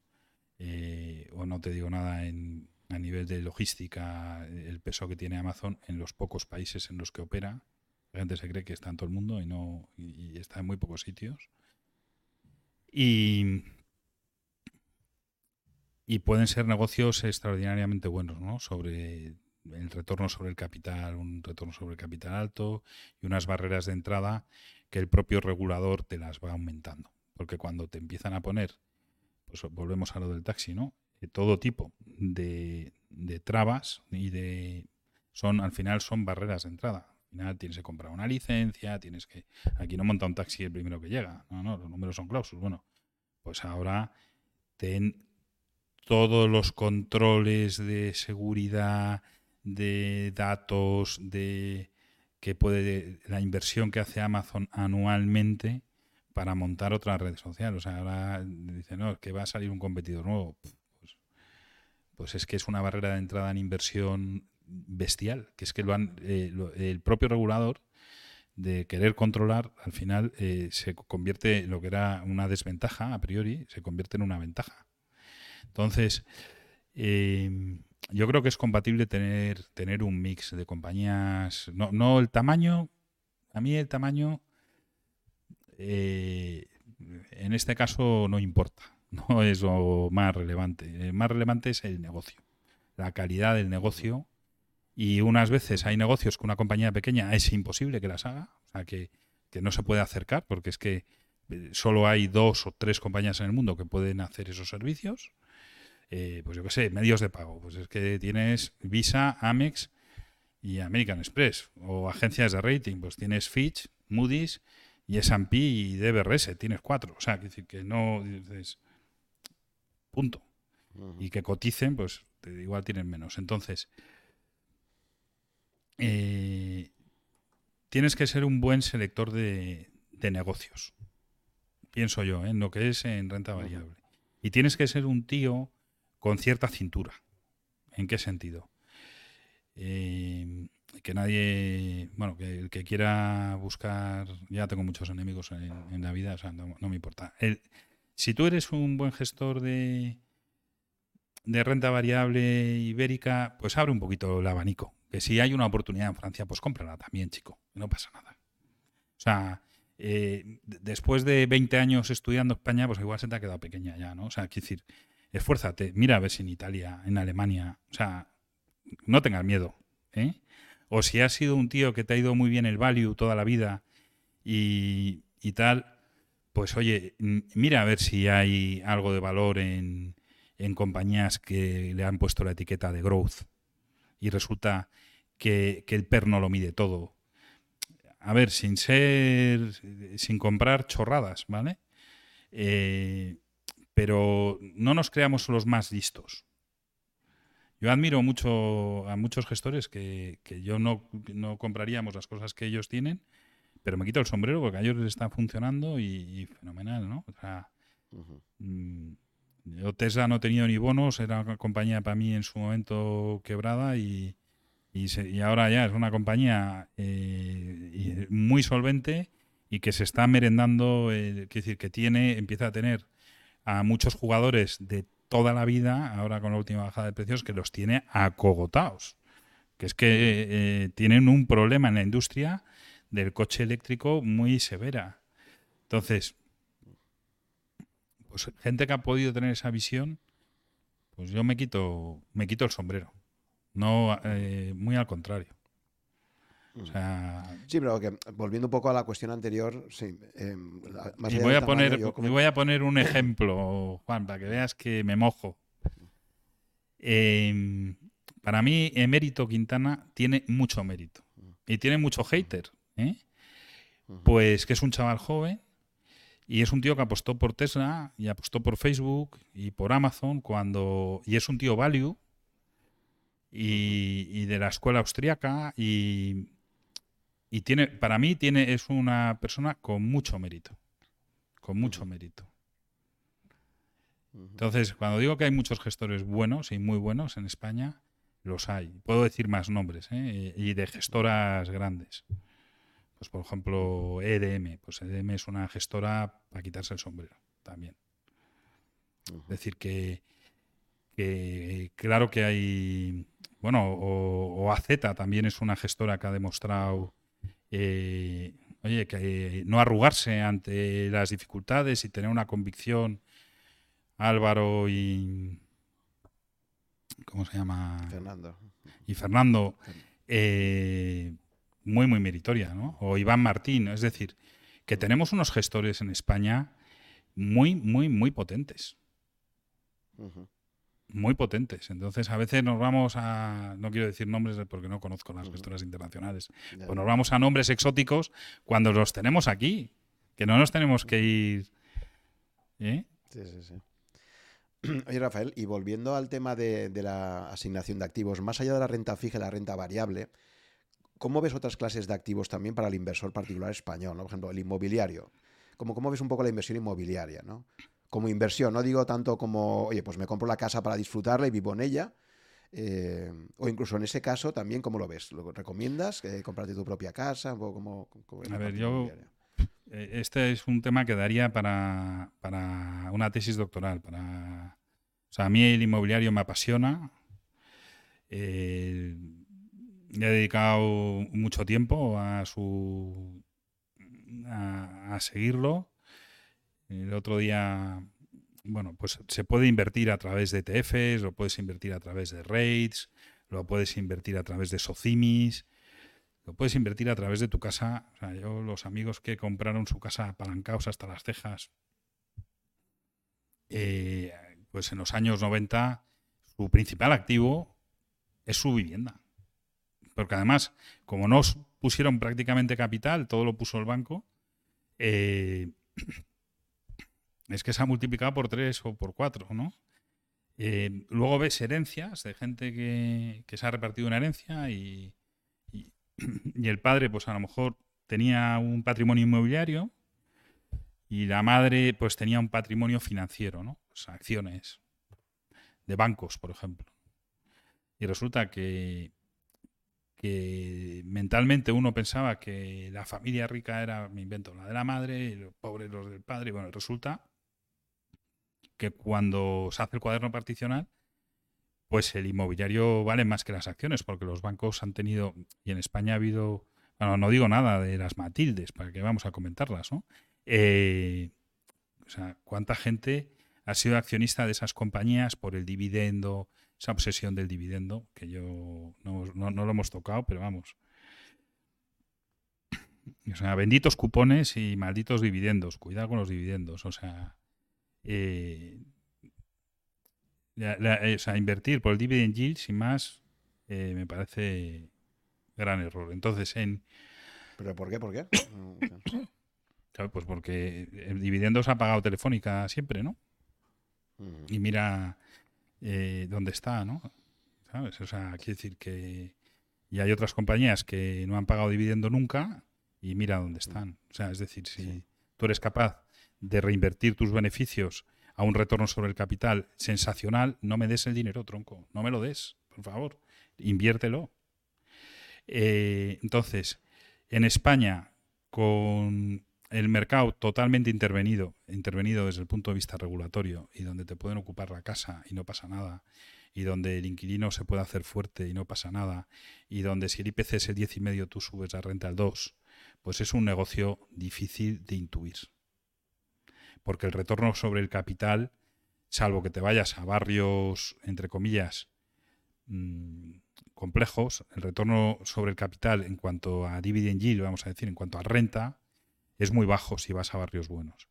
Eh, o no te digo nada en, a nivel de logística, el peso que tiene Amazon en los pocos países en los que opera. La gente se cree que está en todo el mundo y no y está en muy pocos sitios. Y, y pueden ser negocios extraordinariamente buenos, ¿no? Sobre el retorno sobre el capital, un retorno sobre el capital alto y unas barreras de entrada que el propio regulador te las va aumentando. Porque cuando te empiezan a poner pues volvemos a lo del taxi, ¿no? Eh, todo tipo de, trabas y de son al final son barreras de entrada. Al final tienes que comprar una licencia, tienes que aquí no monta un taxi el primero que llega, no, no, los números son clausus. Bueno, pues ahora ten todos los controles de seguridad, de datos, de que puede la inversión que hace Amazon anualmente para montar otra red social. O sea, ahora dice, no, que va a salir un competidor nuevo. Pues, pues, es que es una barrera de entrada en inversión bestial, que es que lo han, eh, el propio regulador de querer controlar, al final eh, se convierte lo que era una desventaja a priori, se convierte en una ventaja. Entonces, eh, yo creo que es compatible tener, tener un mix de compañías, no, no el tamaño, a mí el tamaño eh, en este caso no importa, [laughs] no es lo más relevante. Lo más relevante es el negocio, la calidad del negocio. Y unas veces hay negocios que una compañía pequeña es imposible que las haga, o sea, que, no se puede acercar, porque es que eh, solo hay dos o tres compañías en el mundo que pueden hacer esos servicios. Eh, pues yo qué sé, medios de pago. Pues es que tienes Visa, Amex y American Express. O agencias de rating, pues tienes Fitch, Moody's y S&P y DBRS, tienes cuatro. O sea, que decir que no dices punto. Y que coticen, pues igual tienen menos. Entonces, eh, tienes que ser un buen selector de, negocios. Pienso yo, ¿eh? en lo que es en renta variable. Y tienes que ser un tío con cierta cintura. ¿En qué sentido? Eh, que nadie, bueno, que el que quiera buscar, ya tengo muchos enemigos en, la vida, o sea, no, me importa. Si tú eres un buen gestor de, de renta variable ibérica, pues abre un poquito el abanico. Que si hay una oportunidad en Francia, pues cómprala también, chico, no pasa nada. O sea, eh, después de 20 años estudiando España, pues igual se te ha quedado pequeña ya, ¿no? O sea, quiero decir, esfuérzate, mira a ver si en Italia, en Alemania, o sea, no tengas miedo, ¿eh? o si has sido un tío que te ha ido muy bien el value toda la vida y, tal, pues oye, mira a ver si hay algo de valor en, compañías que le han puesto la etiqueta de growth y resulta que, el PER no lo mide todo. A ver, sin ser, sin comprar chorradas, ¿vale? Eh, pero no nos creamos los más listos. Yo admiro mucho a muchos gestores que, yo no, compraríamos las cosas que ellos tienen, pero me quito el sombrero porque a ellos les está funcionando y, fenomenal, ¿no? O sea, mm, Yo Tesla no he tenido ni bonos, era una compañía para mí en su momento quebrada y, y, se- y ahora ya es una compañía eh, muy solvente y que se está merendando, eh, decir, que tiene, empieza a tener a muchos jugadores de toda la vida, ahora con la última bajada de precios, que los tiene acogotados. Que es que eh, tienen un problema en la industria del coche eléctrico muy severa. Entonces, pues gente que ha podido tener esa visión, pues yo me quito, me quito el sombrero. No, eh, muy al contrario. O sea, Sí, pero que volviendo un poco a la cuestión anterior, sí. eh, más y allá voy a poner, y voy a poner un ejemplo, Juan, para que veas que me mojo. Eh, para mí, Emérito Quintana tiene mucho mérito y tiene mucho hater, ¿eh? Pues que es un chaval joven y es un tío que apostó por Tesla y apostó por Facebook y por Amazon cuando y es un tío value y, y de la escuela austriaca y, y tiene para mí tiene es una persona con mucho mérito con mucho mérito. Entonces cuando digo que hay muchos gestores buenos y muy buenos en España los hay. Puedo decir más nombres ¿eh? y de gestoras grandes. Pues por ejemplo EDM pues EDM es una gestora para quitarse el sombrero también. Es decir, que, que claro que hay, bueno, o, o AZ también es una gestora que ha demostrado, eh, oye, que no arrugarse ante las dificultades y tener una convicción. Álvaro y... ¿Cómo se llama? Fernando. y Fernando, eh, muy, muy meritoria, ¿no? O Iván Martín, es decir, que tenemos unos gestores en España muy, muy, muy potentes Ujú. Muy potentes. Entonces, a veces nos vamos a. No quiero decir nombres porque no conozco las gestoras internacionales. Pues nos vamos a nombres exóticos cuando los tenemos aquí. Que no nos tenemos que ir. ¿eh? Sí, sí, sí. [clears throat] Oye, Rafael, y volviendo al tema de, de la asignación de activos, más allá de la renta fija y la renta variable, ¿cómo ves otras clases de activos también para el inversor particular español? ¿no? Por ejemplo, el inmobiliario. ¿Cómo, ¿Cómo ves un poco la inversión inmobiliaria? ¿no? Como inversión, no digo tanto como, oye, pues me compro la casa para disfrutarla y vivo en ella. eh, o incluso en ese caso también, ¿cómo lo ves? ¿Lo recomiendas? Eh, ¿Comprarte tu propia casa? Poco como, como A ver, yo-? Eh, Este es un tema que daría para, para una tesis doctoral. Para, o sea, a mí el inmobiliario me apasiona. Eh, le he dedicado mucho tiempo a su a, a seguirlo. El otro día, bueno, pues se puede invertir a través de ETFs, lo puedes invertir a través de REITs, lo puedes invertir a través de SOCIMIS, lo puedes invertir a través de tu casa. O sea, yo, los amigos que compraron su casa apalancados hasta las cejas, eh, pues en los años 90, su principal activo es su vivienda. Porque además, como no pusieron prácticamente capital, todo lo puso el banco, eh, es que se ha multiplicado por tres o por cuatro, ¿no? Eh, luego ves herencias de gente que, se ha repartido una herencia [clears throat] y el padre, pues a lo mejor tenía un patrimonio inmobiliario y la madre, pues tenía un patrimonio financiero, ¿no? Pues acciones de bancos, por ejemplo. Y resulta que, que mentalmente uno pensaba que la familia rica era, me invento, la de la madre y los pobres los del padre. Y bueno, resulta que cuando se hace el cuaderno particional, pues el inmobiliario vale más que las acciones, porque los bancos han tenido, y en España ha habido, bueno, no digo nada de las Matildes, para que vamos a comentarlas, ¿no? Eh, o sea, ¿cuánta gente ha sido accionista de esas compañías por el dividendo, esa obsesión del dividendo, que yo no, no, no lo hemos tocado, pero vamos. O sea, benditos cupones y malditos dividendos. Cuidado con los dividendos. O sea, eh, la- la- eh, o sea, invertir por el dividend yield sin más eh, me parece gran error. Entonces, en, ¿Pero por qué? ¿Por qué? [coughs] Claro, pues porque el dividendo se ha pagado Telefónica siempre, ¿no? ujú. Y mira eh, dónde está, ¿no? ¿Sabes? O sea, quiere decir que y hay otras compañías que no han pagado dividendo nunca y mira dónde están. O sea, es decir, si Sí. tú eres capaz de reinvertir tus beneficios a un retorno sobre el capital sensacional, no me des el dinero, tronco, no me lo des, por favor, inviértelo. Eh, entonces, en España, con el mercado totalmente intervenido, intervenido desde el punto de vista regulatorio y donde te pueden ocupar la casa y no pasa nada, y donde el inquilino se puede hacer fuerte y no pasa nada, y donde si el IPC es el 10,5 tú subes la renta al 2, pues es un negocio difícil de intuir. Porque el retorno sobre el capital, salvo que te vayas a barrios, entre comillas, mmm, complejos, el retorno sobre el capital en cuanto a dividend yield, vamos a decir, en cuanto a renta, es muy bajo si vas a barrios buenos.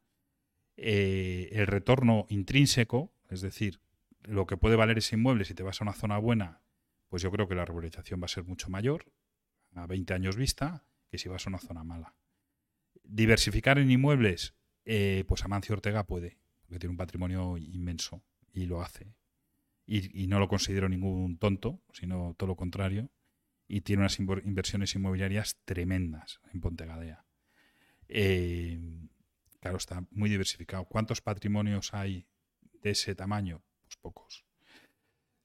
Eh, el retorno intrínseco, es decir, lo que puede valer ese inmueble si te vas a una zona buena, pues yo creo que la regularización va a ser mucho mayor, a 20 años vista, que si vas a una zona mala. Diversificar en inmuebles, eh, pues Amancio Ortega puede, porque tiene un patrimonio inmenso y lo hace y, no lo considero ningún tonto, sino todo lo contrario, y tiene unas inversiones inmobiliarias tremendas en Pontegadea. Eh, claro, está muy diversificado. ¿Cuántos patrimonios hay de ese tamaño? Pues pocos.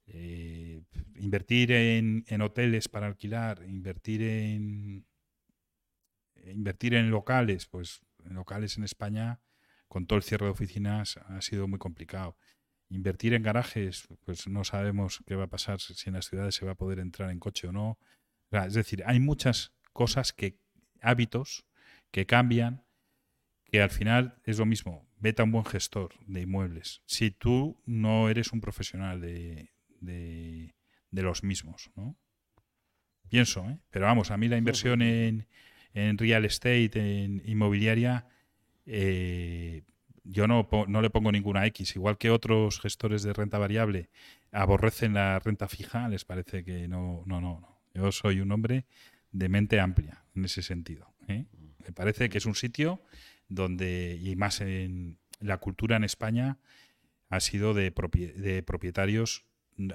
Eh, invertir en, hoteles para alquilar, invertir en invertir en locales, pues en locales en España, con todo el cierre de oficinas, ha sido muy complicado. Invertir en garajes, pues no sabemos qué va a pasar si en las ciudades se va a poder entrar en coche o no. Es decir, hay muchas cosas que, hábitos que cambian, que al final es lo mismo. Vete a un buen gestor de inmuebles. Si tú no eres un profesional de, de, los mismos, ¿no? Pienso, ¿eh? Pero vamos, a mí la inversión en, en real estate, en inmobiliaria, eh, yo no, no le pongo ninguna X, igual que otros gestores de renta variable aborrecen la renta fija, les parece que no, no, no, no. Yo soy un hombre de mente amplia en ese sentido. ¿eh? Me parece que es un sitio donde, y más en la cultura en España, ha sido de, de propietarios,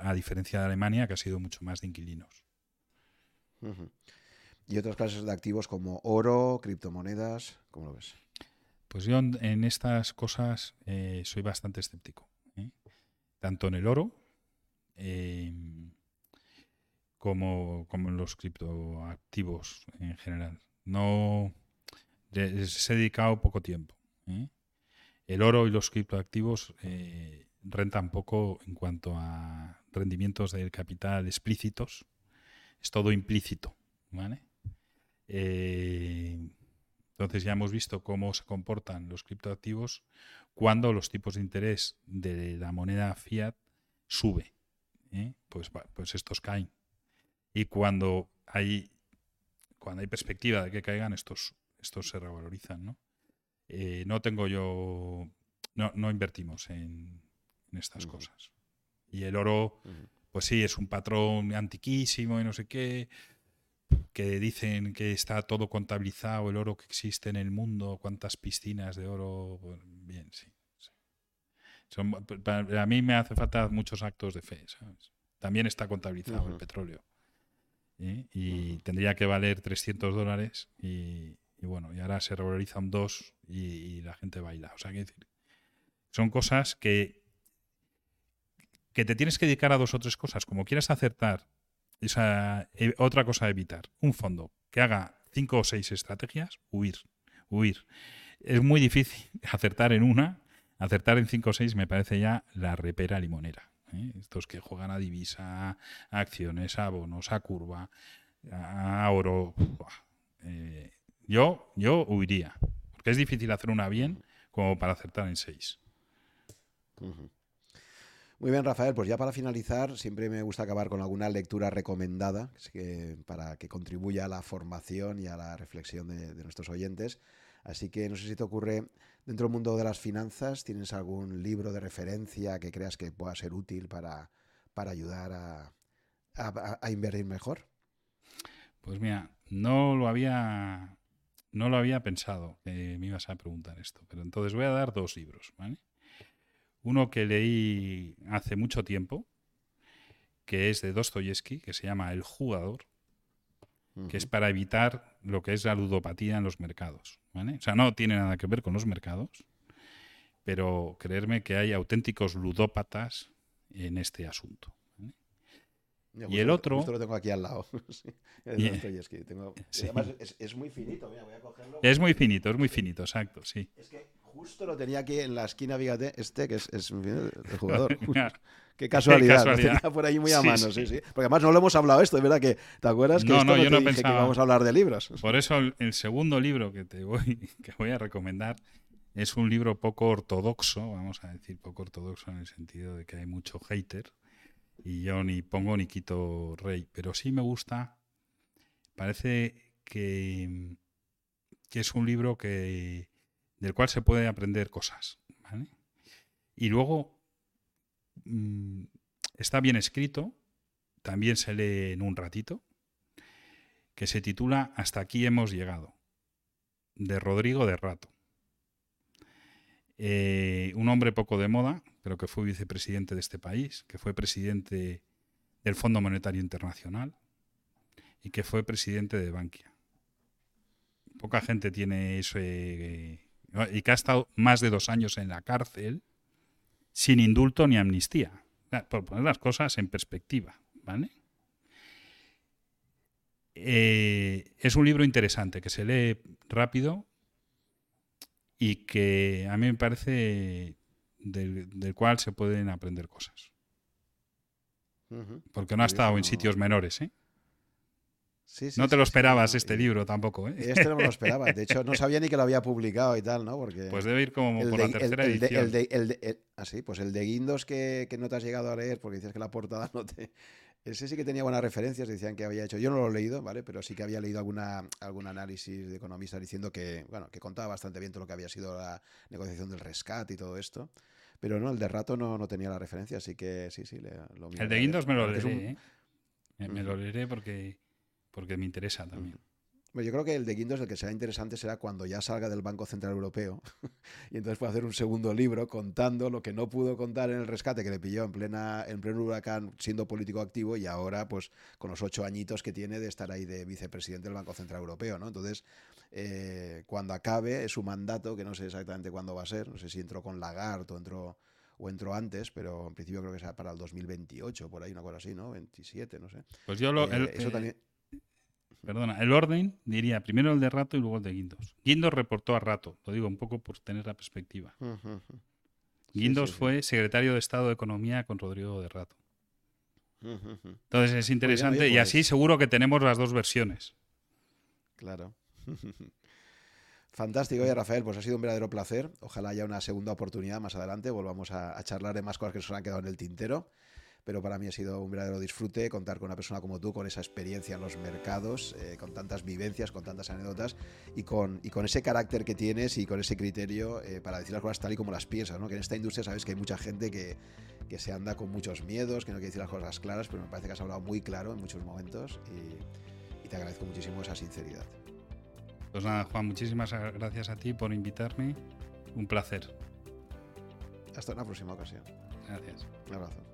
a diferencia de Alemania, que ha sido mucho más de inquilinos. Y otras clases de activos como oro, criptomonedas, ¿cómo lo ves? Pues yo en estas cosas eh, soy bastante escéptico. ¿eh? Tanto en el oro em, como, como, en los criptoactivos en general. No les he dedicado poco tiempo. ¿eh? El oro y los criptoactivos rentan poco en cuanto a rendimientos del capital explícitos. Es todo implícito. ¿vale? Entonces ya hemos visto cómo se comportan los criptoactivos cuando los tipos de interés de la moneda fiat sube. ¿eh? Pues, pues estos caen. Y cuando hay, cuando hay perspectiva de que caigan, estos, estos se revalorizan. ¿no? Eh, no tengo yo, no, no invertimos en, estas cosas. Y el oro, pues sí, es un patrón antiquísimo y no sé qué que dicen que está todo contabilizado, el oro que existe en el mundo, cuántas piscinas de oro. bien, sí. a mí me hace falta muchos actos de fe, ¿sabes? También está contabilizado el petróleo. ¿eh? Y tendría que valer 300 dólares y, bueno, y ahora se revaloriza un 2 y, la gente baila. O sea, que decir, son cosas que, que te tienes que dedicar a dos o tres cosas. Como quieras acertar eh, otra cosa a evitar, un fondo que haga cinco o seis estrategias, huir, huir. Es muy difícil [laughs] acertar en una, acertar en cinco o seis me parece ya la repera limonera. ¿eh? Estos que juegan a divisa, a acciones, a bonos, a curva, a oro. Eh, yo, yo huiría, porque es difícil hacer una bien como para acertar en seis. Muy bien, Rafael, pues ya para finalizar, siempre me gusta acabar con alguna lectura recomendada para que contribuya a la formación y a la reflexión de, nuestros oyentes. Así que no sé si te ocurre, dentro del mundo de las finanzas, ¿tienes algún libro de referencia que creas que pueda ser útil para, para ayudar a, a, invertir mejor? Pues mira, no lo había no lo había pensado que me ibas a preguntar esto, pero entonces voy a dar dos libros, ¿vale? Uno que leí hace mucho tiempo, que es de Dostoyevsky, que se llama El jugador, que es para evitar lo que es la ludopatía en los mercados. O sea, no tiene nada que ver con los mercados, pero creerme que hay auténticos ludópatas en este asunto. y el otro. Esto lo tengo aquí al lado. [laughs] es, muy finito, mira, voy a cogerlo. Es muy finito, es muy finito, exacto, sí. Es que justo lo tenía aquí en la esquina, fíjate, este que es, el jugador. [laughs] Qué casualidad, Lo tenía por ahí muy a mano, sí, sí, Porque además no lo hemos hablado esto, es verdad que, ¿te acuerdas? Que no, no, yo no pensaba... que íbamos a hablar de libros. Por eso el, segundo libro que te voy, [laughs] que voy a recomendar es un libro poco ortodoxo, vamos a decir poco ortodoxo en el sentido de que hay mucho hater y yo ni pongo ni quito rey, pero sí me gusta, parece que, que es un libro que del cual se puede aprender cosas. Y luego mm, está bien escrito, también se lee en un ratito, que se titula Hasta aquí hemos llegado, de Rodrigo de Rato. Eh, un hombre poco de moda, pero que fue vicepresidente de este país, que fue presidente del Fondo Monetario Internacional y que fue presidente de Bankia. Poca gente tiene ese y que ha estado más de dos años en la cárcel sin indulto ni amnistía. Por poner las cosas en perspectiva, ¿vale? Eh, es un libro interesante que se lee rápido y que a mí me parece del, cual se pueden aprender cosas. Porque no ha estado en sitios menores, ¿eh? No te lo esperabas este libro tampoco, ¿eh? Este no me lo esperaba. De hecho, no [laughs] sabía ni que lo había publicado y tal, ¿no? Porque pues debe ir como por la tercera edición. ah, sí, pues el de Guindos que, no te has llegado a leer porque dices que la portada no te... Ese sí que tenía buenas referencias, decían que había hecho... Yo no lo he leído, ¿vale? Pero sí que había leído alguna, algún análisis de economistas diciendo que, bueno, que contaba bastante bien todo lo que había sido la negociación del rescate y todo esto. Pero no, el de Rato no, no tenía la referencia, así que sí, sí, lo El de Guindos me lo leeré, ¿eh? Me lo leeré porque porque me interesa también. Bueno, yo creo que el de Guindos el que será interesante será cuando ya salga del Banco Central Europeo [laughs] y entonces pueda hacer un segundo libro contando lo que no pudo contar en el rescate que le pilló en plena en pleno huracán siendo político activo y ahora pues con los ocho añitos que tiene de estar ahí de vicepresidente del Banco Central Europeo, ¿no? Entonces eh, cuando acabe su mandato que no sé exactamente cuándo va a ser, no sé si entró con Lagarde o entró o entró antes, pero en principio creo que será para el 2028, por ahí una cosa así, ¿no? 27, no sé. Pues yo lo, eh, eso también Perdona, el orden diría primero el de Rato y luego el de Guindos. Guindos reportó a Rato, lo digo un poco por tener la perspectiva. Guindos fue secretario de Estado de Economía con Rodrigo de Rato. Entonces es interesante y así pues seguro que tenemos las dos versiones. Claro. [laughs] Fantástico, oye Rafael, pues ha sido un verdadero placer. Ojalá haya una segunda oportunidad más adelante, volvamos a, a charlar de más cosas que nos han quedado en el tintero pero para mí ha sido un verdadero disfrute contar con una persona como tú, con esa experiencia en los mercados, eh, con tantas vivencias, con tantas anécdotas y con, y con ese carácter que tienes y con ese criterio eh, para decir las cosas tal y como las piensas, ¿no? que en esta industria sabes que hay mucha gente que, que, se anda con muchos miedos, que no quiere decir las cosas claras, pero me parece que has hablado muy claro en muchos momentos y, y te agradezco muchísimo esa sinceridad. Pues nada, Juan, muchísimas gracias a ti por invitarme. Un placer. Hasta una próxima ocasión. Gracias. Un abrazo.